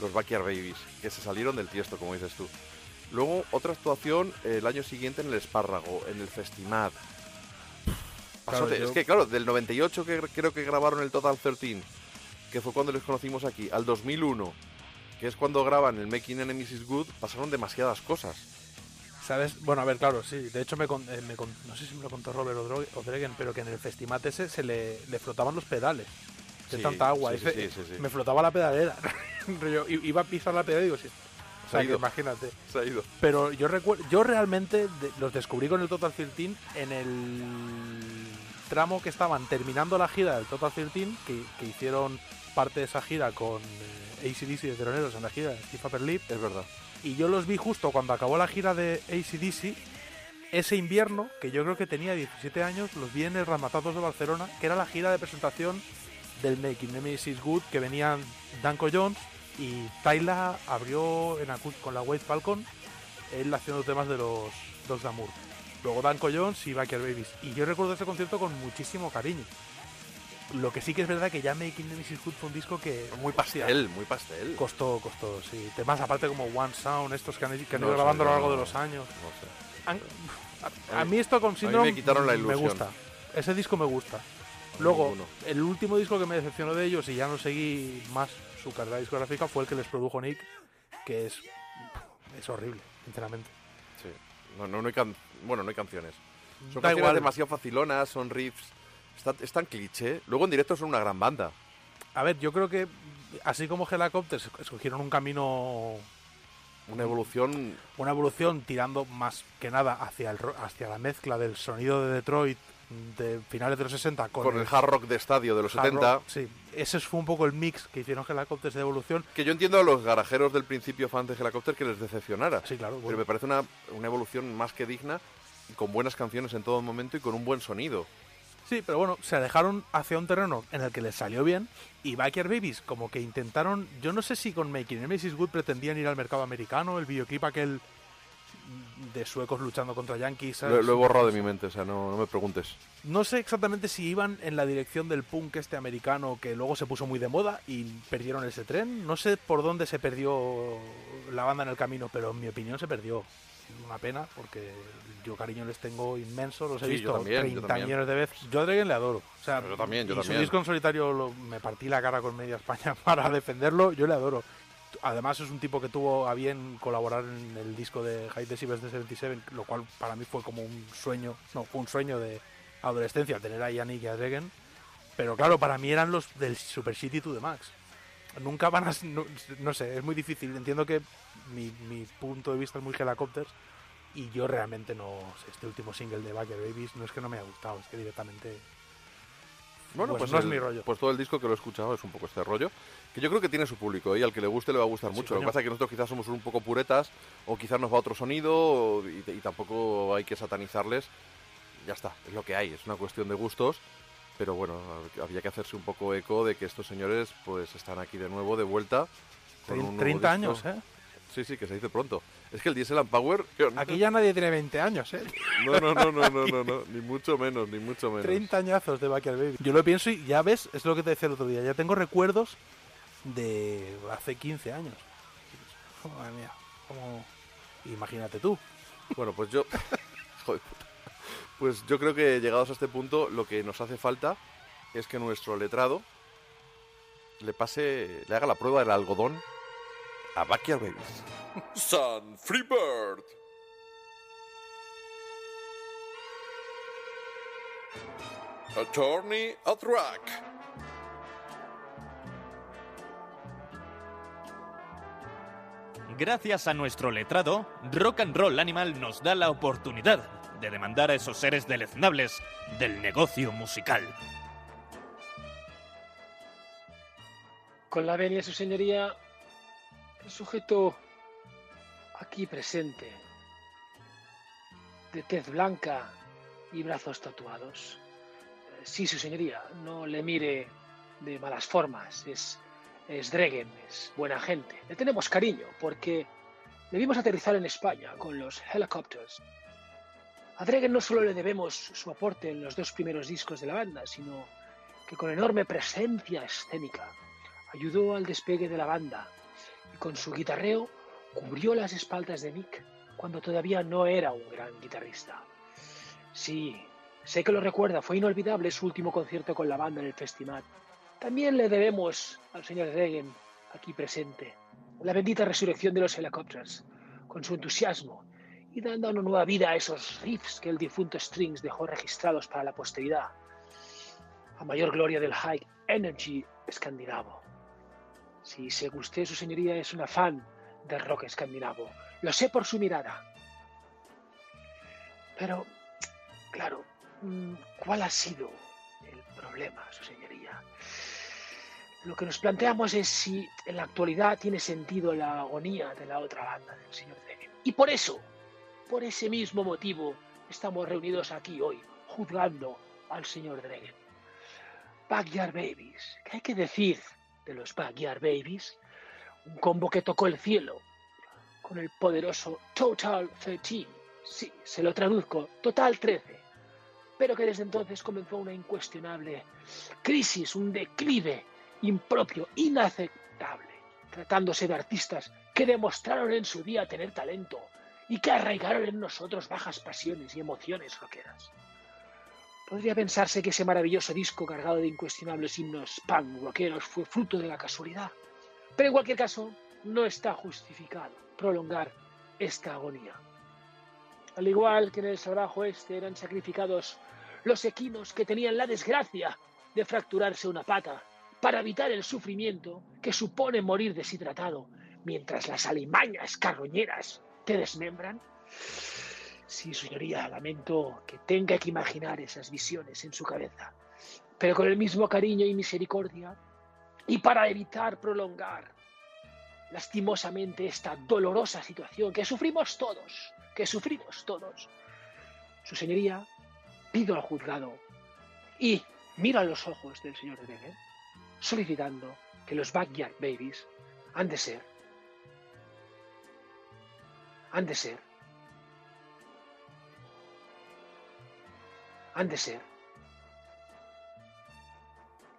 los Backyard Babies, que se salieron del tiesto, como dices tú. Luego otra actuación eh, el año siguiente en el Espárrago, en el. Claro, yo- Es que, claro, del 98 que creo que grabaron el Total 13, que fue cuando les conocimos aquí, al 2001, que es cuando graban el Making Enemies is Good, pasaron demasiadas cosas. ¿Sabes? Bueno, a ver, claro, sí. De hecho, me, con- eh, me con- no sé si me lo contó Robert O'Dregen, pero que en el Festimat ese se le, le flotaban los pedales. De Sí, tanta agua. sí, Ese- sí. Me flotaba la pedalera. I- iba a pisar la pedalera y digo, sí. O Se sea, ha que ido. imagínate. Se ha ido. Pero yo recuerdo, yo realmente de- los descubrí con el Total 13 en el tramo que estaban terminando la gira del Total 13, que, que hicieron parte de esa gira con eh, ACDC de Teroneros en la gira de Steve Upper Lip. Es verdad. Y yo los vi justo cuando acabó la gira de ACDC, ese invierno, que yo creo que tenía 17 años, los vi en el Ramatados de Barcelona, que era la gira de presentación del Making Nemesis Good, que venían Danko Jones y Tyla abrió en con la White Falcon, él haciendo temas de los Dogs Damour. Luego Danko Jones y Baker Babies. Y yo recuerdo ese concierto con muchísimo cariño. Lo que sí que es verdad que ya Making Nemesis Good fue un disco que... Muy pastel, muy pastel. Costó, costó, sí. Temas aparte como One Sound, estos que han, que han No ido sé, grabando a lo no, largo de no, los años. no sé. Han- a, A a mí- esto a con mí síndrome me quitaron la ilusión. gusta. Ese disco me gusta. Luego, ninguno. el último disco que me decepcionó de ellos y ya no seguí más su carrera discográfica fue el que les produjo Nick, que es, es horrible, sinceramente. Sí. No, no, no hay can- bueno, no hay canciones. Son Da canciones igual. demasiado facilonas, son riffs. Está, es tan cliché. Luego en directo son una gran banda. A ver, yo creo que así como Helicopters escogieron un camino Una evolución. una evolución tirando más que nada hacia el hacia la mezcla del sonido de Detroit de finales de los 60 con, Con, el hard rock de estadio de los hard 70. rock, sí, ese fue un poco el mix que hicieron Helicopters de evolución. Que yo entiendo a los garajeros del principio fans de Helicopter que les decepcionara. Sí, claro. Pero me parece una, una evolución más que digna, con buenas canciones en todo momento y con un buen sonido. Sí, pero bueno, se alejaron hacia un terreno en el que les salió bien y Backyard Babies como que intentaron, yo no sé si con Making Nemesis Good pretendían ir al mercado americano, el videoclip aquel de suecos luchando contra yankees. Lo, lo he borrado de mi mente, o sea, no, no me preguntes. No sé exactamente si iban en la dirección del punk este americano que luego se puso muy de moda y perdieron ese tren. No sé por dónde se perdió la banda en el camino, pero en mi opinión se perdió. Una pena porque yo cariño les tengo inmenso, los he Sí, visto yo también, yo 30 también. millones de veces. Yo a Dragon le adoro. O sea, Yo también, yo y su también. disco en solitario lo- me partí la cara con media España para defenderlo, yo le adoro. Además es un tipo que tuvo a bien colaborar en el disco de High Decibels de 77, lo cual para mí fue como un sueño, no, fue un sueño de adolescencia tener a Yannick y a Dregen. Pero claro, para mí eran los del Super City to the Max. Nunca van a... No, sé, es muy difícil. Entiendo que mi, mi punto de vista es muy helicópteros y yo realmente no este último single de Backer Babies no es que no me haya gustado, es que directamente... Bueno, Pues pues, no es mi rollo. Pues todo el disco que lo he escuchado es un poco este rollo. Que yo creo que tiene su público ¿eh? y al que le guste le va a gustar Sí, mucho. Lo que pasa es que nosotros quizás somos un poco puretas o quizás nos va otro sonido o- y, y tampoco hay que satanizarles. Ya está, es lo que hay, es una cuestión de gustos. Pero bueno, había que hacerse un poco eco de que estos señores pues están aquí de nuevo, de vuelta. con un nuevo 30 disco. años, ¿eh? Sí, sí, que se dice pronto. Es que el Diesel and Power... Aquí ya nadie tiene 20 años, ¿eh? No, no, no, no, no, no, no, ni mucho menos, ni mucho menos. 30 añazos de Backyard Baby. Yo lo pienso y ya ves, es lo que te decía el otro día, ya tengo recuerdos de hace 15 años. Madre mía, como... Imagínate tú. Bueno, pues yo. Joder, puta. Pues yo creo que llegados a este punto, lo que nos hace falta es que nuestro letrado le pase, le haga la prueba del algodón a Backyard Babies. Sun Freebird. Attorney at Rack. Gracias a nuestro letrado, Rock and Roll Animal nos da la oportunidad de demandar a esos seres deleznables del negocio musical. Con la venia, su señoría, el sujeto aquí presente, de tez blanca y brazos tatuados. Eh, Sí, su señoría, no le mire de malas formas, es, es Dregen, es buena gente. Le tenemos cariño porque le vimos aterrizar en España con los Helicopters. A Dregen no solo le debemos su aporte en los dos primeros discos de la banda, sino que con enorme presencia escénica ayudó al despegue de la banda y con su guitarreo cubrió las espaldas de Nick cuando todavía no era un gran guitarrista. Sí, sé que lo recuerda, fue inolvidable su último concierto con la banda en el Festival. También le debemos al señor Reagan, aquí presente, la bendita resurrección de los helicópteros, con su entusiasmo y dando una nueva vida a esos riffs que el difunto Strings dejó registrados para la posteridad, a mayor gloria del high energy escandinavo. Si según usted, su señoría, es una fan del rock escandinavo, lo sé por su mirada. Pero, claro, mm, ¿cuál ha sido el problema, su señoría? Lo que nos planteamos es si en la actualidad tiene sentido la agonía de la otra banda del señor Dregen. Y por eso, por ese mismo motivo, estamos reunidos aquí hoy, juzgando al señor Dregen. Backyard Babies, ¿qué hay que decir de los Backyard Babies? Un combo que tocó el cielo con el poderoso Total 13. Sí, se lo traduzco, Total 13. Pero que desde entonces comenzó una incuestionable crisis, un declive impropio, inaceptable, tratándose de artistas que demostraron en su día tener talento y que arraigaron en nosotros bajas pasiones y emociones rockeras. Podría pensarse que ese maravilloso disco cargado de incuestionables himnos punk rockeros fue fruto de la casualidad, pero en cualquier caso no está justificado prolongar esta agonía. Al igual que en el salvaje oeste eran sacrificados los equinos que tenían la desgracia de fracturarse una pata para evitar el sufrimiento que supone morir deshidratado mientras las alimañas carroñeras te desmembran. Sí, señoría, lamento que tenga que imaginar esas visiones en su cabeza, pero con el mismo cariño y misericordia, y para evitar prolongar lastimosamente esta dolorosa situación que sufrimos todos, que sufrimos todos, su señoría, pido al juzgado y miro a los ojos del señor Degen, solicitando que los Backyard Babies han de ser, han de ser, han de ser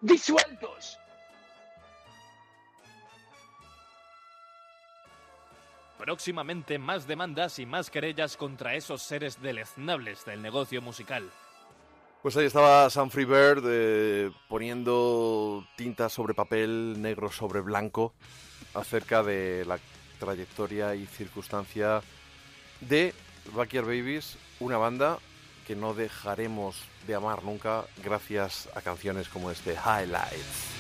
disueltos. Próximamente más demandas y más querellas contra esos seres deleznables del negocio musical. Pues ahí estaba Sam Freebird eh, poniendo tinta sobre papel, negro sobre blanco, acerca de la trayectoria y circunstancia de Backyard Babies, una banda que no dejaremos de amar nunca gracias a canciones como este Highlights.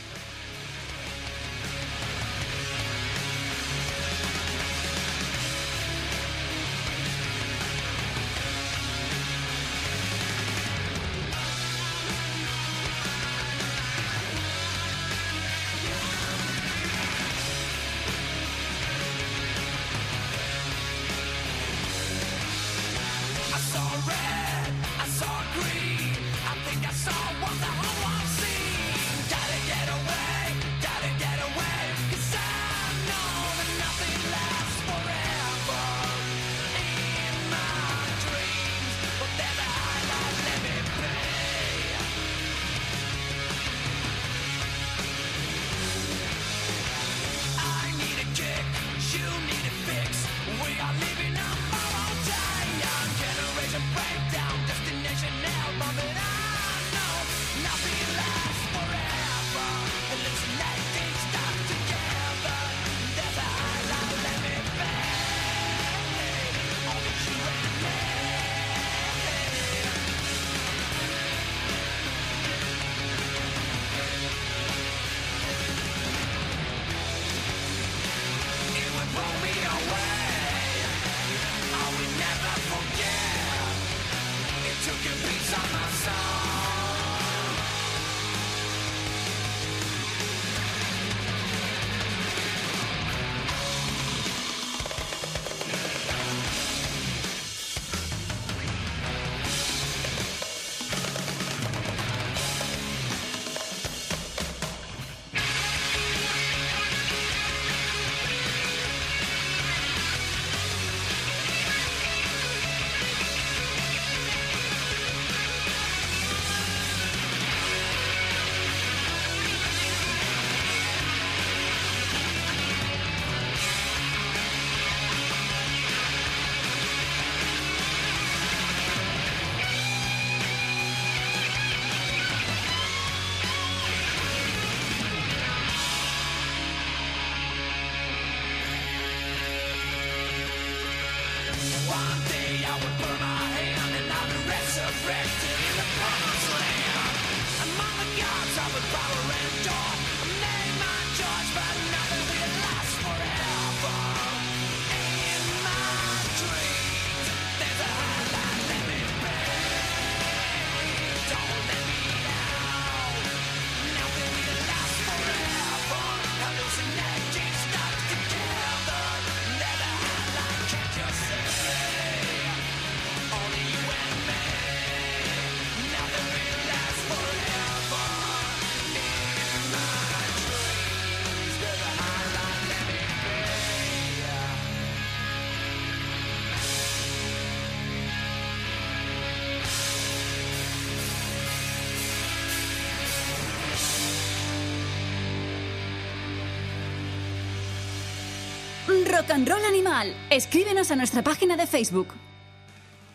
Rock and Roll Animal. Escríbenos a nuestra página de Facebook.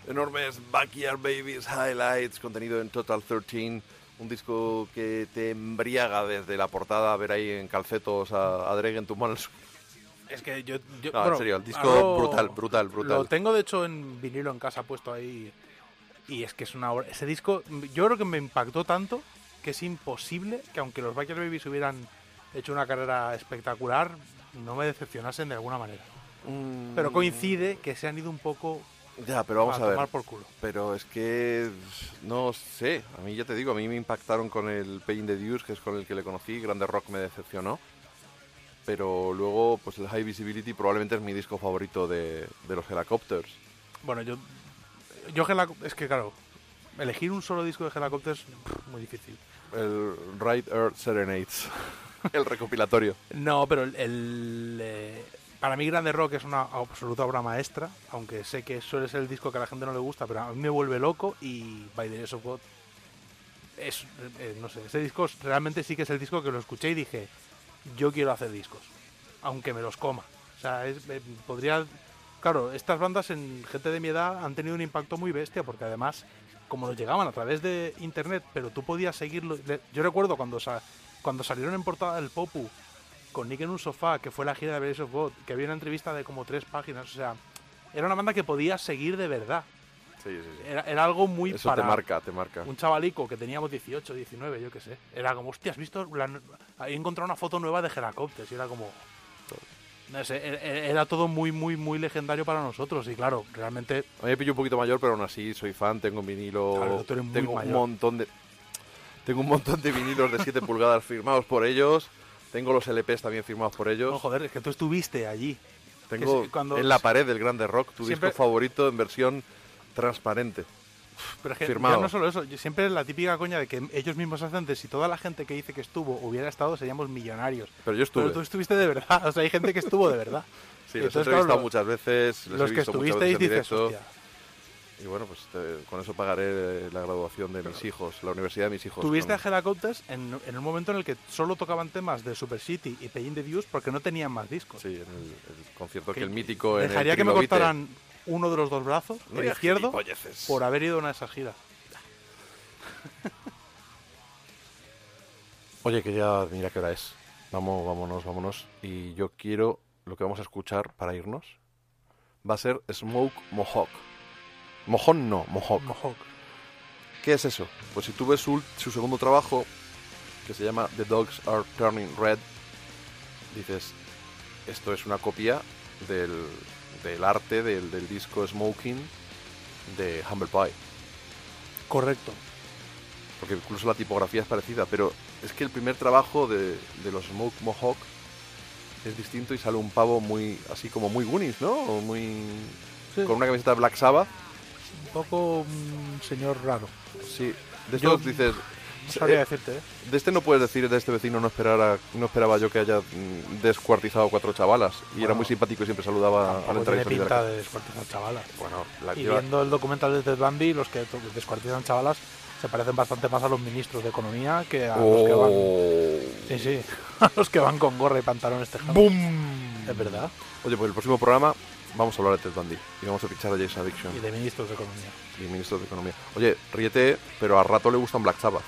Enormes Backyard Babies Highlights, contenido en Total 13, un disco que te embriaga desde la portada, a ver ahí en calcetos a, a Drake en tus manos. Es que yo... yo- No, en serio, el disco algo- brutal, brutal, brutal. Lo tengo, de hecho, en vinilo en casa puesto ahí. Y es que es una obra... Ese disco, yo creo que me impactó tanto que es imposible que aunque los Backyard Babies hubieran hecho una carrera espectacular, no me decepcionasen de alguna manera. Pero coincide que se han ido un poco Ya, pero vamos a, ver. tomar por culo. Pero es que no sé, a mí ya te digo, a mí me impactaron con el Pain the Deuce, que es con el que le conocí, Grande Rock me decepcionó. Pero luego, pues el High Visibility probablemente es mi disco favorito de, de los Helicopters. Bueno, yo... yo es que, claro, elegir un solo disco de Helicopters muy difícil. El Right Earth Serenades, el recopilatorio. No, pero el, eh, para mí Grande Rock es una absoluta obra maestra, aunque sé que suele ser el disco que a la gente no le gusta, pero a mí me vuelve loco y By the Grace es, eh, no sé, ese disco realmente sí que es el disco que lo escuché y dije, yo quiero hacer discos, aunque me los coma. O sea, es- eh, podría... Claro, estas bandas en gente de mi edad han tenido un impacto muy bestia, porque además, como nos llegaban a través de internet, pero tú podías seguirlo... Yo recuerdo cuando, cuando salieron en portada del Popu, con Nick en un sofá, que fue la gira de Blaze of God, que había una entrevista de como tres páginas, o sea, era una banda que podías seguir de verdad. Sí, sí, sí. Era, era algo muy Eso para te marca, te marca. un chavalico que teníamos 18, 19, yo qué sé. Era como, hostia, ¿has visto? Ahí encontrado una foto nueva de Helicopters y era como... No sé, era, todo muy, muy, muy legendario para nosotros y claro, realmente... A mí me pillo un poquito mayor, pero aún así soy fan, tengo vinilo, Claro, tengo un montón de tengo un montón de vinilos de 7 pulgadas firmados por ellos, tengo los LPs también firmados por ellos. No, joder, es que tú estuviste allí. tengo que cuando- en la pared del Grande Rock tu Siempre- disco favorito en versión transparente. Pero es que firmado. ya no solo eso, siempre la típica coña de que ellos mismos hacen de si toda la gente que dice que estuvo hubiera estado, seríamos millonarios. Pero yo estuve. Pero tú estuviste de verdad, o sea, hay gente que estuvo de verdad. Sí, los he Entonces, entrevistado claro, muchas veces, les los he que visto muchas estuvisteis dices, hostia. Y bueno, pues te- con eso pagaré eh, la graduación de mis hijos, la universidad de mis hijos. Tuviste con- a Helicopters en, en un momento en el que solo tocaban temas de Super City y Pain the Views porque no tenían más discos. Sí, en el, el concierto que el mítico en el Dejaría que me cortaran uno de los dos brazos, No el izquierdo, por haber ido a una de esas giras. Oye, que ya mira qué hora es. Vamos, vámonos, vámonos. Y yo quiero, lo que vamos a escuchar para irnos, va a ser Smoke Mohawk. Mojón no, Mohawk. Mohawk. ¿Qué es eso? Pues si tú ves su, su segundo trabajo, que se llama The Dogs Are Turning Red, dices, esto es una copia del, del arte del, del disco Smoking de Humble Pie. Correcto. Porque incluso la tipografía es parecida, pero es que el primer trabajo de, de los Smoke Mohawk es distinto y sale un pavo muy, así como muy Goonies, ¿no? O muy... Sí. Con una camiseta Black Sabbath. Un poco un señor raro. Sí, de Yo estos dices... No sabría eh, decirte, ¿eh? De este no puedes decir, de este vecino no esperara, no esperaba yo que haya mm, descuartizado cuatro chavalas. Y era muy simpático y siempre saludaba al entrar y salir pinta de descuartizar chavalas. Bueno, la y lleva- viendo el documental de Ted Bundy, los que descuartizan chavalas se parecen bastante más a los ministros de Economía que a los que van... Oh. Sí, sí. A los que van con gorra y pantalones tejados. ¡Bum! Es verdad. Oye, pues el próximo programa vamos a hablar de Ted Bundy y vamos a fichar a Jason Addiction. Y de ministros de Economía. y ministro de Economía. Oye, ríete, pero a rato le gustan Black Sabbath.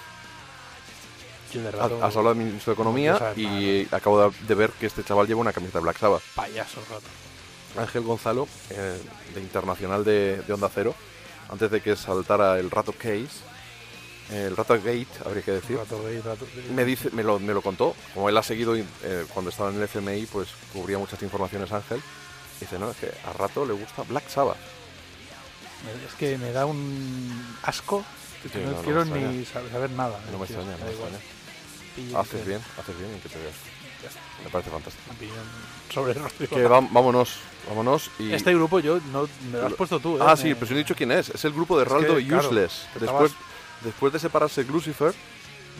De rato- Has hablado del ministro de Economía No y acabo de, de ver que este chaval lleva una camiseta de Black Sabbath. Payaso rato. Ángel Gonzalo, eh, de Internacional de, de Onda Cero, antes de que saltara el Rato Case, eh, el Rato Gate, habría que decir, Rato gay, rato- me, dice, me, lo, me lo contó. Como él ha seguido eh, cuando estaba en el FMI, pues cubría muchas informaciones Ángel. Dice, no, es que a Rato le gusta Black Sabbath. Es que me da un asco que Sí, no, quiero ni saber, saber nada. No me extraña, no me extraña. Y Haces bien, haces bien en que te veas. Me parece fantástico. sobre Rodrigo. Que vámonos, vámonos y... Este grupo yo no me lo has puesto tú, ¿eh? Ah, Me- sí, pero si no he dicho quién es. Es el grupo de Es que, Raldo claro, Useless. Después, estabas- después de separarse Lucifer,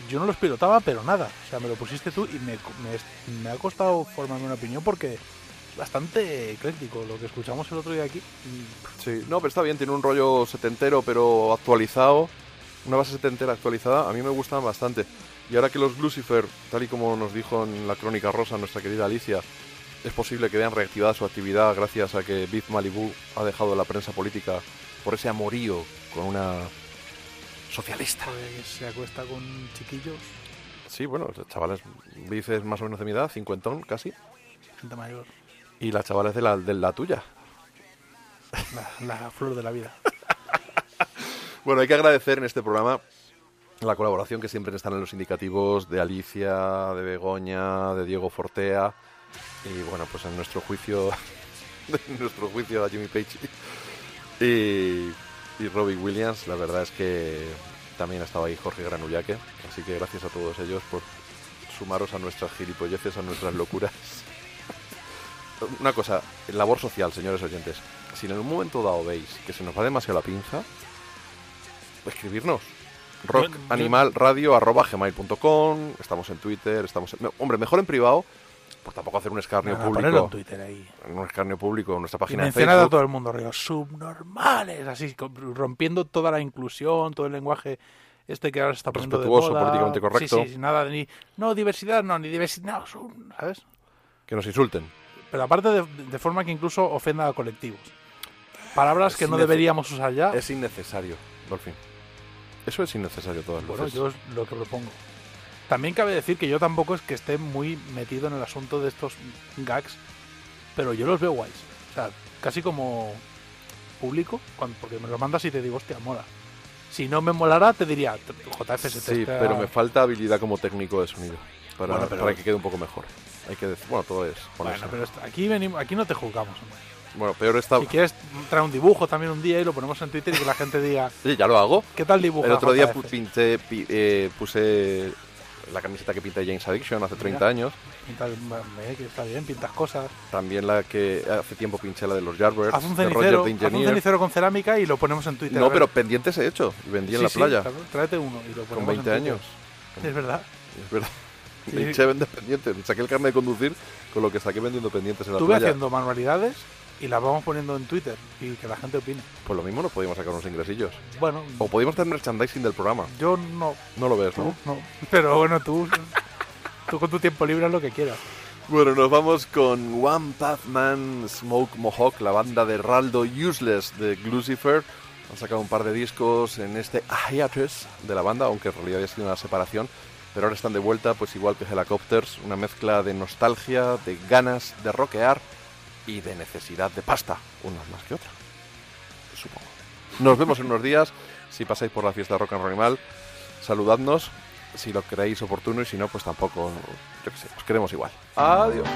Yo no los pilotaba, pero nada. O sea, me lo pusiste tú y me, me- me ha costado formarme una opinión porque bastante ecléctico lo que escuchamos el otro día aquí. Sí, no, pero está bien, tiene un rollo setentero pero actualizado, una base setentera actualizada, a mí me gustan bastante. Y ahora que los Lucifer, tal y como nos dijo en la crónica rosa nuestra querida Alicia, es posible que vean reactivada su actividad gracias a que Beef Malibu ha dejado la prensa política por ese amorío con una socialista. Pues se acuesta con chiquillos, Sí, bueno, chavales, Beef es más o menos de mi edad, cincuentón casi, gente mayor, y la chavala es de la, de la tuya. la, la flor de la vida. Bueno, hay que agradecer en este programa la colaboración que siempre están en los indicativos de Alicia, de Begoña, de Diego Fortea y bueno, pues en nuestro juicio, en nuestro juicio a Jimmy Page y, y Robbie Williams, la verdad es que también ha estado ahí Jorge Granullaque, así que gracias a todos ellos por sumaros a nuestras gilipolleces, a nuestras locuras. Una cosa, labor social, señores oyentes. Si en un momento dado veis que se nos va demasiado la pinza, escribirnos. Rockanimalradio.gmail.com Estamos en Twitter, estamos en... Hombre, mejor en privado, por tampoco hacer un escarnio Nada, ponerlo público. en Twitter ahí. Un escarnio público en nuestra Y página de mencionar a todo el mundo, río, subnormales, así, rompiendo toda la inclusión, todo el lenguaje este que ahora está poniendo de Respetuoso, moda. políticamente correcto. Sí, sí, nada, de ni, no, diversidad, no, ni diversidad, no, sub- ¿sabes? Que nos insulten. Pero aparte de, de forma que incluso ofenda a colectivos. Palabras Es que no deberíamos usar ya. Es innecesario, Dolphin. Eso es innecesario todas Bueno, luces. yo es lo que propongo. También cabe decir que yo tampoco es que esté muy metido en el asunto de estos gags, pero yo los veo guays. O sea, casi como público, cuando, porque me lo mandas y te digo, hostia, mola. Si no me molara, te diría, JF Sí, pero me falta habilidad como técnico de sonido. Para, Bueno, pero- para que quede un poco mejor. Hay que decir, bueno, todo es. Bueno, pero aquí, venimos, aquí no te juzgamos. hombre. Bueno, peor está. Si quieres traer un dibujo también un día y lo ponemos en Twitter y que la gente diga, Sí, ya lo hago. ¿qué tal dibujo? El otro día pu- pinté, pi- eh, puse la camiseta que pinté James Addiction hace 30 años. Pintas, que está bien, pintas cosas. También la que hace tiempo pinché la de los Yardbirds. Haz un de Roger cenicero, the haz un cenicero con cerámica y lo ponemos en Twitter. No, pero pendientes he hecho. Y vendí en la sí, playa. tráete uno y lo Con ponemos 20 en Twitter. años. Es verdad. Es verdad. Sí. Me a vender pendientes. Saqué el carnet de conducir con lo que saqué vendiendo pendientes en la Estuve playa. haciendo manualidades y las vamos poniendo en Twitter y que la gente opine. Pues lo mismo nos podíamos sacar unos ingresillos. Bueno, O podíamos tener merchandising del programa. yo no, No lo ves, ¿no? no. Pero bueno, tú, tú con tu tiempo libre haz lo que quieras. Bueno, nos vamos con One Path Man Smoke Mohawk, la banda de Raldo Useless de Lucifer. Han sacado un par de discos en este hiatus de la banda, aunque en realidad había sido una separación pero ahora están de vuelta, pues igual que Helicopters, una mezcla de nostalgia, de ganas de rockear y de necesidad de pasta, unos más que otros, supongo. Nos vemos en unos días, si pasáis por la fiesta Rock and Roll Animal, saludadnos, si lo creéis oportuno y si no, pues tampoco, yo qué sé, os queremos igual. Adiós.